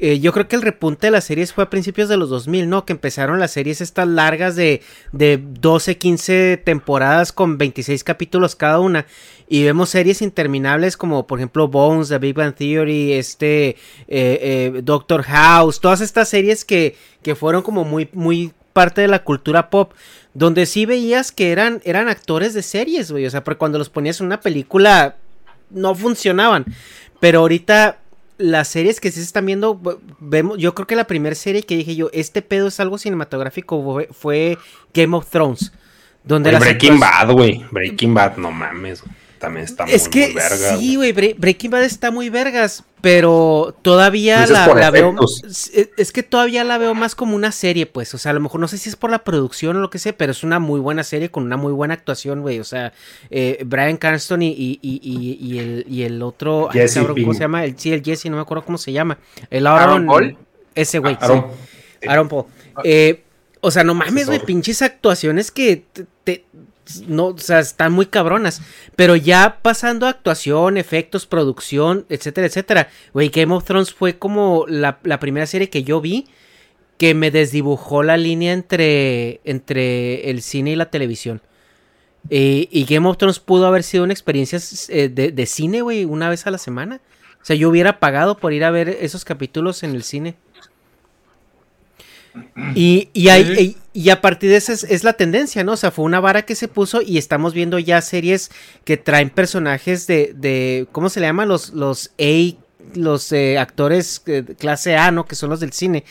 eh, yo creo que el repunte de las series fue a principios de los 2000, ¿no? Que empezaron las series estas largas de, de 12, 15 temporadas con 26 capítulos cada una. Y vemos series interminables como por ejemplo Bones, The Big Bang Theory, este eh, Doctor House, todas estas series que, que fueron como muy, muy parte de la cultura pop, donde sí veías que eran, eran actores de series, güey. O sea, porque cuando los ponías en una película no funcionaban. Pero ahorita las series que sí se están viendo, vemos, yo creo que la primera serie que dije yo, este pedo es algo cinematográfico, fue, Game of Thrones. Donde Breaking Bad, güey. Breaking Bad, no mames. güey. También está Es muy, que muy verga. sí, güey, Bre- Breaking Bad está muy vergas, pero todavía Dices la, veo. efectos. Es, es que todavía la veo más como una serie, pues. O sea, a lo mejor no sé si es por la producción o lo que sea, pero es una muy buena serie con una muy buena actuación, güey. O sea, eh, Brian Cranston y, y, y, y- y el, y el otro. ay, Jesse cabrón, ¿Cómo se llama? El, sí, el Jesse, no me acuerdo cómo se llama. El ¿Aaron Aaron. Paul? Ese güey. sí. Aaron- Aaron Paul. Eh, o sea, no mames, güey, pinches actuaciones que te, te- no, o sea, están muy cabronas. Pero ya pasando a actuación, efectos, producción, etcétera, etcétera. Güey, Game of Thrones fue como la, la primera serie que yo vi que me desdibujó la línea entre, entre el cine y la televisión. Y Game of Thrones pudo haber sido una experiencia eh, de, de cine, güey, una vez a la semana. O sea, yo hubiera pagado por ir a ver esos capítulos en el cine. Y, y, hay, y, y a partir de eso es, es, la tendencia, ¿no? O sea, fue una vara que se puso y estamos viendo ya series que traen personajes de, de ¿cómo se le llama? Los, los A, los eh, actores eh, clase A, ¿no? Que son los del cine.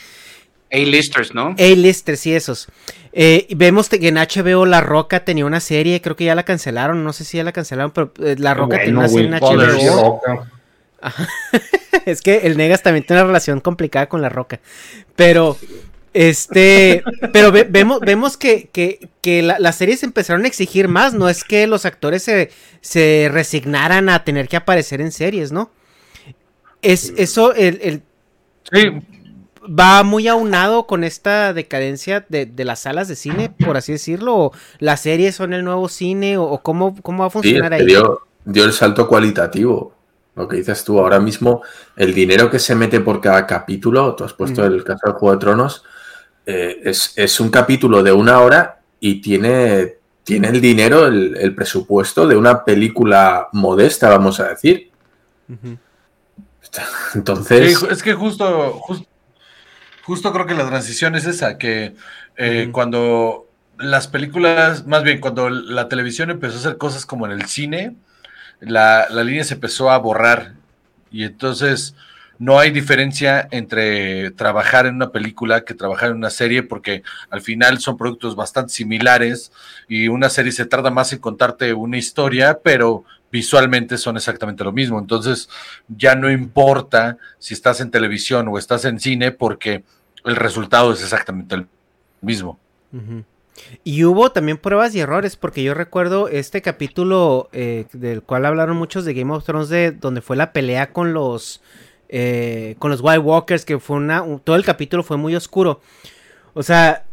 A-listers, ¿no? A-listers, sí, esos. Eh, vemos que en HBO La Roca tenía una serie, creo que ya la cancelaron, no sé si ya la cancelaron, pero eh, La Roca bueno, tenía una serie en HBO. [laughs] es que el Negas también tiene una relación complicada con La Roca. Pero este, pero ve, vemos, vemos que, que, que la, las series empezaron a exigir más, no es que los actores se, se resignaran a tener que aparecer en series, ¿no? Es eso, el, el sí. va muy aunado con esta decadencia de, de, las salas de cine, por así decirlo, o las series son el nuevo cine, o, cómo, cómo va a funcionar sí, ahí. Dio, dio el salto cualitativo lo que dices tú, ahora mismo el dinero que se mete por cada capítulo, tú has puesto mm. el caso del Juego de Tronos, eh, es, es, un capítulo de una hora y tiene, tiene el dinero, el, el, presupuesto de una película modesta, vamos a decir. Uh [laughs] -huh. Entonces... Sí, es que justo, justo, justo, creo que la transición es esa, que eh, uh -huh. cuando las películas, más bien cuando la televisión empezó a hacer cosas como en el cine, la, la línea se empezó a borrar y entonces no hay diferencia entre trabajar en una película que trabajar en una serie porque al final son productos bastante similares y una serie se tarda más en contarte una historia, pero visualmente son exactamente lo mismo. Entonces ya no importa si estás en televisión o estás en cine porque el resultado es exactamente el mismo. Y hubo también pruebas y errores, porque yo recuerdo este capítulo eh, del cual hablaron muchos de Game of Thrones, de donde fue la pelea con los eh, con los White Walkers, que fue una, todo el capítulo fue muy oscuro. O sea,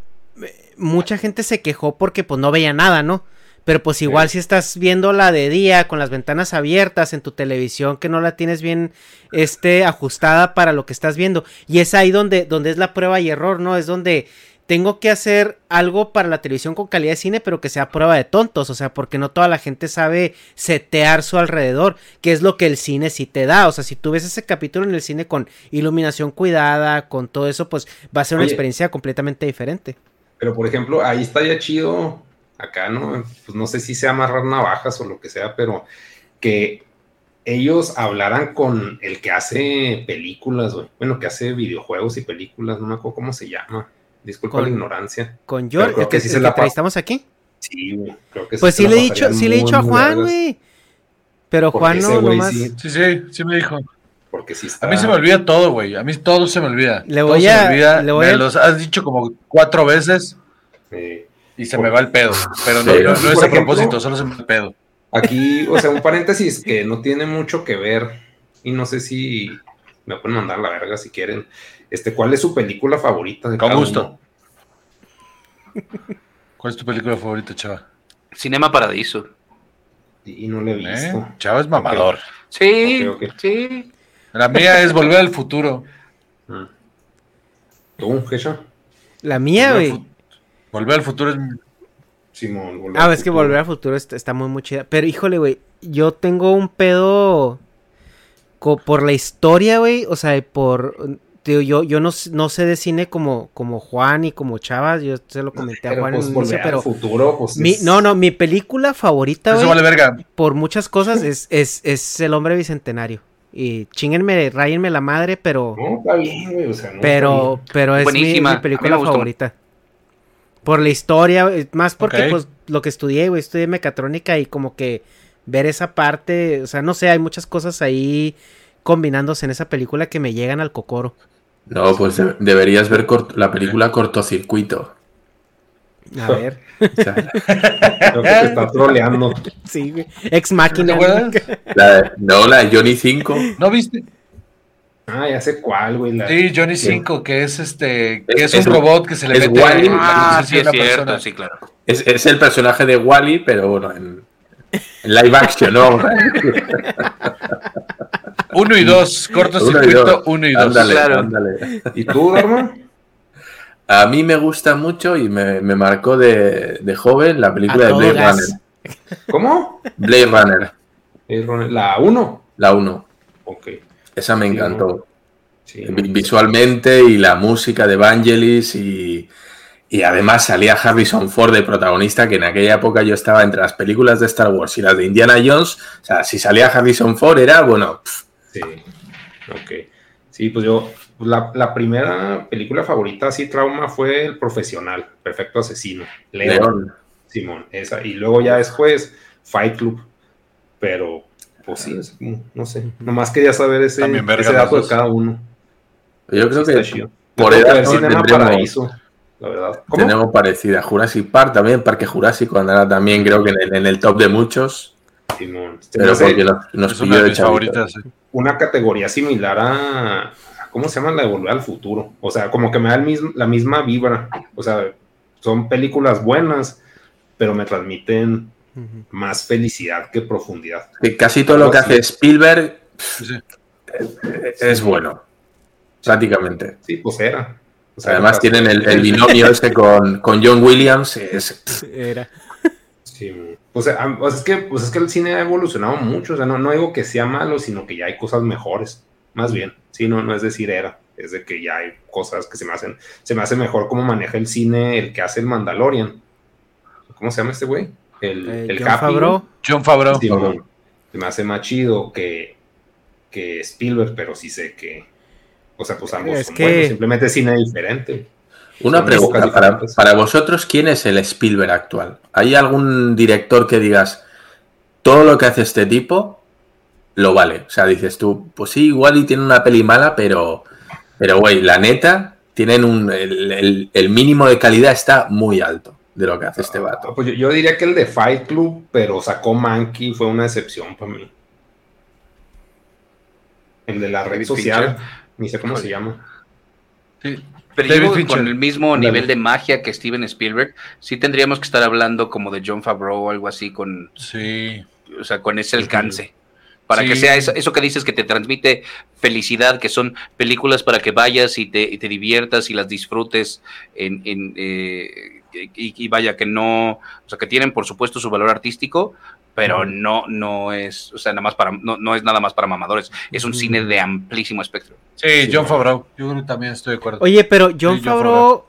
mucha gente se quejó porque pues no veía nada, ¿no? Pero pues igual sí. si estás viéndola de día con las ventanas abiertas en tu televisión que no la tienes bien este ajustada para lo que estás viendo y es ahí donde donde es la prueba y error, ¿no? Es donde tengo que hacer algo para la televisión con calidad de cine, pero que sea prueba de tontos, o sea, porque no toda la gente sabe setear su alrededor, que es lo que el cine sí te da, o sea, si tú ves ese capítulo en el cine con iluminación cuidada, con todo eso, pues va a ser una Oye, experiencia completamente diferente. Pero, por ejemplo, ahí está ya chido, acá, ¿no? Pues no sé si sea amarrar navajas o lo que sea, pero que ellos hablaran con el que hace películas, güey. bueno, que hace videojuegos y películas, no me acuerdo cómo se llama. Disculpa con, la ignorancia. ¿Con George? ¿El que, sí el que entrevistamos aquí? Sí, güey. Creo que pues sí, le he dicho, sí le he dicho a Juan, güey. Pero Juan no, nomás. Sí. sí, sí, sí me dijo. Porque sí está... A mí se me olvida todo, güey. A mí todo se me olvida. Le voy todo a... Se me, olvida. Le voy me a... los has dicho como cuatro veces. Sí. Y se Por... me va el pedo. Pero no, sí. no, no es a propósito, solo se me va el pedo. Aquí, o sea, un paréntesis que no tiene mucho que ver. Y no sé si me pueden mandar la verga si quieren. Este, ¿cuál es su película favorita? De Con gusto. Uno? ¿Cuál es tu película favorita, Chava? Cinema Paradiso. Y no le he visto. ¿Eh? Chava es mamador. Okay. Sí, okay, okay. sí. La mía es Volver al Futuro. Ah. ¿Tú, Gesha? La mía, güey. Volver, volver al Futuro es... Simón, volver Ah, es que Volver al Futuro está, está muy, muy chida. Pero, híjole, güey, yo tengo un pedo... Por la historia, güey, o sea, por Tío, yo, yo no, no, sé de cine como, como Juan y como Chavas, yo se lo comenté pero a Juan pues, en inicio, pero futuro, pues mi, es... no, no, mi película favorita, Eso vale verga. por muchas cosas, es, es, es El Hombre Bicentenario. Y chinguenme, rayenme la madre, pero... No, está bien, güey, o sea, no Pero, pero es mi, mi, película favorita. Por la historia, más porque, okay. pues, lo que estudié, güey, estudié mecatrónica y como que ver esa parte, o sea, no sé, hay muchas cosas ahí combinándose en esa película que me llegan al cocoro. No, pues de deberías ver la película Cortocircuito. A ver. Creo que te está troleando. Sí, güey. Ex máquina. La, no, la de Johnny 5. ¿No viste? Ah, ya sé cuál, güey. La... Sí, Johnny 5, que es este, que es, es un robot que se le mete Wally. Ah, sí, es cierto, persona. sí, claro. Es, es, el personaje de Wally, pero bueno, en, en live action, ¿no? [laughs] Uno y dos, cortocircuito, uno y dos. Ándale, claro. ándale. ¿Y tú, Darma? A mí me gusta mucho y me, me marcó de, de, joven la película de Blade Runner. ¿Cómo? Blade Runner. La 1. La 1. Ok. Esa me Sí, encantó. Sí, Visualmente y la música de Vangelis y, y además salía Harrison Ford de protagonista, que en aquella época yo estaba entre las películas de Star Wars y las de Indiana Jones. O sea, si salía Harrison Ford era, bueno, Sí, ok. Sí, pues yo, pues la, la primera película favorita así trauma fue El Profesional, Perfecto Asesino, León, León. Simón, esa. Y luego ya después Fight Club, pero pues sí, es como, no sé, nomás quería saber ese, ese dato de cada uno. Yo creo que por edad ¿no? Cinema tendremos- Paraíso, la verdad. ¿Cómo? tenemos parecida. Jurassic Park también, Parque Jurásico, andará también creo que en el, en el top de muchos, Simón. Pero porque nos Es una de de mis chavitos. favoritas. sí. una categoría similar a, ¿cómo se llama? La de Volver al Futuro. O sea, como que me da el mismo, la misma vibra. O sea, son películas buenas, pero me transmiten más felicidad que profundidad. Que casi todo lo que hace Spielberg Sí, sí. es bueno, prácticamente. Sí, pues era. O sea, Además era- tienen el, el binomio este con, con John Williams, es, Era. Sí, o sea, am- o sea, es que, pues es que el cine ha evolucionado mucho. O sea, no, no digo que sea malo, sino que ya hay cosas mejores. Más bien. Sí, no, no es decir era. Es de que ya hay cosas que se me hacen. Se me hace mejor cómo maneja el cine el que hace el Mandalorian. ¿Cómo se llama este güey? El, Eh, el Capi, Favreau. John Favreau. Sí, bueno, se me hace más chido que, que Spielberg, pero sí sé que. O sea, pues ambos Es son que- buenos, simplemente cine diferente. Una Son pregunta, para, para vosotros, ¿quién es el Spielberg actual? ¿Hay algún director que digas, todo lo que hace este tipo lo vale? O sea, dices tú, pues sí, igual y tiene una peli mala, pero, pero güey, la neta, tienen un, el, el- el mínimo de calidad está muy alto de lo que hace este Ah, vato. pues yo, yo diría que el de Fight Club, pero sacó Monkey, fue una excepción para mí. El de la red social, Fincher. ni sé cómo se llama. Sí. Pero yo, con el mismo nivel de magia que Steven Spielberg, sí tendríamos que estar hablando como de John Favreau o algo así, con, Sí. o sea, con ese alcance. Para Sí. que sea eso, eso que dices que te transmite felicidad, que son películas para que vayas y te, y te diviertas y las disfrutes en, en, eh, y, y vaya que no, o sea, que tienen por supuesto su valor artístico, pero no, no es, o sea, nada más para, no, no es nada más para mamadores, es un cine de amplísimo espectro. Sí, John Favreau. Yo creo que también estoy de acuerdo. Oye, pero John Sí, Favreau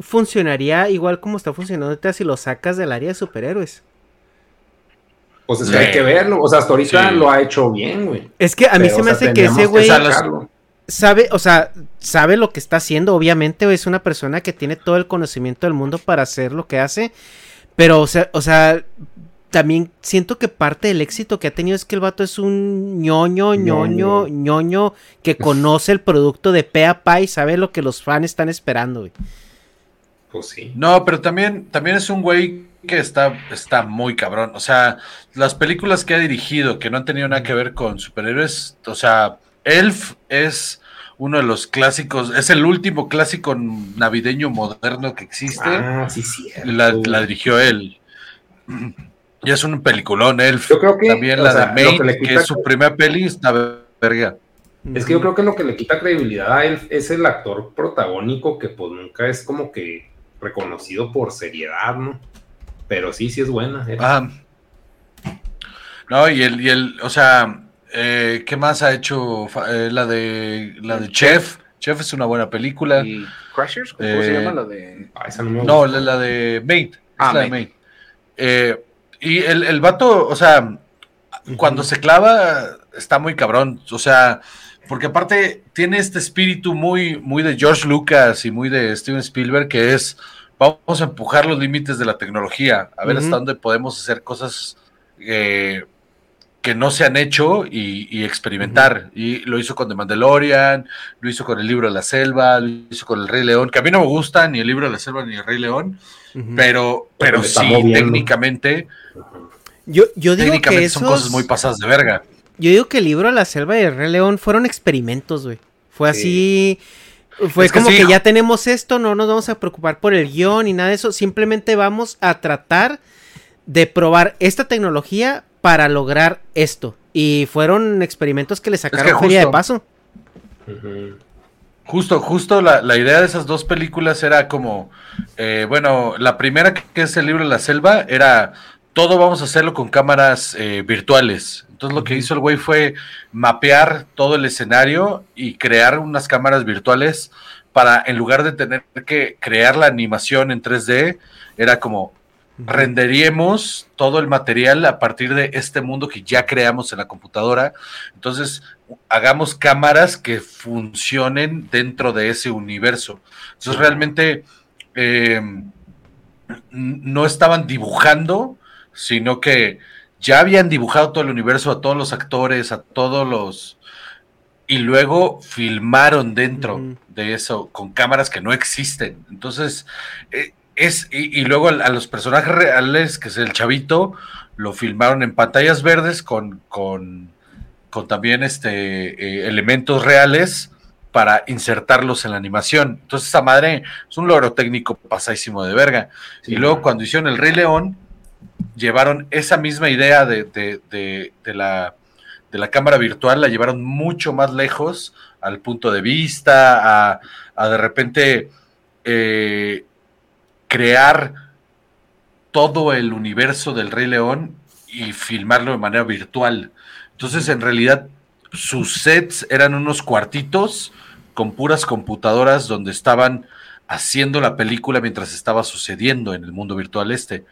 funcionaría igual como está funcionando ahorita si lo sacas del área de superhéroes. Pues es Sí. que hay que verlo. O sea, hasta ahorita Sí. lo ha hecho bien, güey. Es que a mí Pero, se o me sea, hace que ese güey sabe, o sea, sabe lo que está haciendo, obviamente, es una persona que tiene todo el conocimiento del mundo para hacer lo que hace, pero, o sea, o sea, también siento que parte del éxito que ha tenido es que el vato es un ñoño, ñoño, Ñoño. ñoño, que conoce el producto de pe a pa y sabe lo que los fans están esperando, güey. Pues sí. No, pero también, también es un güey que está, está muy cabrón. O sea, las películas que ha dirigido que no han tenido nada que ver con superhéroes, o sea, Elf es uno de los clásicos, es el último clásico navideño moderno que existe. Ah, sí, sí. la, la dirigió él. Y es un peliculón, Elf. Yo creo que, También la sea, de lo que es su primera peli, está verga. Es que yo creo que lo que le quita credibilidad a él es el actor protagónico que pues nunca es como que reconocido por seriedad, ¿no? Pero sí, sí es buena. Ajá. No, y el, y el, o sea, eh, ¿qué más ha hecho? Eh, la de la de Chef. Chef es una buena película. ¿Y Crushers? ¿Cómo Eh, se llama la de...? Ah, esa no me No, gusta. la, la de Mate. es Ah, la de Mate. Y el, el vato, o sea, cuando se clava, está muy cabrón. O sea, porque aparte tiene este espíritu muy, muy de George Lucas y muy de Steven Spielberg, que es vamos a empujar los límites de la tecnología, a ver hasta dónde podemos hacer cosas eh, que no se han hecho y, y experimentar. Y lo hizo con The Mandalorian, lo hizo con el libro de la selva, lo hizo con el Rey León, que a mí no me gusta ni el libro de la selva ni el Rey León, pero, pero sí, moviendo. técnicamente, Yo, yo digo que técnicamente esos, son cosas muy pasadas de verga. Yo digo que el libro de la selva y el Rey León fueron experimentos, güey. Fue así. Fue Es que como sí. que ya tenemos esto, no nos vamos a preocupar por el guion ni nada de eso. Simplemente vamos a tratar de probar esta tecnología para lograr esto. Y fueron experimentos que le sacaron feria de justo- paso. Justo, justo la, la idea de esas dos películas era como, eh, bueno, la primera que que es el libro de la selva era todo vamos a hacerlo con cámaras eh, virtuales. Entonces lo que hizo el güey fue mapear todo el escenario y crear unas cámaras virtuales para, en lugar de tener que crear la animación en 3D, era como renderíamos todo el material a partir de este mundo que ya creamos en la computadora. Entonces, hagamos cámaras que funcionen dentro de ese universo. Entonces, realmente eh, no estaban dibujando, sino que ya habían dibujado todo el universo a todos los actores, a todos los... Y luego filmaron dentro de eso con cámaras que no existen. Entonces, eh, es, y, luego a, los personajes reales, que es el chavito, lo filmaron en pantallas verdes con, con, con también este, eh, elementos reales para insertarlos en la animación. Entonces, esa madre es un logro técnico pasadísimo de verga. y luego, cuando hicieron El Rey León, llevaron esa misma idea de, de, la, de la cámara virtual, la llevaron mucho más lejos al punto de vista, a, a de repente eh, crear todo el universo del Rey León y filmarlo de manera virtual. Entonces, en realidad, sus sets eran unos cuartitos con puras computadoras donde estaban haciendo la película mientras estaba sucediendo en el mundo virtual este.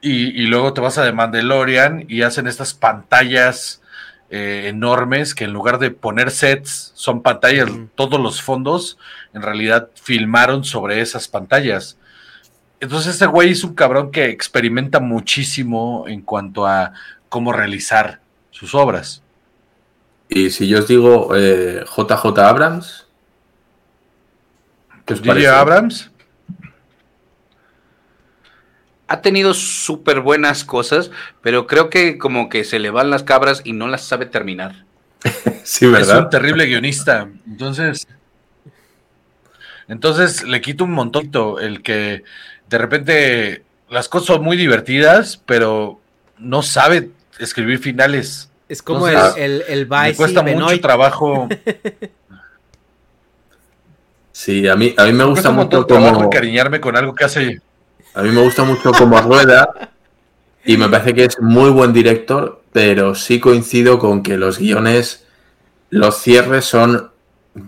Y, luego te vas a The Mandalorian y hacen estas pantallas eh, enormes que en lugar de poner sets, son pantallas, todos los fondos, en realidad filmaron sobre esas pantallas. Entonces ese güey es un cabrón que experimenta muchísimo en cuanto a cómo realizar sus obras. Y si yo os digo JJ eh, Abrams, ¿qué os parece? Abrams? Ha tenido súper buenas cosas, pero creo que como que se le van las cabras y no las sabe terminar. [laughs] sí, ¿verdad? Es un terrible guionista. Entonces, entonces le quito un montón el que de repente las cosas son muy divertidas, pero no sabe escribir finales. Es como el, el, el Me cuesta mucho trabajo. [laughs] Sí, a mí, a mí me gusta mucho como... encariñarme con algo que hace... A mí me gusta mucho como rueda y me [laughs] parece que es muy buen director, pero sí coincido con que los guiones, los cierres son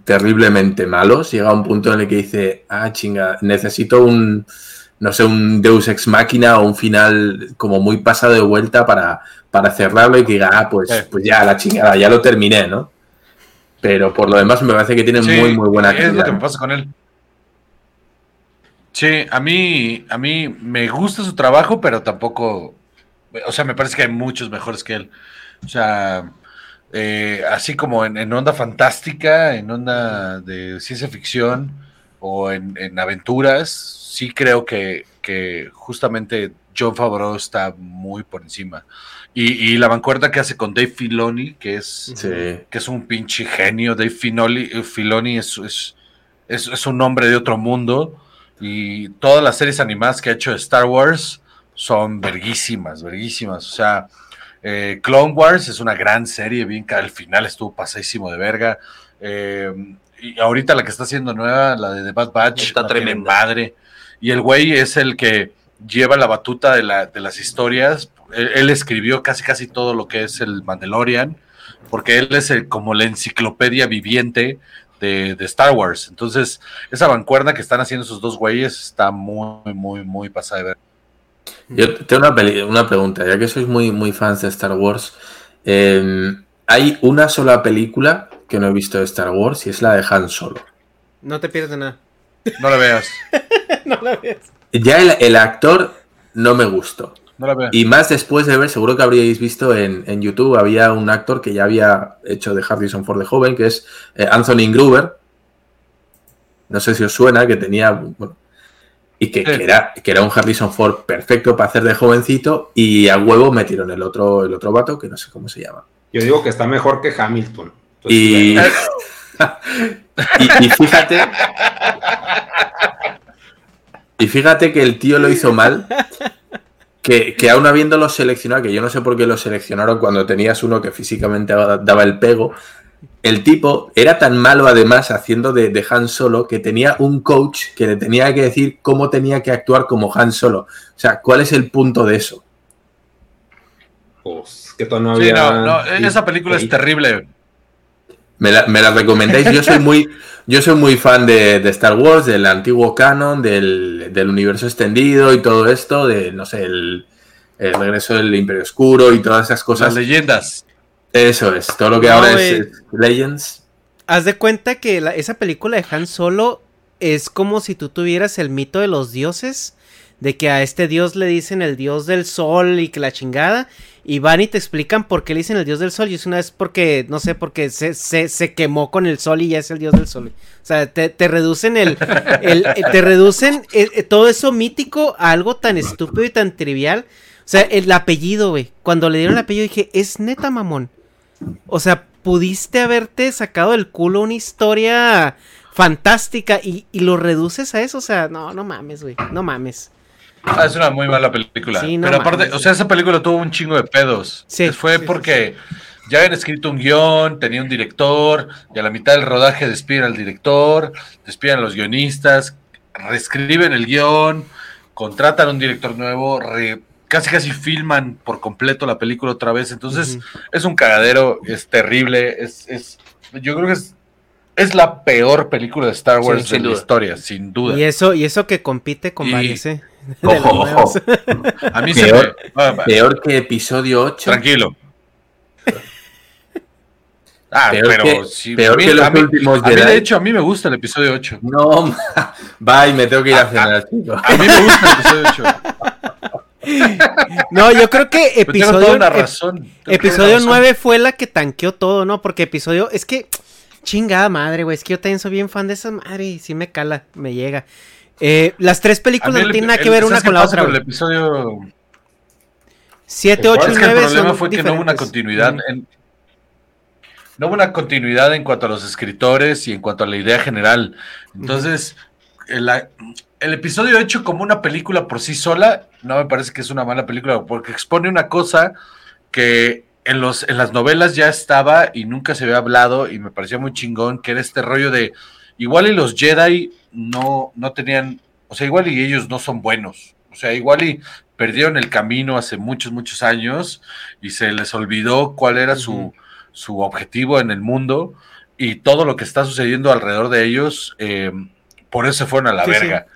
terriblemente malos. Llega un punto en el que dice, ah, chinga, necesito un, no sé, un Deus Ex Máquina o un final como muy pasado de vuelta para, para cerrarlo y que diga, ah, pues, pues ya, la chingada, ya lo terminé, ¿no? Pero por lo demás me parece que tiene muy, muy buena calidad. Es lo que me pasa con él. Sí, a mí, a mí me gusta su trabajo, pero tampoco, o sea, me parece que hay muchos mejores que él. O sea, eh, así como en, onda fantástica, en onda de ciencia ficción o en, en aventuras, sí creo que, justamente John Favreau está muy por encima. Y, la vanguardia que hace con Dave Filoni, que es, que es un pinche genio. Dave Filoni, Filoni es, es, es, un hombre de otro mundo. Y todas las series animadas que ha hecho de Star Wars son verguísimas, verguísimas. O sea, eh, Clone Wars es una gran serie, bien que al final estuvo pasadísimo de verga. Eh, y ahorita la que está haciendo nueva, la de The Bad Batch, está tremenda. madre y el güey es el que lleva la batuta de, la, de las historias. Él, escribió casi casi todo lo que es el Mandalorian, porque él es el, como la enciclopedia viviente de, Star Wars. Entonces, esa vancuerda que están haciendo esos dos güeyes está muy, muy, muy pasada de ver. Yo tengo una, una, pregunta, ya que sois muy, muy fans de Star Wars. Em, hay una sola película que no he visto de Star Wars y es la de Han Solo. No te pierdes nada. No la veas. [laughs] no la veas. Ya el, actor no me gustó. No la veas. Y más después de ver, seguro que habríais visto en, YouTube, había un actor que ya había hecho de Harrison Ford de joven, que es eh, Anthony Gruber. No sé si os suena, que tenía. y que, era, que era un Harrison Ford perfecto para hacer de jovencito. Y a huevo metieron el otro, el otro vato, que no sé cómo se llama. Yo digo que está mejor que Hamilton. y, [laughs] y, fíjate. Y fíjate que el tío lo hizo mal. Que, que aún habiéndolo seleccionado, que yo no sé por qué lo seleccionaron cuando tenías uno que físicamente daba el pego, el tipo era tan malo además haciendo de, de, Han Solo que tenía un coach que le tenía que decir cómo tenía que actuar como Han Solo. O sea, ¿cuál es el punto de eso? pues que Sí, no, no, esa película es terrible. Me la, me la recomendáis. Yo soy muy, [laughs] yo soy muy fan de, de Star Wars, del antiguo canon, del, del universo extendido y todo esto, de, no sé, el, el regreso del Imperio Oscuro y todas esas Las cosas. leyendas. Eso es, todo lo que No, ahora güey. es, es Legends. Haz de cuenta que la- esa película de Han Solo es como si tú tuvieras el mito de los dioses, de que a este dios le dicen el dios del sol y que la chingada, y van y te explican por qué le dicen el dios del sol, y es una vez porque, no sé, porque se, se, se quemó con el sol y ya es el dios del sol. O sea, te, te reducen el, [laughs] el- eh, te reducen eh, eh, todo eso mítico a algo tan estúpido y tan trivial. O sea, el apellido, güey. Cuando le dieron el apellido dije, es neta mamón. O sea, pudiste haberte sacado del culo una historia fantástica y, y lo reduces a eso. O sea, no, no mames, güey. No mames. Ah, es una muy mala película. Sí, no Pero aparte, o sea, esa película tuvo un chingo de pedos. Sí, Fue sí, porque ya habían escrito un guion, tenía un director, y a la mitad del rodaje despiden al director, despiden a los guionistas, reescriben el guion, contratan a un director nuevo, re- casi casi filman por completo la película otra vez. Entonces, es un cagadero, es terrible, es, es yo creo que es, es la peor película de Star Wars de la duda. historia, sin duda. Y eso, y eso que compite con Y- ¿eh? [laughs] De Ojo, ojo. A mí se Peor, me... ah, va, peor que episodio 8. Tranquilo. Ah, Peor pero que- sí, peor a mí, que los a mí- últimos a mí, de hecho, a mí me gusta el episodio 8. No, [laughs] bye, me tengo que ir a cenar, chico. A mí me gusta el episodio 8. No, yo creo que Pero tengo toda episodio, una razón. tengo episodio razón. 9 fue la que tanqueó todo, ¿no? Porque episodio. Es que. Chingada madre, güey. Es que yo también soy bien fan de esa madre y sí me cala, me llega. Eh, las tres películas no tienen nada que ver ¿sabes una con la otra. El episodio 7, 8 es y que el 9 problema son fue que no hubo una continuidad en, no hubo una continuidad en cuanto a los escritores y en cuanto a la idea general. Entonces, el, el episodio hecho como una película por sí sola, no me parece que es una mala película, porque expone una cosa que en, los, en las novelas ya estaba y nunca se había hablado y me parecía muy chingón, que era este rollo de, igual y los Jedi no, no tenían, o sea, igual y ellos no son buenos, o sea, igual y perdieron el camino hace muchos, muchos años y se les olvidó cuál era su, su objetivo en el mundo y todo lo que está sucediendo alrededor de ellos, eh, por eso se fueron a la Sí, sí. verga.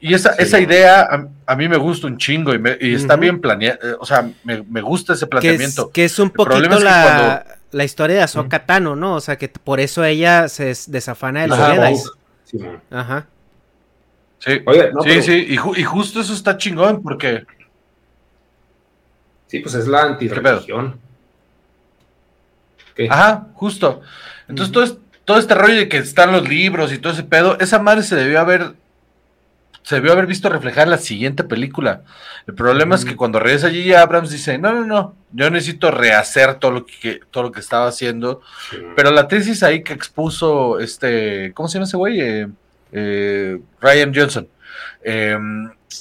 Y esa, Sí. esa idea a, a mí me gusta un chingo y, me- y está bien planeado, o sea, me, me gusta ese Que es, planteamiento. que es un poquito es que la, cuando- la historia de Ahsoka Tano, ¿no? O sea, que por eso ella se des- desafana de los Jedi. Ajá. Sí, Oye, no, sí, pero- sí, y, ju- y justo eso está chingón porque... Sí, pues es la antirreligión. ¿Qué? Ajá, justo. Entonces todo, es- todo este rollo de que están los libros y todo ese pedo, esa madre se debió haber se debió haber visto reflejar en la siguiente película. El problema es que cuando regresa J.J. Abrams dice, no, no, no, yo necesito rehacer todo lo que, todo lo que estaba haciendo. Sí. Pero la tesis ahí que expuso este, ¿cómo se llama ese güey? Eh, eh, Ryan Johnson. eh,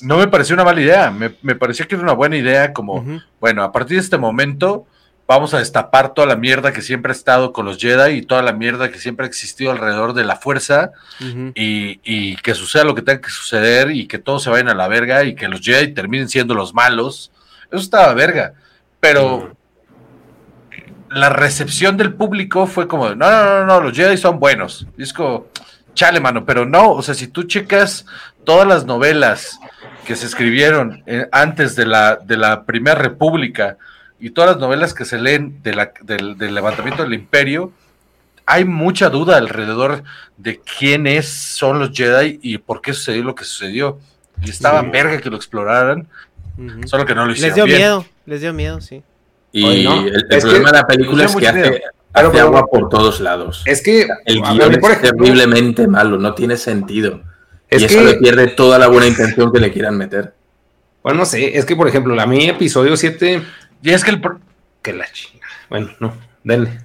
no me pareció una mala idea, me, me pareció que era una buena idea como, bueno, a partir de este momento vamos a destapar toda la mierda que siempre ha estado con los Jedi y toda la mierda que siempre ha existido alrededor de la fuerza y que suceda lo que tenga que suceder y que todos se vayan a la verga y que los Jedi terminen siendo los malos. Eso estaba verga. Pero la recepción del público fue como, no, no, no, no, los Jedi son buenos. Y es como, chale, mano, pero no, o sea, si tú checas todas las novelas que se escribieron eh, antes de la, de la Primera República y todas las novelas que se leen de la- del, del levantamiento del imperio, hay mucha duda alrededor de quiénes son los Jedi y por qué sucedió lo que sucedió. Y estaba Sí. verga que lo exploraran, solo que no lo hicieron Les dio bien. miedo, les dio miedo, sí. Y no, el, problema que- de la película es que hace, hace pero- agua por todos lados. Es que El guion es terriblemente malo, no tiene sentido. Es y eso que- le pierde toda la buena intención que le quieran meter. Bueno, no sé, es que por ejemplo, a mí episodio 7, Y es que el, pro- que la chinga. Bueno, no, denle.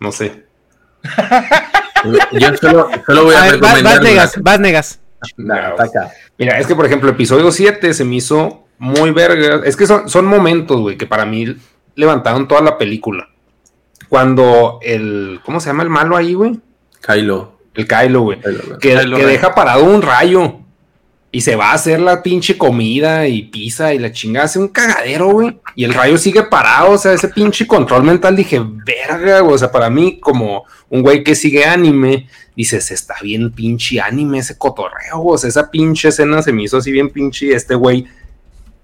No sé. Yo solo, solo voy a, A ver, vas, recomendar vas, una- negas, vas, negas. Nah. Mira, es que por ejemplo, episodio 7 se me hizo muy verga. Es que son, son momentos, güey, que para mí levantaron toda la película. Cuando el. ¿Cómo se llama el malo ahí, güey? Kylo. El Kylo, güey. Kylo. Que, Kylo que deja parado un rayo. Y se va a hacer la pinche comida y pizza y la chingada, hace un cagadero, güey. Y el rayo sigue parado, o sea, ese pinche control mental, dije, verga, güey. O sea, para mí, como un güey que sigue anime, dices, está bien pinche anime ese cotorreo, güey. O sea, esa pinche escena se me hizo así bien pinche. Este güey,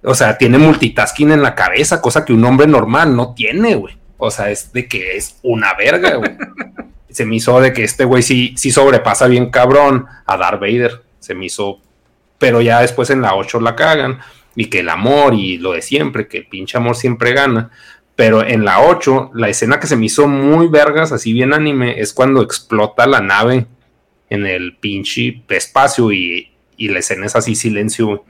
o sea, tiene multitasking en la cabeza, cosa que un hombre normal no tiene, güey. O sea, es de que es una verga, güey. se me hizo de que este güey sí, sí sobrepasa bien cabrón a Darth Vader. Se me hizo pero ya después en la 8 la cagan y que el amor y lo de siempre, que el pinche amor siempre gana. Pero en la 8, la escena que se me hizo muy vergas, así bien anime, es cuando explota la nave en el pinche espacio y, y la escena es así silencio.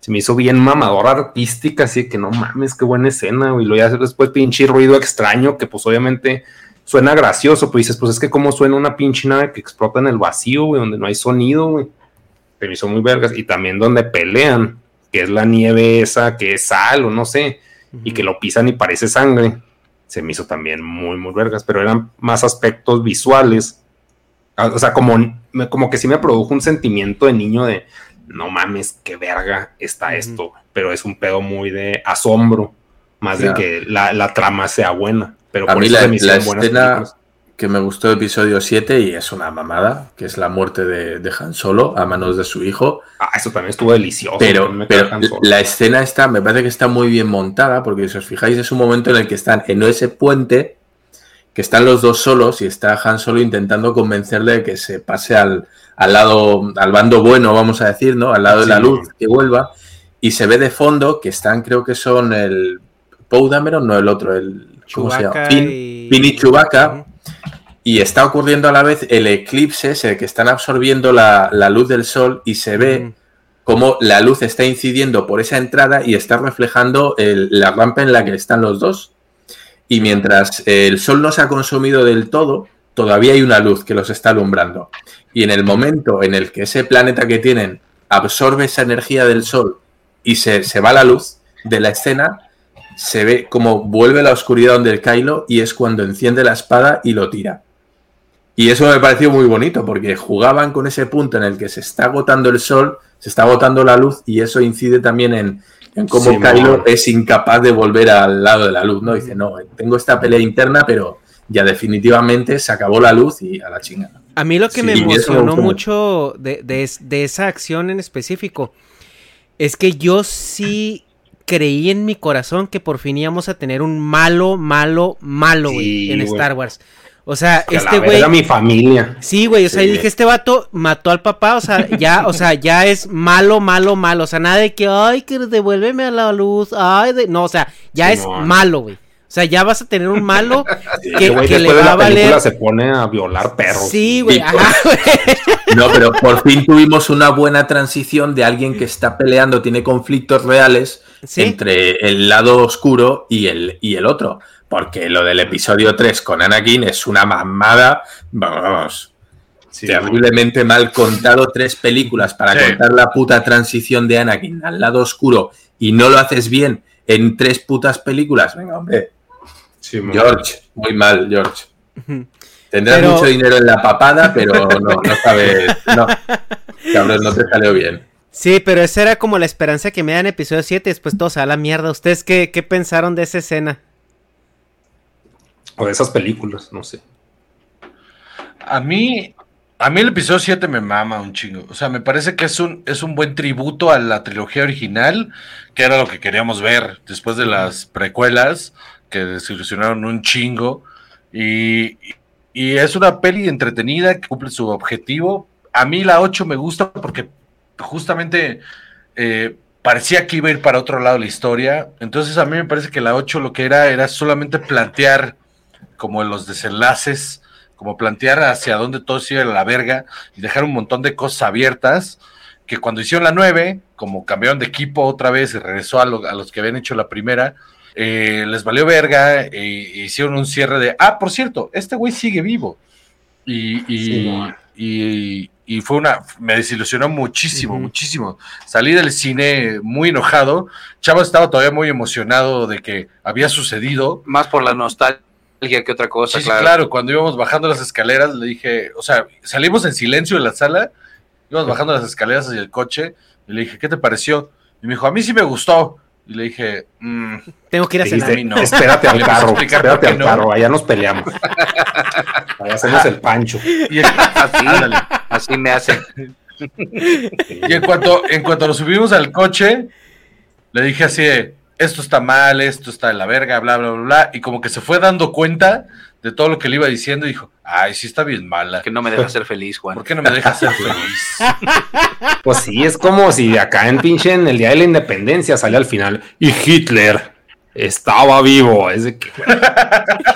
Se me hizo bien mamadora artística, así que no mames, qué buena escena, güey. Lo ya después pinche ruido extraño, que pues obviamente suena gracioso, pero dices, pues es que cómo suena una pinche nave que explota en el vacío, donde no hay sonido, güey se me hizo muy vergas. Y también donde pelean, que es la nieve esa, que es sal o no sé, y que lo pisan y parece sangre, se me hizo también muy, muy vergas, pero eran más aspectos visuales. Ah, o sea, como, como que sí me produjo un sentimiento de niño de, no mames, qué verga está esto, pero es un pedo muy de asombro, más de que la, trama sea buena. Pero a mí la, escena, que me gustó el episodio 7 y es una mamada, que es la muerte de, Han Solo a manos de su hijo. Ah, eso también estuvo delicioso. Pero, la escena está, me parece que está muy bien montada, porque si os fijáis es un momento en el que están en ese puente, que están los dos solos y está Han Solo intentando convencerle de que se pase al, al lado, al bando bueno, vamos a decir, ¿no? Al lado de la luz, que vuelva. Y se ve de fondo que están, creo que son el Poe Dameron, no el otro, el... ¿Cómo se llama? Pin, y Chewbacca y está ocurriendo a la vez el eclipse, ese que están absorbiendo la, luz del sol y se ve como la luz está incidiendo por esa entrada y está reflejando la rampa en la que están los dos. Y mientras el sol no se ha consumido del todo, todavía hay una luz que los está alumbrando. Y en el momento en el que ese planeta que tienen absorbe esa energía del sol y se, se va la luz de la escena, se ve como vuelve la oscuridad donde el Kylo y es cuando enciende la espada y lo tira. Y eso me pareció muy bonito porque jugaban con ese punto en el que se está agotando el sol, se está agotando la luz y eso incide también en, cómo Kylo es incapaz de volver al lado de la luz, ¿no? Dice, no, tengo esta pelea interna, pero ya definitivamente se acabó la luz y a la chingada. A mí lo que me emocionó mucho de, de, esa acción en específico es que yo sí creí en mi corazón que por fin íbamos a tener un malo, malo, malo, en Star Wars. O sea, este güey. Era mi familia. Sí, güey. O sea, dije, este vato mató al papá. O sea, ya, o sea, ya es malo, malo, malo. O sea, nada de que, ay, que devuélveme a la luz. Ay, de... no, o sea, ya es malo, güey. O sea, ya vas a tener un malo [laughs] que, que le va a valer. se pone a violar perros. Sí, güey. [laughs] No, pero por fin tuvimos una buena transición de alguien que está peleando, tiene conflictos reales entre el lado oscuro y el, y el otro porque lo del episodio 3 con Anakin es una mamada, vamos, terriblemente mal contado tres películas para contar la puta transición de Anakin al lado oscuro y no lo haces bien en tres putas películas. Venga, hombre. George, muy mal, George. Tendrás mucho dinero en la papada, pero no, no sabes. No, cabrón, no te salió bien. Sí, pero esa era como la esperanza que me dan en episodio 7, después todo se a la mierda. ¿Ustedes qué, qué pensaron de esa escena? O de esas películas, no sé. A mí, a mí el episodio 7 me mama un chingo. O sea, me parece que es un, es un buen tributo a la trilogía original, que era lo que queríamos ver después de las precuelas, que desilusionaron un chingo. Y, y es una peli entretenida que cumple su objetivo. A mí la 8 me gusta porque justamente eh, parecía que iba a ir para otro lado la historia. Entonces a mí me parece que la 8 lo que era era solamente plantear como los desenlaces, como plantear hacia dónde todo se iba a la verga y dejar un montón de cosas abiertas, que cuando hicieron la 9, como cambiaron de equipo otra vez y regresó a, los que habían hecho la primera, eh, les valió verga e, hicieron un cierre de, ah, por cierto, este güey sigue vivo. Y, y, y, fue una, me desilusionó muchísimo, muchísimo. Salí del cine muy enojado. Chavo estaba todavía muy emocionado de que había sucedido. Más por la nostalgia que otra cosa. Sí, claro. claro, cuando íbamos bajando las escaleras le dije, o sea, salimos en silencio de la sala, íbamos bajando las escaleras hacia el coche, Y le dije, ¿qué te pareció? Y me dijo, a mí sí me gustó. Y le dije, mm, Tengo que ir a cenar. no. Espérate al carro, espérate al no. carro, allá nos peleamos. Allá hacemos el pancho. y, Así, ándale. así me hace. Y en cuanto, en cuanto lo subimos al coche, le dije así de, esto está mal, esto está de la verga, bla, bla, bla, bla. Y como que se fue dando cuenta de todo lo que le iba diciendo y dijo, ay, sí está bien mala. Que no me deja [laughs] ser feliz, Juan. ¿Por qué no me dejas ser feliz? [laughs] Pues sí, es como si de acá en pinche en el día de la independencia sale al final y Hitler estaba vivo. Es de que, güey,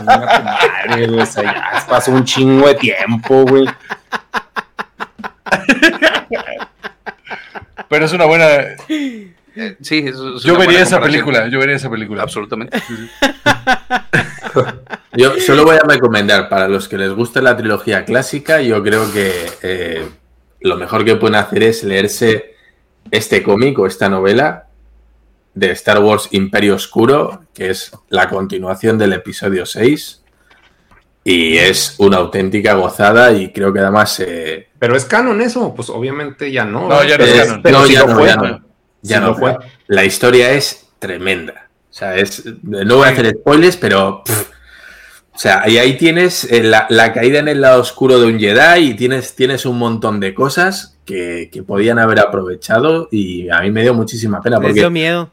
madre, güey, o sea, ya pasó un chingo de tiempo, güey. Pero es una buena... Sí, es Yo vería esa película, yo vería esa película. Absolutamente. Yo solo voy a recomendar para los que les guste la trilogía clásica, yo creo que eh, lo mejor que pueden hacer es leerse este cómic o esta novela de Star Wars Imperio Oscuro, que es la continuación del episodio 6. Y es una auténtica gozada y creo que además... eh, Pero es canon eso, pues obviamente ya no. No, ya no es canon. pero no, sí ya lo no, fue. ya no. Ya Sí no fue. La historia es tremenda. O sea, es. No voy a hacer spoilers, pero. pff, o sea, y ahí tienes eh, la, la caída en el lado oscuro de un Jedi y tienes, tienes un montón de cosas que, que podían haber aprovechado y a mí me dio muchísima pena porque dio miedo.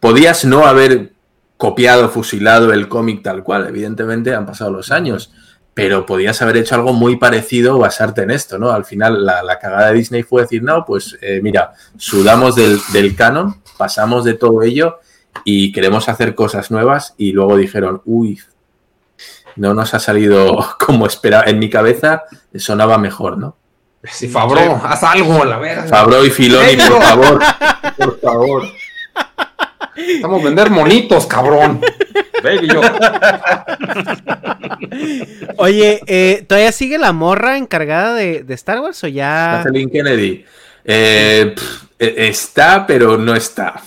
podías no haber copiado, fusilado el cómic tal cual, evidentemente han pasado los años, pero podías haber hecho algo muy parecido o basarte en esto, ¿no? Al final la, la cagada de Disney fue decir, no, pues eh, mira, sudamos del, del canon, pasamos de todo ello y queremos hacer cosas nuevas y luego dijeron, uy, no nos ha salido [laughs] como esperaba, en mi cabeza sonaba mejor, ¿no? Si Fabro, haz algo, la verga. Fabro y Filoni, por favor, [laughs] por favor. Estamos a vender monitos, cabrón. Baby, yo. Oye, eh, ¿todavía sigue la morra encargada de, de Star Wars o ya? Kathleen Kennedy. Eh, pff, eh, está, pero no está.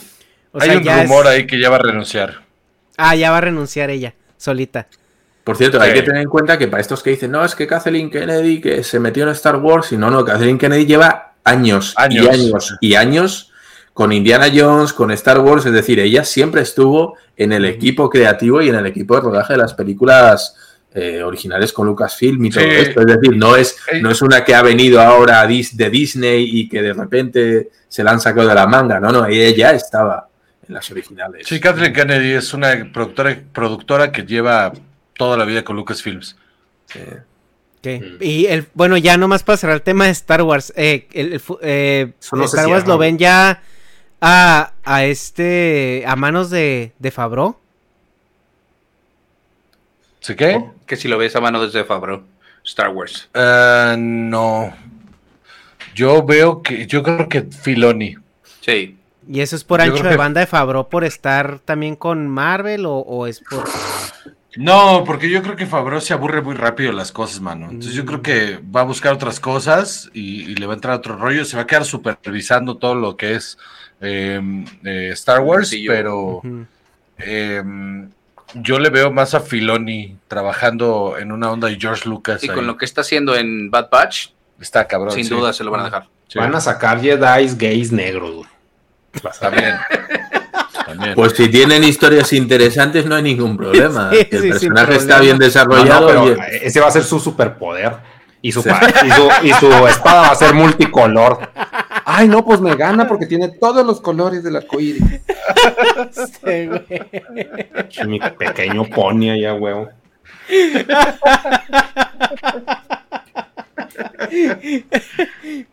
O Hay sea, un ya es- rumor ahí que ya va a renunciar. Ah, ya va a renunciar ella, solita. Por cierto, hay que tener en cuenta que para estos que dicen, no, es que Kathleen Kennedy que se metió en Star Wars, y no, no, Kathleen Kennedy lleva años, Años. y años y años con Indiana Jones, con Star Wars, es decir, ella siempre estuvo en el equipo creativo y en el equipo de rodaje de las películas eh, originales con Lucasfilm y todo Sí. esto. Es decir, no es, no es una que ha venido ahora de Disney y que de repente se la han sacado de la manga, no, no, ella ya estaba en las originales. Sí, Kathleen Kennedy es una productora, productora que lleva toda la vida con Lucasfilms. Sí. Ok. Y el, bueno, ya nomás para cerrar el tema de Star Wars. eh, el- el fu- eh, Star Wars lo ven ya a, a este a manos de, de Fabro. ¿Sí qué? Que si lo ves a mano desde Fabro. Star Wars. Ah, no. Yo veo que, yo creo que Filoni. Sí. Y eso es por Yo ancho creo de que- banda de Fabro por estar también con Marvel o, o es por No, porque yo creo que Favreau se aburre muy rápido de las cosas, mano. Entonces yo creo que va a buscar otras cosas y, y le va a entrar otro rollo. Se va a quedar supervisando todo lo que es eh, eh, Star Wars, Sí, yo- pero eh, yo le veo más a Filoni trabajando en una onda de George Lucas. Y ahí. con lo que está haciendo en Bad Batch, Está cabrón. sin sí. duda se lo van a dejar. Sí, Van a sacar Jedi gays negros, güey. También. También. Pues si tienen historias interesantes no hay ningún problema. [laughs] Sí, el sí, personaje está problema. bien No, no, desarrollado. pero ese va a ser su superpoder. Y su, Sí. pa- y, su, y su [laughs] espada va a ser multicolor. Ay, no, pues me gana porque tiene todos los colores del arcoíris. Sí, güey. Mi pequeño pony allá, huevo.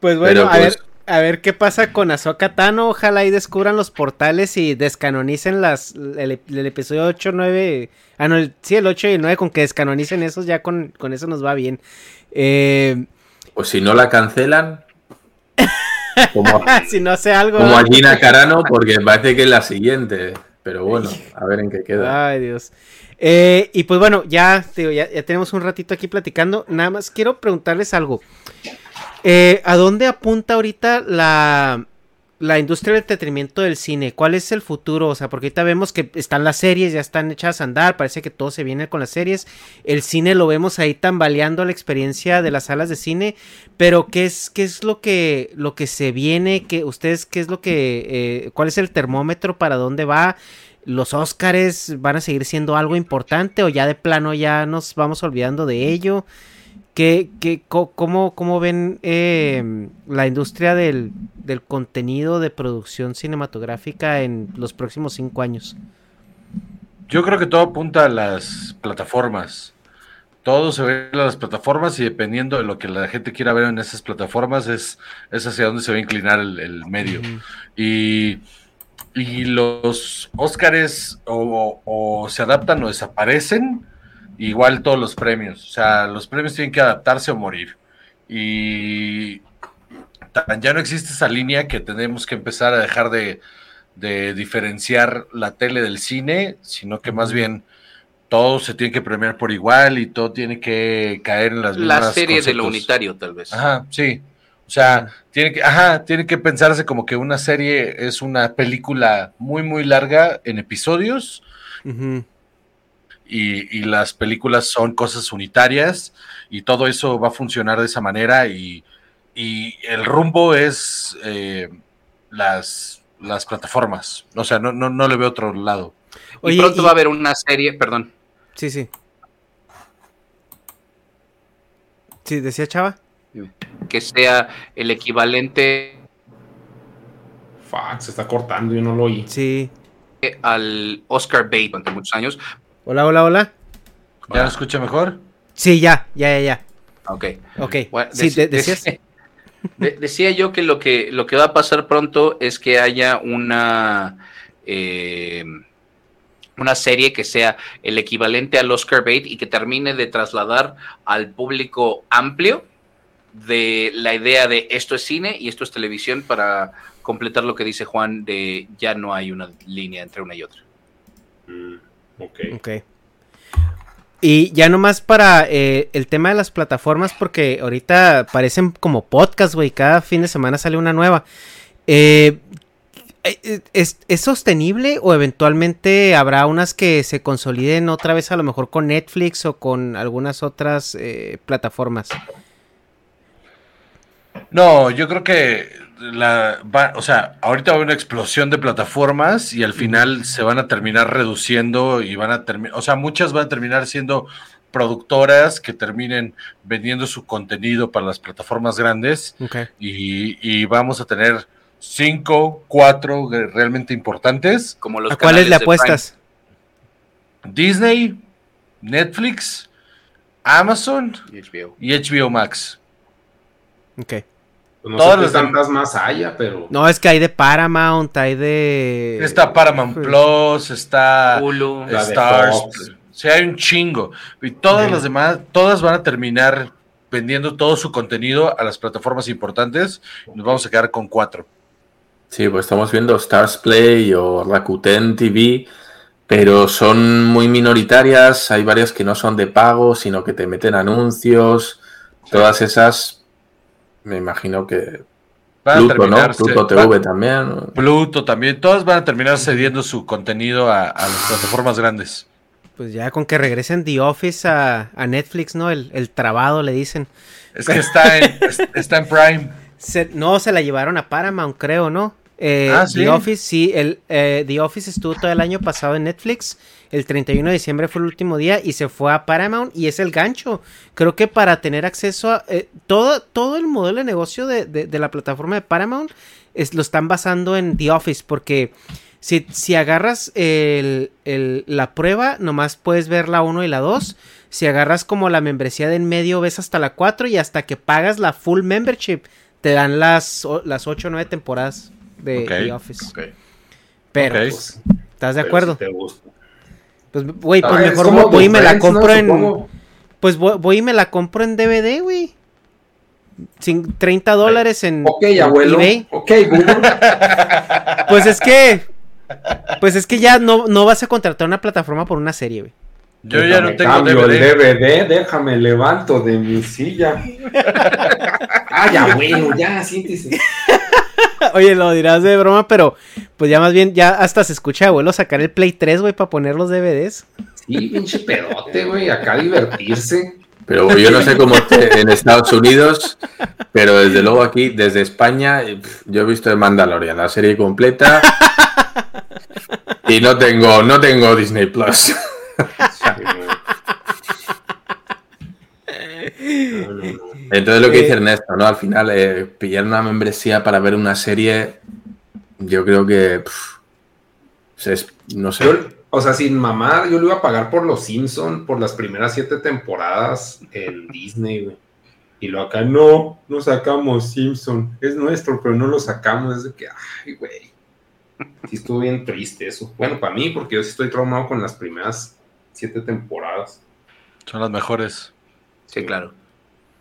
Pues bueno, Pero, a pues- ver, a ver qué pasa con Ahsoka Tano. Ojalá y descubran los portales y descanonicen las el, el episodio 8, 9. Ah, no, el- sí, el 8 y el 9, con que descanonicen esos, ya con, con eso nos va bien. Eh, Pues si no la cancelan, como, [laughs] si no hace algo. como a Gina Carano, porque parece que es la siguiente. Pero bueno, a ver en qué queda. Ay, Dios. Eh, y pues bueno, ya, ya, ya tenemos un ratito aquí platicando. Nada más quiero preguntarles algo. Eh, ¿A dónde apunta ahorita la, la industria del entretenimiento del cine, ¿cuál es el futuro? O sea, porque ahorita vemos que están las series, ya están echadas a andar, parece que todo se viene con las series. El cine lo vemos ahí tambaleando la experiencia de las salas de cine, pero ¿qué es, qué es lo que, lo que se viene? ¿Qué, ¿Ustedes qué es lo que, eh, cuál es el termómetro para dónde va? ¿Los Óscares van a seguir siendo algo importante o ya de plano ya nos vamos olvidando de ello? ¿Qué, qué, cómo, cómo, ven eh, la industria del, del, contenido de producción cinematográfica en los próximos cinco años? Yo creo que todo apunta a las plataformas. Todo se ve en las plataformas y dependiendo de lo que la gente quiera ver en esas plataformas es, es hacia dónde se va a inclinar el, el medio. Y, y, los Óscares o, o se adaptan o desaparecen igual todos los premios. O sea, los premios tienen que adaptarse o morir. Y ya no existe esa línea que tenemos que empezar a dejar de, diferenciar la tele del cine, sino que más bien todo se tiene que premiar por igual y todo tiene que caer en las mismas La serie de lo unitario, tal vez. Ajá, sí. O sea, tiene que, ajá, tiene que pensarse como que una serie es una película muy, muy larga en episodios y, las películas son cosas unitarias y todo eso va a funcionar de esa manera y, el rumbo es eh, las, las plataformas. O sea, no, no, no le veo otro lado. y pronto va a haber una serie, perdón. Sí, sí. Sí, decía Chava. Que sea el equivalente. Fuck, se está cortando, yo no lo oí. Sí. Al Oscar Bate durante muchos años. Hola, hola, hola. ¿Ya lo escucha mejor? Sí, ya, ya, ya, ya. Ok. Ok. sí, decías. [laughs] decía yo que lo, que lo que va a pasar pronto es que haya una, eh, una serie que sea el equivalente al Oscar Bait y que termine de trasladar al público amplio de la idea de esto es cine y esto es televisión para completar lo que dice Juan de ya no hay una línea entre una y otra. Mm. Ok. Y ya nomás para eh, el tema de las plataformas, porque ahorita parecen como podcast, güey. Cada fin de semana sale una nueva. Eh, eh, ¿es, sostenible o eventualmente habrá unas que se consoliden otra vez a lo mejor con Netflix o con algunas otras plataformas? No, yo creo que la o sea, ahorita va a haber una explosión de plataformas y al final se van a terminar reduciendo y van a terminar, o sea, muchas van a terminar siendo productoras que terminen vendiendo su contenido para las plataformas grandes y, vamos a tener cinco, cuatro realmente importantes. Como los ¿A cuáles le apuestas? Disney, Netflix, Amazon y HBO, Max. Ok. Pues no Todas sé tantas más haya, pero. No, es que hay de Paramount, hay de. Está Paramount Plus, está Hulu, Stars. Sí, hay un chingo. Y todas las demás, todas van a terminar vendiendo todo su contenido a las plataformas importantes. Nos vamos a quedar con cuatro. Sí, pues estamos viendo Stars Play o Rakuten TV, pero son muy minoritarias. Hay varias que no son de pago, sino que te meten anuncios. Todas esas me imagino que Pluto, ¿no? Pluto TV también. Pluto también. Todas van a terminar cediendo su contenido a, las plataformas grandes. Pues ya con que regresen The Office a, Netflix, ¿no? El, trabado le dicen. Es que está en, [laughs] está en Prime. no, se la llevaron a Paramount, creo, ¿no? Eh, ah, The Office, sí. El, eh, The Office estuvo todo el año pasado en Netflix el 31 de diciembre fue el último día y se fue a Paramount y es el gancho. Creo que para tener acceso a eh, todo, todo el modelo de negocio de, la plataforma de Paramount es, lo están basando en The Office porque si, si agarras la prueba nomás puedes ver la 1 y la 2. Si agarras como la membresía de en medio ves hasta la 4 y hasta que pagas la full membership te dan las, las 8 o 9 temporadas de The Office. Pero, pues, ¿estás de acuerdo? Pues, güey, pues mejor voy y me la compro en. Pues voy, y me la compro en DVD, güey. Sin 30 dólares en. Ok, abuelo. Ok, [laughs] Pues es que. Pues es que ya no, no vas a contratar una plataforma por una serie, güey. Yo ya no tengo cambio DVD. el DVD, déjame levanto de mi silla. [laughs] Ay, abuelo, ya, siéntese. [laughs] Oye, lo dirás de broma, pero pues ya más bien, ya hasta se escucha abuelo sacar el Play 3, güey, para poner los DVDs. Sí, pinche pedote, güey, acá [laughs] divertirse. Pero yo no sé cómo esté en Estados Unidos, pero desde luego aquí, desde España, yo he visto el Mandalorian, la serie completa, [laughs] y no tengo, no tengo Disney Plus. Entonces lo que dice Eh, Ernesto, ¿no? Al final, eh, pillar una membresía para ver una serie, yo creo que... pff, es- no sé. Yo, o sea, sin mamar, yo lo iba a pagar por los Simpson por las primeras siete temporadas en Disney, güey. Y lo acá, no, no sacamos Simpson. Es nuestro, pero no lo sacamos. Es de que, ay, güey. Sí estuvo bien triste eso. Bueno, para mí, porque yo sí estoy traumado con las primeras siete temporadas. Son las mejores. Sí, claro.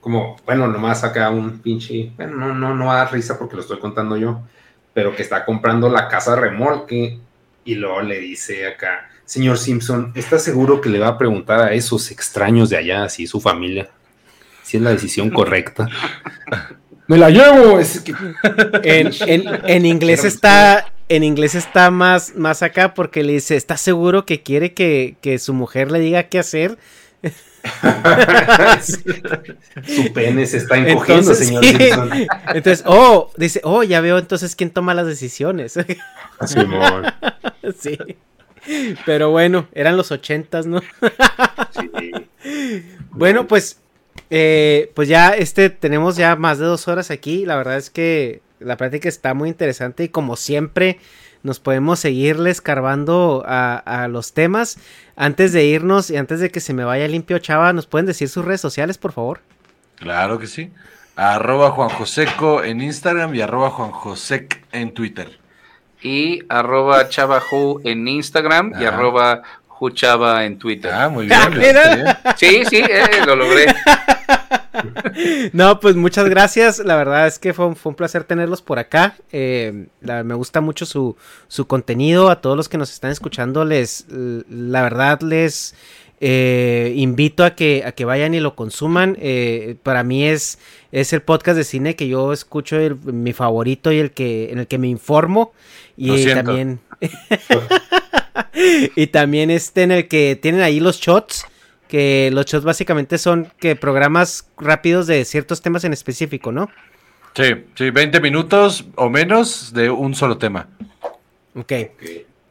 Como, bueno, nomás acá un pinche, bueno, no, no, no va a dar risa porque lo estoy contando yo, pero que está comprando la casa remolque y luego le dice acá, señor Simpson, ¿está seguro que le va a preguntar a esos extraños de allá, si su familia, si es la decisión [laughs] correcta? [laughs] Me la llevo. Es que... En, en- en inglés está. En inglés está más, más acá porque le dice, ¿está seguro que quiere que, que su mujer le diga qué hacer? Su pene se está encogiendo, Entonces, señor sí. Simpson. Entonces, oh, dice, oh, ya veo entonces quién toma las decisiones. Simón. [laughs] sí. Pero bueno, eran los ochentas, ¿no? Bueno, pues, eh, pues ya este tenemos ya más de dos horas aquí. La verdad es que la práctica está muy interesante y como siempre nos podemos seguirle escarbando a, a los temas. Antes de irnos y antes de que se me vaya limpio Chava, ¿nos pueden decir sus redes sociales, por favor? Claro que sí. Arroba Juan Joseco en Instagram y arroba Juan Josec en Twitter. Y arroba chavahu en Instagram y Ah. arroba juchava en Twitter. Ah, muy bien. [laughs] Mira. Sí, sí, eh, lo logré. [laughs] No, pues muchas gracias. La verdad es que fue, un- fue un placer tenerlos por acá. Eh, la- me gusta mucho su, su contenido. A todos los que nos están escuchando, les, la verdad les eh, invito a que, a que vayan y lo consuman. Eh, para mí es, es el podcast de cine que yo escucho, el- mi favorito y el que, en el que me informo. Y también. [laughs] y también este en el que tienen ahí los shots. Que los shots básicamente son que programas rápidos de ciertos temas en específico, ¿no? Sí, sí, 20 minutos o menos de un solo tema. Ok.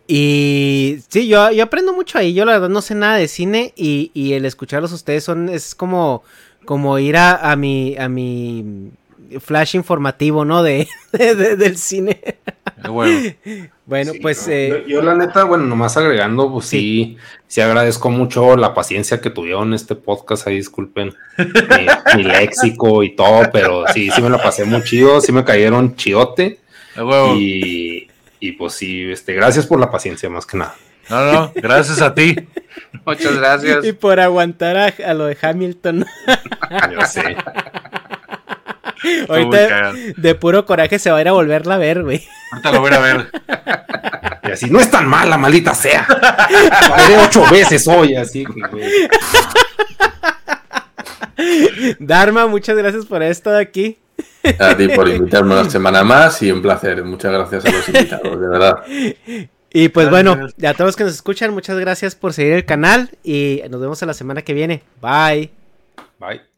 Y sí, yo, yo aprendo mucho ahí. Yo la verdad no sé nada de cine y, y el escucharlos a ustedes son es como, como ir a, a mi a mi flash informativo, ¿no? De, [laughs] de- de- del cine. Bueno, Bueno, pues No, eh, yo, yo la neta, bueno, nomás agregando, pues sí, sí agradezco mucho la paciencia que tuvieron en este podcast, ahí disculpen mi, [laughs] mi léxico y todo, pero sí, sí me la pasé muy chido, sí me cayeron chiote a huevo. y, y pues sí, este, gracias por la paciencia más que nada. No, no, gracias a ti. Muchas gracias. y por aguantar a, a lo de Hamilton. Yo sé. [laughs] Ahorita de puro coraje se va a ir a volverla a ver, güey. Ahorita lo voy a ver. Y así, no es tan mala, maldita sea. La veré ocho veces hoy, así que, güey. Dharma, muchas gracias por estado aquí. A ti por invitarme una semana más y un placer. Muchas gracias a los invitados, de verdad. Y pues Gracias. bueno, y a todos los que nos escuchan, muchas gracias por seguir el canal y nos vemos en la semana que viene. Bye. Bye.